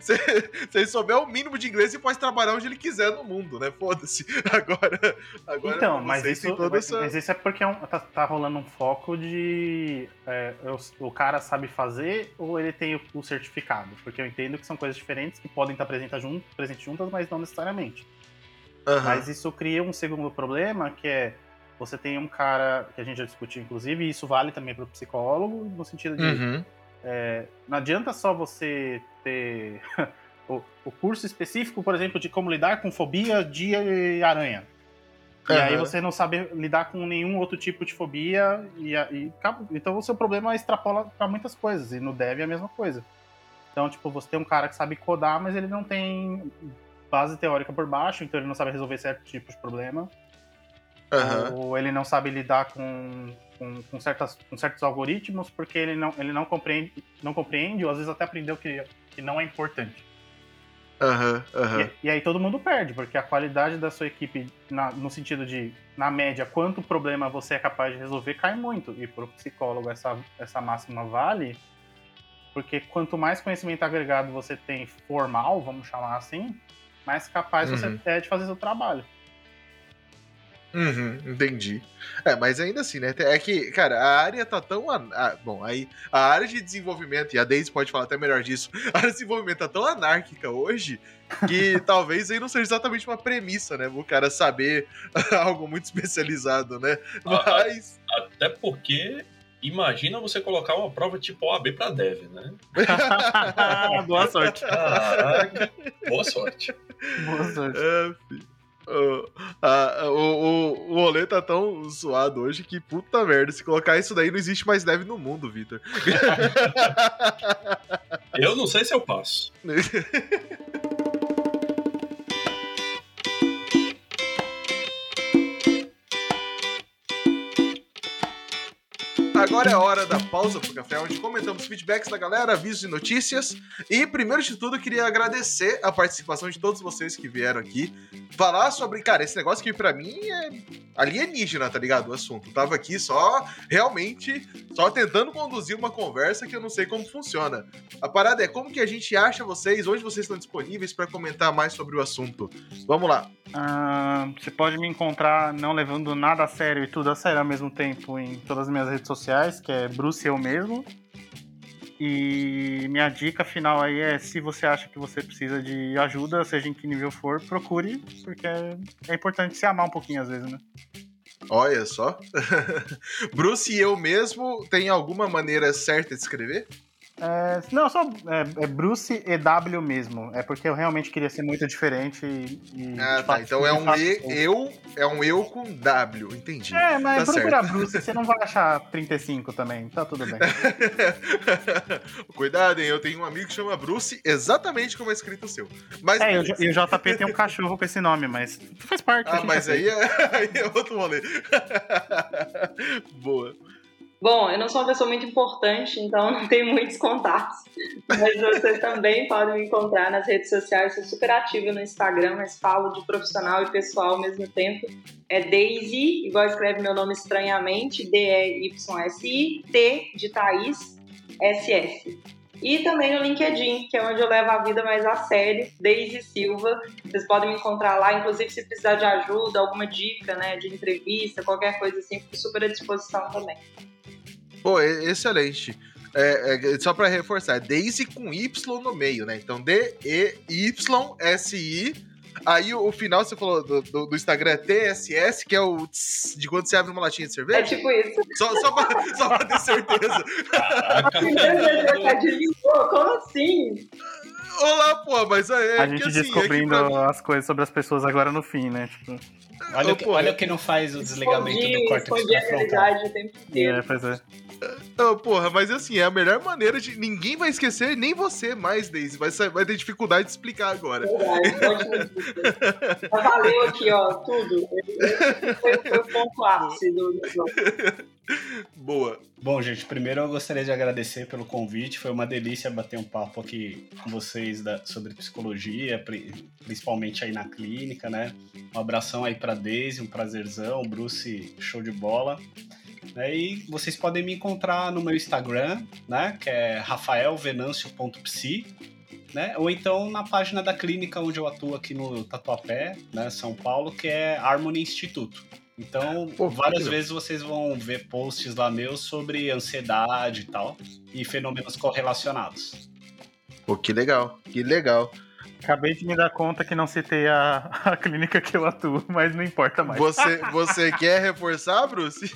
se, se, ele souber o mínimo de inglês, ele pode trabalhar onde ele quiser no mundo, né? Foda-se. *laughs* Agora, agora. Então, mas isso, mas, essa... mas isso é porque é um, tá, tá, rolando um foco de. É, o cara sabe fazer ou ele tem o, o, certificado? Porque eu entendo que são coisas diferentes que podem estar presentes, junto, presentes juntas, mas não necessariamente. Uhum. Mas isso cria um segundo problema que é você tem um cara que a gente já discutiu, inclusive, e isso vale também para o psicólogo, no sentido de. Uhum. É, não adianta só você ter *laughs* o, o, curso específico, por exemplo, de como lidar com fobia de aranha. E uhum. aí você não sabe lidar com nenhum outro tipo de fobia, e, e então o seu problema extrapola para muitas coisas, e no dev é a mesma coisa. Então, tipo, você tem um cara que sabe codar, mas ele não tem base teórica por baixo, então ele não sabe resolver certos tipos de problema. Uhum. Ou ele não sabe lidar com, com, com, certas, com certos algoritmos porque ele não, ele não compreende, não compreende, ou às vezes até aprendeu que, que não é importante. Uhum, uhum. E, e, aí todo mundo perde, porque a qualidade da sua equipe, na, no sentido de, na média, quanto problema você é capaz de resolver, cai muito. E para o psicólogo essa, essa máxima vale, porque quanto mais conhecimento agregado você tem formal, vamos chamar assim, mais capaz uhum. você é de fazer seu trabalho. Uhum, entendi. É, mas ainda assim, né? É que, cara, a área tá tão. An... Ah, bom, aí a área de desenvolvimento, e a Daisy pode falar até melhor disso, *laughs* a área de desenvolvimento tá tão anárquica hoje que *laughs* talvez aí não seja exatamente uma premissa, né? O cara saber *laughs* algo muito especializado, né? Mas. Até porque. Imagina você colocar uma prova tipo OAB pra Dev, né? Boa sorte. Caraca, boa sorte. Boa sorte. É, filho. Uh, ah, o, o, o rolê tá tão zoado hoje que puta merda. Se colocar isso daí, não existe mais dev no mundo, Vitor. *laughs* Eu não sei se eu passo. *laughs* Agora é a hora da pausa pro café, onde comentamos feedbacks da galera, avisos e notícias. E primeiro de tudo, queria agradecer a participação de todos vocês que vieram aqui falar sobre, cara, esse negócio que pra mim é alienígena, tá ligado? O assunto. Eu tava aqui só realmente só tentando conduzir uma conversa que eu não sei como funciona. A parada é como que a gente acha vocês, onde vocês estão disponíveis para comentar mais sobre o assunto. Vamos lá. Ah, você pode me encontrar não levando nada a sério e tudo a sério ao mesmo tempo em todas as minhas redes sociais, que é Bruce Eu Mesmo. E minha dica final aí é: se você acha que você precisa de ajuda, seja em que nível for, procure, porque é, é importante se amar um pouquinho às vezes, né? Olha só. *laughs* Bruce e eu mesmo tem alguma maneira certa de escrever? É, não, só é, é Bruce EW mesmo. É porque eu realmente queria ser muito diferente e. e Ah, tá. Então é um e, eu, é um eu com W, entendi. É, mas Tá procura certo. Bruce, você não vai achar 35 também, tá tudo bem. *laughs* Cuidado, hein? Eu tenho um amigo que chama Bruce, exatamente como é escrito o seu. Mas, É, e o e JP tem um cachorro com esse nome, mas faz parte. ah, mas aí é, *laughs* aí é outro rolê. *laughs* Boa. Bom, eu não sou uma pessoa muito importante, então *laughs* não tenho muitos contatos. Mas vocês também podem me encontrar nas redes sociais. Sou super ativa no Instagram, mas falo de profissional e pessoal ao mesmo tempo. É Daisy, igual escreve meu nome estranhamente, D-E-Y-S-I, T de Thaís, S-S. E também no LinkedIn, que é onde eu levo a vida mais a sério, Daisy Silva. Vocês podem me encontrar lá, inclusive se precisar de ajuda, alguma dica, né, de entrevista, qualquer coisa assim, fico super à disposição também. Pô, excelente. É, é, só pra reforçar, é Daisy com Y no meio, né? Então D-E-Y-S-I. Aí o, o final você falou do, do- do Instagram é TSS, que é o tss, de quando você abre uma latinha de É cerveja? tipo isso. Só, só, pra, só pra ter certeza. Caraca, *laughs* como assim? Olá, pô, mas é, é A que gente assim, descobrindo é que pra- as coisas sobre as pessoas agora no fim, né? Tipo, Olha, o que, olha o que não faz o desligamento Escondi, do córtex pré-frontal. realidade o tempo inteiro. é, pois é. Não, porra, mas assim, é a melhor maneira de. Ninguém vai esquecer, nem você mais, Daisy. Vai, vai ter dificuldade de explicar agora. Verdade, valeu aqui, ó, tudo. Foi, foi o ponto ápice do do jogo. *laughs* Boa. Bom, gente, primeiro eu gostaria de agradecer pelo convite. Foi uma delícia bater um papo aqui com vocês da- sobre psicologia, pri- principalmente aí na clínica, né? Um abração aí pra Daisy, um prazerzão, Bruce, show de bola. Né, E vocês podem me encontrar no meu Instagram, né? Que é rafaelvenancio.psi, né? Ou então na página da clínica onde eu atuo aqui no Tatuapé, né? São Paulo, que é Harmony Instituto. Então, Pô, várias vezes vocês vão ver posts lá meus sobre ansiedade e tal, e fenômenos correlacionados. Pô, que legal, que legal. Acabei de me dar conta que não citei a, a clínica que eu atuo, mas não importa mais. Você, *laughs* você quer reforçar, Bruce?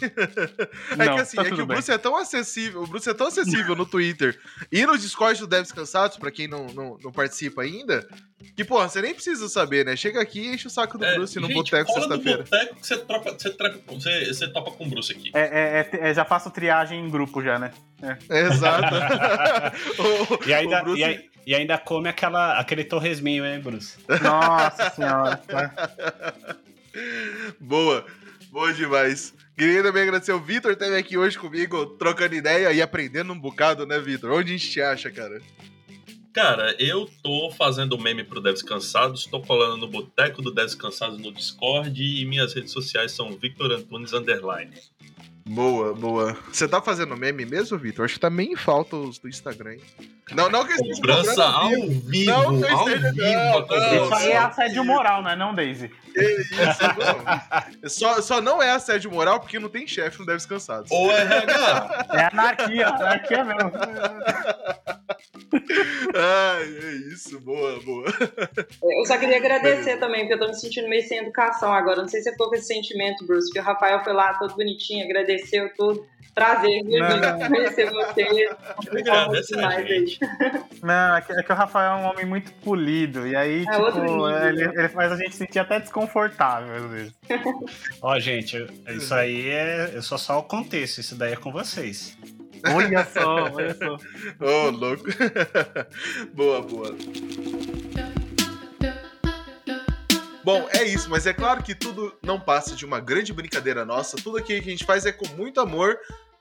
é Não, que assim, tá é que o bem. Bruce é tão acessível, o Bruce é tão acessível no Twitter e no Discord do Devs Cansados, pra quem não, não, não participa ainda, que, porra, você nem precisa saber, né? Chega aqui e enche o saco do É, Bruce no gente, boteco cola no sexta-feira. boteco que você, tropa, você, você, você topa com o Bruce aqui. É, é- é- é- já faço triagem em grupo já, né? Exato. *laughs* *laughs* O- E ainda, o Bruce- e, ai- e ainda come aquela, aquele torresminho, hein, Bruce? Nossa senhora. tá? *laughs* Boa, boa demais. Queria também agradecer o Vitor esteve aqui hoje comigo, trocando ideia e aprendendo um bocado, né, Vitor? Onde a gente te acha, cara? Cara, eu tô fazendo meme pro Devs Cansados, tô colando no Boteco do Devs Cansados no Discord e minhas redes sociais são Victor Antunes Underline. Boa, boa. Você tá fazendo meme mesmo, Vitor? Acho que tá meio em falta os do Instagram. Não, não que eu esteja Cobrança ao vivo. vivo, Não, que eu ao esteja- vivo. não, não. Isso aí é assédio moral, não é não, Daisy? Isso, não. Só, só não é assédio moral porque não tem chefe, não deve descansar. Ô, RH, É anarquia, anarquia mesmo. Ai, é isso, boa, boa. Eu só queria agradecer também, porque eu tô me sentindo meio sem educação agora. Não sei se você ficou com esse sentimento, Bruce, que o Rafael foi lá todo bonitinho, agradeceu tudo. Prazer, viu, Não. Conhecer você. Demais aí. Não, é que, é que o Rafael é um homem muito polido. E aí, É tipo, nível. ele, ele faz a gente sentir até desconfortável às vezes. Ó, gente, isso aí é. Eu só só o contexto, isso daí é com vocês. Olha só, olha só. Ô, louco. *laughs* boa, boa. Bom, é isso, mas é claro que tudo não passa de uma grande brincadeira nossa. Tudo aqui que a gente faz é com muito amor.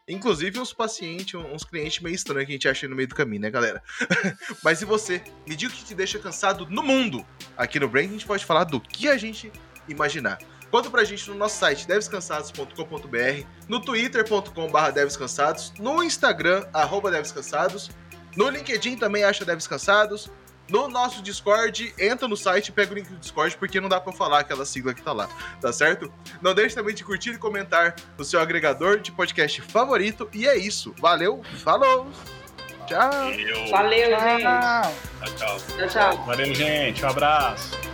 Inclusive uns pacientes, uns clientes meio estranhos que a gente acha no meio do caminho, né, galera? *laughs* Mas e você? Me diga o que te deixa cansado no mundo. Aqui no Brain a gente pode falar do que a gente imaginar. Conta pra gente no nosso site devescansados.com.br, no twitter.com.br devescansados, no Instagram, arroba devescansados, no LinkedIn também acha devescansados, no nosso Discord, entra no site e pega o link do Discord, porque não dá pra falar aquela sigla que tá lá, tá certo? Não deixe também de curtir e comentar no seu agregador de podcast favorito. E é isso. Valeu, falou! Tchau! eu. Valeu, gente. Tchau, tchau. Tchau, tchau. Valeu, gente. Um abraço.